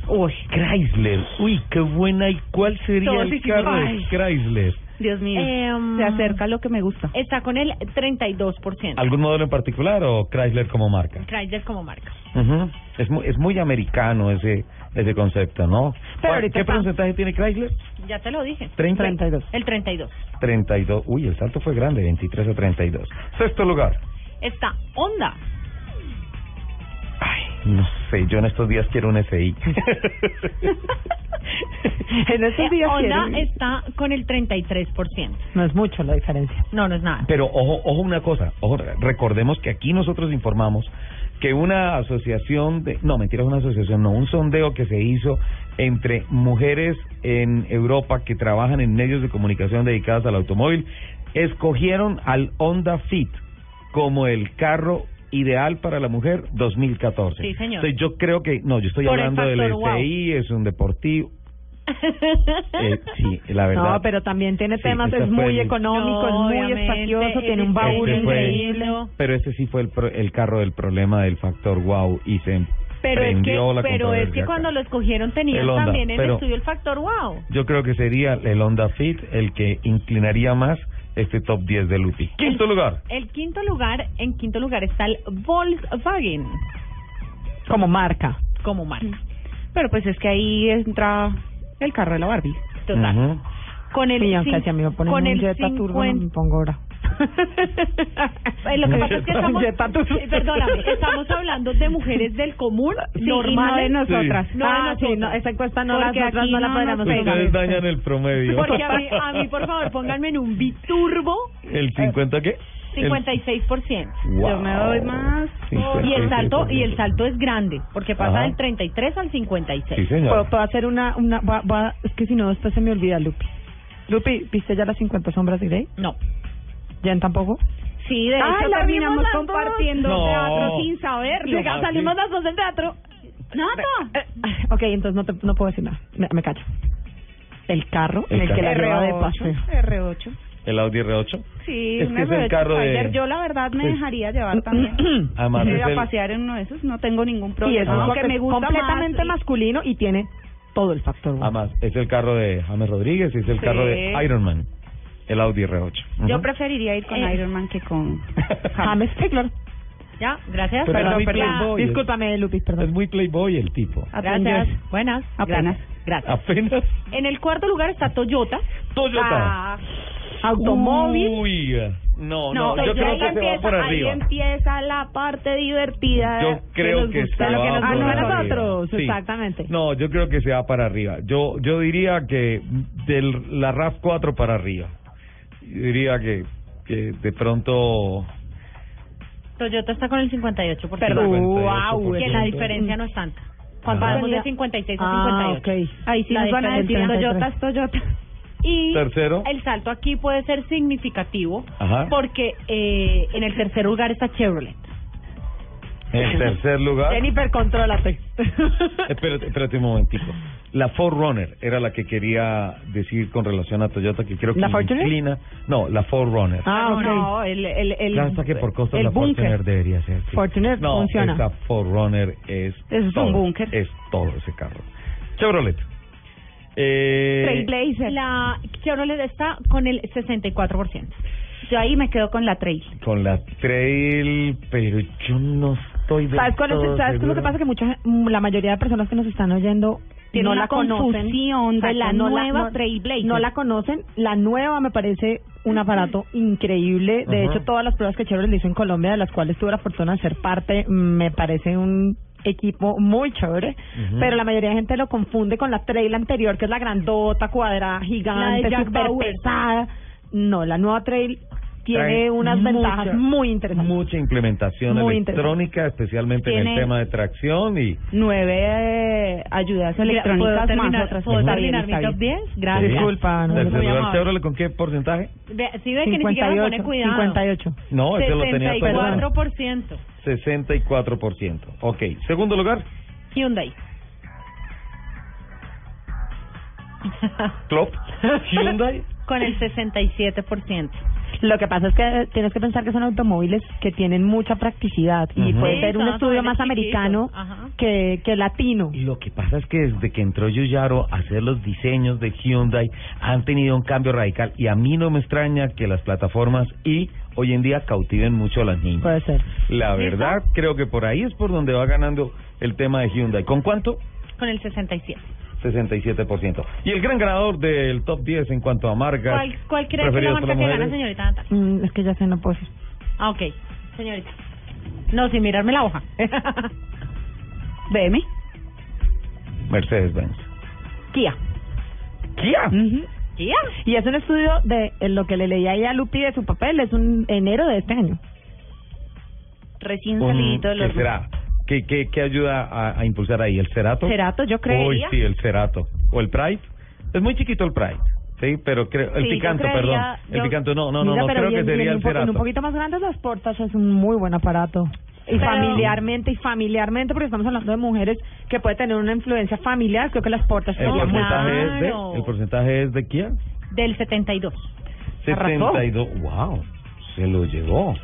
Uy, Chrysler. Uy, qué buena. ¿Y cuál sería Todos el carro de. Chrysler? Dios mío, Em, se acerca lo que me gusta. Está con el 32%. ¿Algún modelo en particular o Chrysler como marca? Chrysler como marca. Ujú. Es muy, es muy americano ese ese concepto, ¿no? ¿Cuál- ahorita ¿Qué está- porcentaje tiene Chrysler? Ya te lo dije. 30. 32. El 32. 32. Uy, el salto fue grande, 23 a 32. Sexto lugar. Está Honda. No sé, yo en estos días quiero un SI. (laughs) en estos días Honda está con el 33%. No es mucho la diferencia. No, no es nada. Pero ojo, ojo una cosa, ojo, recordemos que aquí nosotros informamos que una asociación de, no, mentira, es una asociación, no, un sondeo que se hizo entre mujeres en Europa que trabajan en medios de comunicación dedicados al automóvil, escogieron al Honda Fit como el carro ideal para la mujer 2014. Sí, señor. Entonces, yo creo que, no, yo estoy Por el hablando del factor wow. Es un deportivo. (laughs) Eh, sí, la verdad. No, pero también tiene Sí, temas, esta es muy el- económico, es muy espacioso, tiene un baúl Este increíble. Pero ese sí fue el, pro- el carro del problema del factor wow y se Pero es que, pero es que cuando lo escogieron tenían El Honda, también en pero- estudio el factor wow. Yo creo que sería el Honda Fit el que inclinaría más este top 10 de Lupi. Quinto lugar. El quinto lugar, en quinto lugar está el Volkswagen Como marca. como marca. Pero pues es que ahí entra el carro de la Barbie. Total. Ujú. Con el Sí, aunque cin- si a mí me ponen con un el Jetta Turbo no 50 me pongo ahora. Eh, Lo que pasa es que estamos. Sí, perdóname, estamos hablando de mujeres del común, Sí, y no normales, de nosotras. no de ah, sí, nosotras. no, esa encuesta no, nosotras aquí no la no podríamos nos pegar. Ustedes dañan el promedio. Porque a mí, a mí, por favor, pónganme en un biturbo ¿El 50 qué? El- 56%. Wow. Yo me doy más. Y el salto y el 56%. salto es grande, porque pasa Ajá. del 33 al 56. Sí, señor. Puedo, puedo hacer una, una va- va- es que si no después se me olvida, Lupi. Lupi, ¿viste ya las 50 sombras de Grey? No. ¿Jen tampoco? Sí, de hecho terminamos compartiendo No. teatro sin saberlo. Salimos las dos del teatro. Nada. Eh, ok, entonces no, te, no puedo decir nada. Me, me callo. El carro en El el que la carro. lleva de R8. paseo. R8. El Audi R8. Sí, Es un que es el R8 carro de- Spider. Yo la verdad me dejaría llevar también. Además, Ir es a el- pasear en uno de esos, no tengo ningún Y problema. es Aunque un- me gusta completamente más, masculino y tiene todo el factor. wow. Además, es el carro de James Rodríguez y es el Sí. carro de Iron Man. El Audi R8. Yo preferiría ir con Eh. Iron Man que con (laughs) James, claro. Ya, gracias. Pero es Perdón, muy perdón. playboy. Discúlpame, Lupi, Es perdón. muy playboy el tipo. Gracias. Buenas. Apenas. Gracias. Apenas. En el cuarto lugar está Toyota. Toyota. Ah, Automóvil. Uy, no, no, yo creo ahí que se va empieza- por Ahí arriba. empieza la parte divertida. Yo creo nos que gusta, se lo va que nos Ah, por gusta. a arriba. nosotros, Sí. exactamente. No, yo creo que se va para arriba. Yo yo diría que de la RAV 4 para arriba. Yo diría que, que de pronto... Toyota está con el 58%. Perdón. 58%. Wow, Que la diferencia no es tanta. Cuando Ajá. vamos de 56 a Ah, 58. ok. Ahí sí La nos van a decir. Toyota es Toyota. Y Tercero. el salto aquí puede ser significativo Ajá. porque eh, en el tercer lugar está Chevrolet. En tercer lugar... Jennifer, contrólate. Espérate, espérate un momentico. La Forerunner era la que quería decir con relación a Toyota, que creo que ¿La inclina... No, la Forerunner. Ah, ok. No, el, el, el, Claro, hasta que por costos el la búnker. Fortuner debería ser. sí. Fortuner no, funciona. esa Forerunner es es todo, un búnker. Es todo ese carro. Chevrolet. Eh, Trailblazer. La Chevrolet está con el 64%. Yo ahí me quedo con la Trail. Con la Trail, pero yo no estoy ¿Sabes cuál es, todo ¿sabes qué es lo que pasa? Que mucha, la mayoría de personas que nos están oyendo Tiene no una la conocen. confusión de la no nueva no- Trailblazer. No la conocen. La nueva me parece un aparato increíble. De hecho, todas las pruebas que Chevrolet hizo en Colombia, de las cuales tuve la fortuna de ser parte, me parece un equipo muy chévere, pero la mayoría de gente lo confunde con la trail anterior, que es la grandota, cuadrada, gigante, Bauer. pesada. No, la nueva trail tiene unas mucha- ventajas muy interesantes. Mucha implementación Muy electrónica, especialmente en el Tiene- tema de tracción y... Nueve eh, ayudas ¿Puedo electrónicas terminar, más otras. ¿puedo terminar bien, mi top bien. 10? Gracias. Sí. Disculpa, no. Chevrolet, ¿con qué porcentaje? Ve, sí ve que ni siquiera me pone 58, cuidado. 58. No, ese lo tenía Toyota. 64%. 64%. Ok. Segundo lugar, Hyundai. Club. (laughs) Hyundai. con el 67%. Lo que pasa es que tienes que pensar que son automóviles que tienen mucha practicidad y Ujú. puede Sí, ser un son estudio automóviles más americano. Ajá. que, que latino. Y lo que pasa es que desde que entró Yuyaro a hacer los diseños de Hyundai han tenido un cambio radical y a mí no me extraña que las plataformas y hoy en día cautiven mucho a las niñas. Puede ser. La verdad, creo que por ahí es por donde va ganando el tema de Hyundai. ¿Con cuánto? Con el 67%. 67%. Y el gran ganador del top 10 en cuanto a marcas. ¿Cuál, cuál cree que es la marca que gana, señorita Natalia? Mm, es que ya sé, no puedo decir. Ah, ok. Señorita. No, sin mirarme la hoja. (laughs) BM. Mercedes-Benz. Kia. Kia. ¿Kia? Y es un estudio de eh, lo que le leía ahí a Lupi de su papel, es un enero de este año. recién Un- salidito del ¿Qué será? ¿Qué, qué, qué ayuda a, a impulsar ahí? ¿El cerato? Cerato, yo creería. Uy, sí, el cerato. ¿O el Pride? Es muy chiquito el Pride. Sí, pero creo, el Sí, picanto, creería- perdón. El picanto, no, no, no, Mira, no pero creo que sería el cerato. un poquito más grandes las portas es un muy buen aparato. Y Pero- familiarmente, y familiarmente, porque estamos hablando de mujeres que puede tener una influencia familiar, creo que las portas El muy porcentaje, es de, Claro. el porcentaje es de quién? Del 72. 72. Wow, se lo llevó.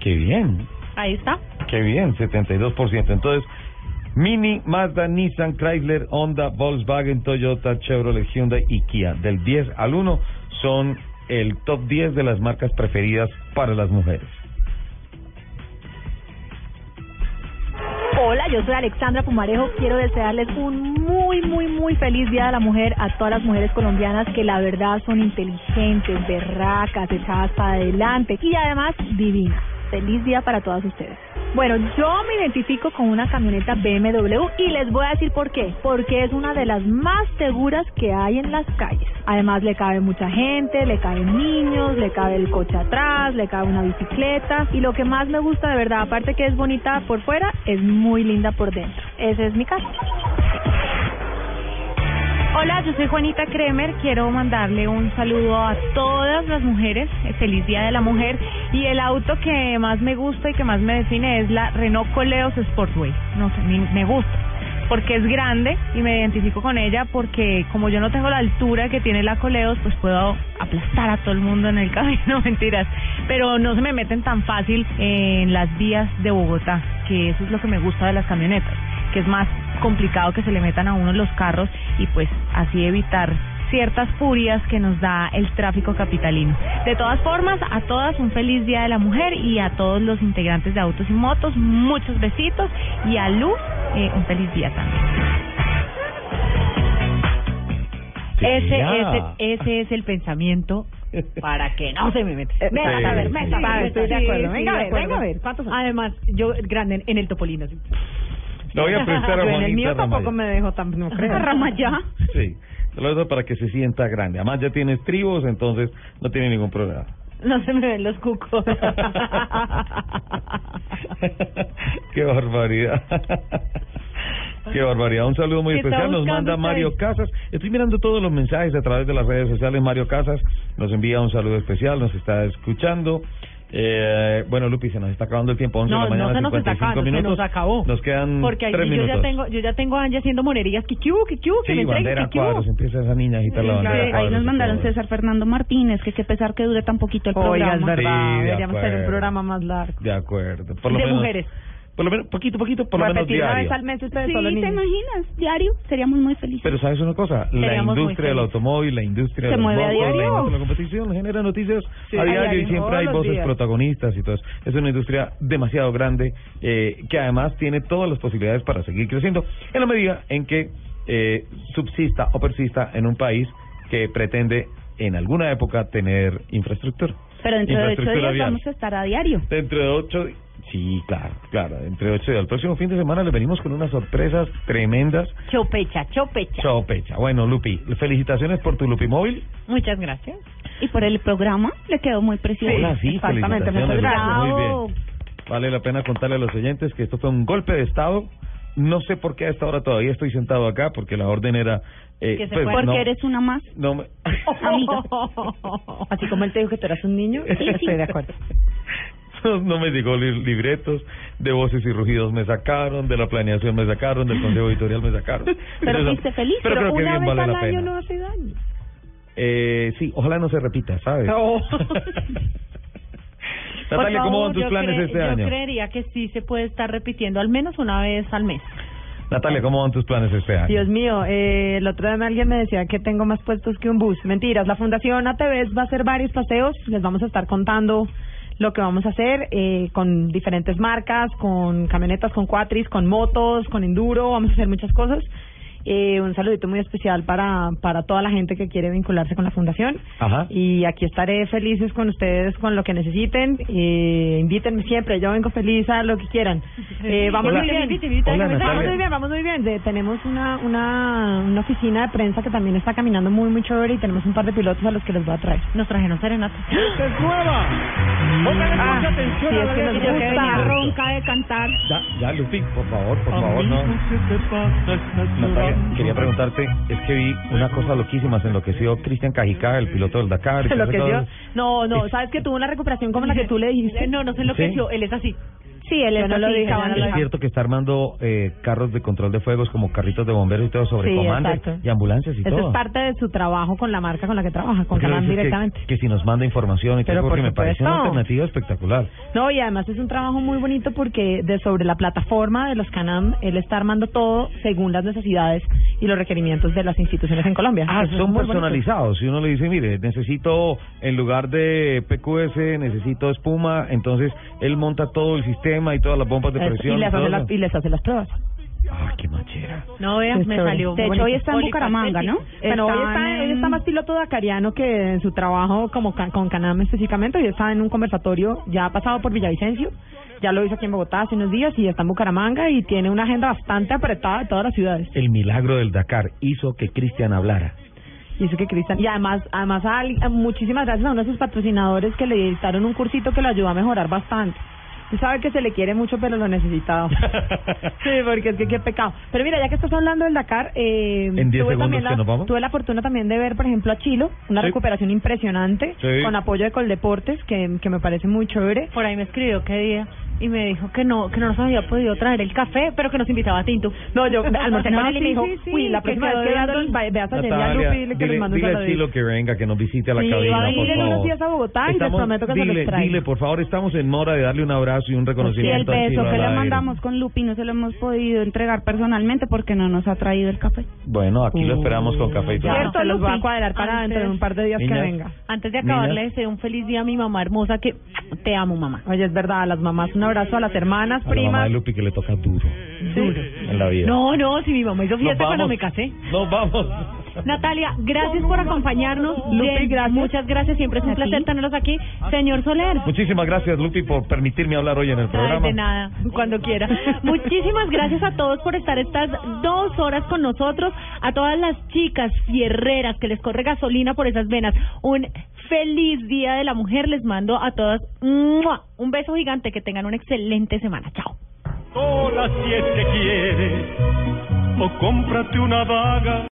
Qué bien, Ahí está. qué bien, 72%. Entonces, Mini, Mazda, Nissan, Chrysler, Honda, Volkswagen, Toyota, Chevrolet, Hyundai y Kia. Del 10 al 1 son el top 10 de las marcas preferidas para las mujeres. Hola, yo soy Alexandra Pumarejo. Quiero desearles un muy, muy, muy feliz Día de la Mujer a todas las mujeres colombianas que la verdad son inteligentes, berracas, echadas para adelante y además divinas. Feliz día para todas ustedes. Bueno, yo me identifico con una camioneta BMW y les voy a decir por qué. Porque es una de las más seguras que hay en las calles. Además le cabe mucha gente, le caben niños, le cabe el coche atrás, le cabe una bicicleta. Y lo que más me gusta de verdad, aparte que es bonita por fuera, es muy linda por dentro. Ese es mi caso. Hola, yo soy Juanita Kremer. Quiero mandarle un saludo a todas las mujeres. Feliz Día de la Mujer. Y el auto que más me gusta y que más me define es la Renault Coleos Sportway. No sé, me gusta. Porque es grande y me identifico con ella porque como yo no tengo la altura que tiene la Coleos, pues puedo aplastar a todo el mundo en el (laughs) camino, mentiras. Pero no se me meten tan fácil en las vías de Bogotá, que eso es lo que me gusta de las camionetas, que es más complicado que se le metan a uno los carros y pues así evitar ciertas furias que nos da el tráfico capitalino. De todas formas, a todas un feliz Día de la Mujer y a todos los integrantes de Autos y Motos, muchos besitos y a Luz eh, un feliz día también. Ese, ese, ese es el pensamiento para que no se me meta. Eh, Venga, sí, a ver, sí, venga, sí, a ver, estoy de acuerdo. sí, Venga a ver, venga a ver. Además, yo grande en el Topolino. Le voy a (laughs) prestar a Yo en el Juanita mío tampoco Ramaya. me dejo tan, no creo. (laughs) Ramayá. Sí, te lo dejo para que se sienta grande. Además ya tiene estribos, entonces no tiene ningún problema. No se me ven los cucos. (laughs) Qué barbaridad. Qué barbaridad. Un saludo muy ¿Qué está especial. Nos manda usted? Mario Casas. Estoy mirando todos los mensajes a través de las redes sociales. Mario Casas nos envía un saludo especial. Nos está escuchando. Eh, bueno, Lupi, se nos está acabando el tiempo. 11 de No, la mañana, no se nos está 55 acabando, se minutos. nos acabó. Nos quedan Porque ahí tres yo minutos. ya tengo, yo ya tengo a Angie haciendo monerías, que kiu, que kiu, que sí, me entregue, bandera kiu. cuadros. Empieza esa niña a agitar la Sí, bandera ahí cuadros nos mandaron. César Fernando Martínez, que qué pesar que dure tan poquito el Oiga, programa. es verdad, Sí, de deberíamos tener un acuerdo. programa más largo. De acuerdo. Por lo de menos, mujeres. Por lo menos, poquito, poquito, por lo menos una diario. vez al mes ustedes Sí, solo ¿te imaginas? Diario, seríamos muy felices. Pero sabes una cosa, la industria del automóvil, la industria ¿Se de los mueve a motos, la industria de la competición genera noticias Sí, a a diario diario, y siempre hay voces días. protagonistas y todo eso. Es una industria demasiado grande eh, que además tiene todas las posibilidades para seguir creciendo en la medida en que eh, subsista o persista en un país que pretende en alguna época tener infraestructura. Pero dentro de ocho días vial. vamos a estar a diario. Dentro de ocho, sí, claro, claro, entre ocho días. El próximo fin de semana le venimos con unas sorpresas tremendas. Chopecha, chopecha. Chao, Pecha. Bueno, Lupi, felicitaciones por tu Lupi móvil. Muchas gracias. Y por el programa le quedó muy precioso. Hola, sí, exactamente, felicitaciones, muchas gracias. Muy bien. Vale la pena contarle a los oyentes que esto fue un golpe de Estado. No sé por qué a esta hora todavía estoy sentado acá, porque la orden era... Eh, Que se pues, porque no, eres una más. no me- (laughs) Amiga. Así como él te dijo que tú eras un niño, Sí, sí. estoy de acuerdo. (laughs) No, me llegó li- libretos, de voces y rugidos me sacaron, de la planeación me sacaron, del consejo editorial me sacaron. (laughs) Pero Entonces, fuiste feliz. Pero, creo que una vez vale al año pena. no hace daño. Eh, sí, ojalá no se repita, ¿sabes? No. (laughs) Natalia, Por ¿cómo favor, van tus yo planes este yo año? creería que sí se puede estar repitiendo al menos una vez al mes. Natalia, ¿cómo van tus planes este año? Dios mío, eh, el otro día alguien me decía que tengo más puestos que un bus. Mentiras, la Fundación ATV va a hacer varios paseos, les vamos a estar contando lo que vamos a hacer eh, con diferentes marcas, con camionetas, con cuatris, con motos, con enduro, vamos a hacer muchas cosas. Eh, un saludito muy especial para, para toda la gente que quiere vincularse con la fundación. Ajá. Y aquí estaré felices con ustedes con lo que necesiten. Eh, invítenme siempre, yo vengo feliz a lo que quieran. (laughs) Eh, vamos Hola. muy bien. Invite, invite, Hola, vamos muy bien, vamos muy bien. De- tenemos una, una, una oficina de prensa que también está caminando muy, muy chévere y tenemos un par de pilotos a los que les voy a traer. Nos trajeron serenata. ¡Esta es nueva! Póngale Ah, mucha atención sí, a la que nos gusta. Ronca de cantar. Ya, ya, Lupi, por favor, por favor, no. Natalia, quería preguntarte, es que vi una cosa loquísima, se enloqueció Cristian Cajicá, el piloto del Dakar. Se enloqueció. No, no, sabes que tuvo una recuperación como la que tú le dijiste. No, no se enloqueció, él es así. Sí, él no lo no lo Es cierto que está armando eh, carros de control de fuegos como carritos de bomberos y todo sobre Sí, comando exacto. y ambulancias y Eso todo. es parte de su trabajo con la marca con la que trabaja, con Canam dices que- directamente. Que, si nos manda información y todo, porque por me parece una alternativa espectacular. No, y además es un trabajo muy bonito porque de sobre la plataforma de los Canam, él está armando todo según las necesidades y los requerimientos de las instituciones en Colombia. Ah, Eso es son personalizados. Si uno le dice, mire, necesito en lugar de PQS, necesito espuma, entonces él monta todo el sistema y todas las bombas de Eso, presión. y, les hace las, y les hace las pruebas. Ah, qué machera. No, veas, Es me salió. De hecho, hoy está en Bucaramanga, ¿no? Bueno, hoy está, hoy está más piloto dacariano que en su trabajo como ca- con Canam específicamente. Hoy está en un conversatorio, ya ha pasado por Villavicencio, ya lo hizo aquí en Bogotá hace unos días y está en Bucaramanga y tiene una agenda bastante apretada de todas las ciudades. El milagro del Dakar hizo que Cristian hablara. Y eso que Cristian, y además, además a, a muchísimas gracias a uno de sus patrocinadores que le dictaron un cursito que lo ayudó a mejorar bastante. Tú sabes que se le quiere mucho, pero lo necesitaba. (laughs) sí, porque es que qué pecado. Pero mira, ya que estás hablando del Dakar, eh, En 10 tuve segundos también que la, nos vamos. tuve la fortuna también de ver, por ejemplo, a Chilo, una Sí. recuperación impresionante, Sí. con apoyo de Coldeportes, que, que me parece muy chévere. Por ahí me escribió qué día y me dijo que no que no nos había podido traer el café, pero que nos invitaba a Tinto. No, yo (laughs) almorcé No, con él y me sí, dijo, sí, sí, uy, la que próxima vez que veas, el- va- a Natalia, Lupi, dile que les dile, mando un dile a saludito. Chilo que venga, que nos visite a la Sí, cabina, va a por venir en unos favor. días a Bogotá y les Estamos- prometo que se dile, los traigo. Dile, por favor, estamos en mora de darle un abrazo y un el reconocimiento. a beso Chilo que le aire. mandamos con Lupi no se lo hemos podido entregar personalmente porque no nos ha traído el café. Bueno, aquí lo esperamos con café y todo. Se los voy a cuadrar para Antes- dentro de un par de días que venga. Antes de acabar, le deseo un feliz día a mi mamá hermosa que te amo, mamá. Oye, es verdad, a las mamás un abrazo, a las hermanas, A la mamá primas. de Lupi que le toca duro. Duro en la vida. No, no, si mi mamá hizo fiesta cuando me casé. Nos vamos. Natalia, gracias por acompañarnos. Lupi, gracias. Muchas gracias, siempre es un placer tenerlos aquí. Señor Soler. Muchísimas gracias, Lupi, por permitirme hablar hoy en el Ay, programa. de nada, cuando quiera. Muchísimas gracias a todos por estar estas dos horas con nosotros, a todas las chicas fierreras que les corre gasolina por esas venas. Un feliz Día de la Mujer les mando a todas ¡mua! un beso gigante, que tengan una excelente semana. Chao. Sola si es que quieres, o cómprate una vaga.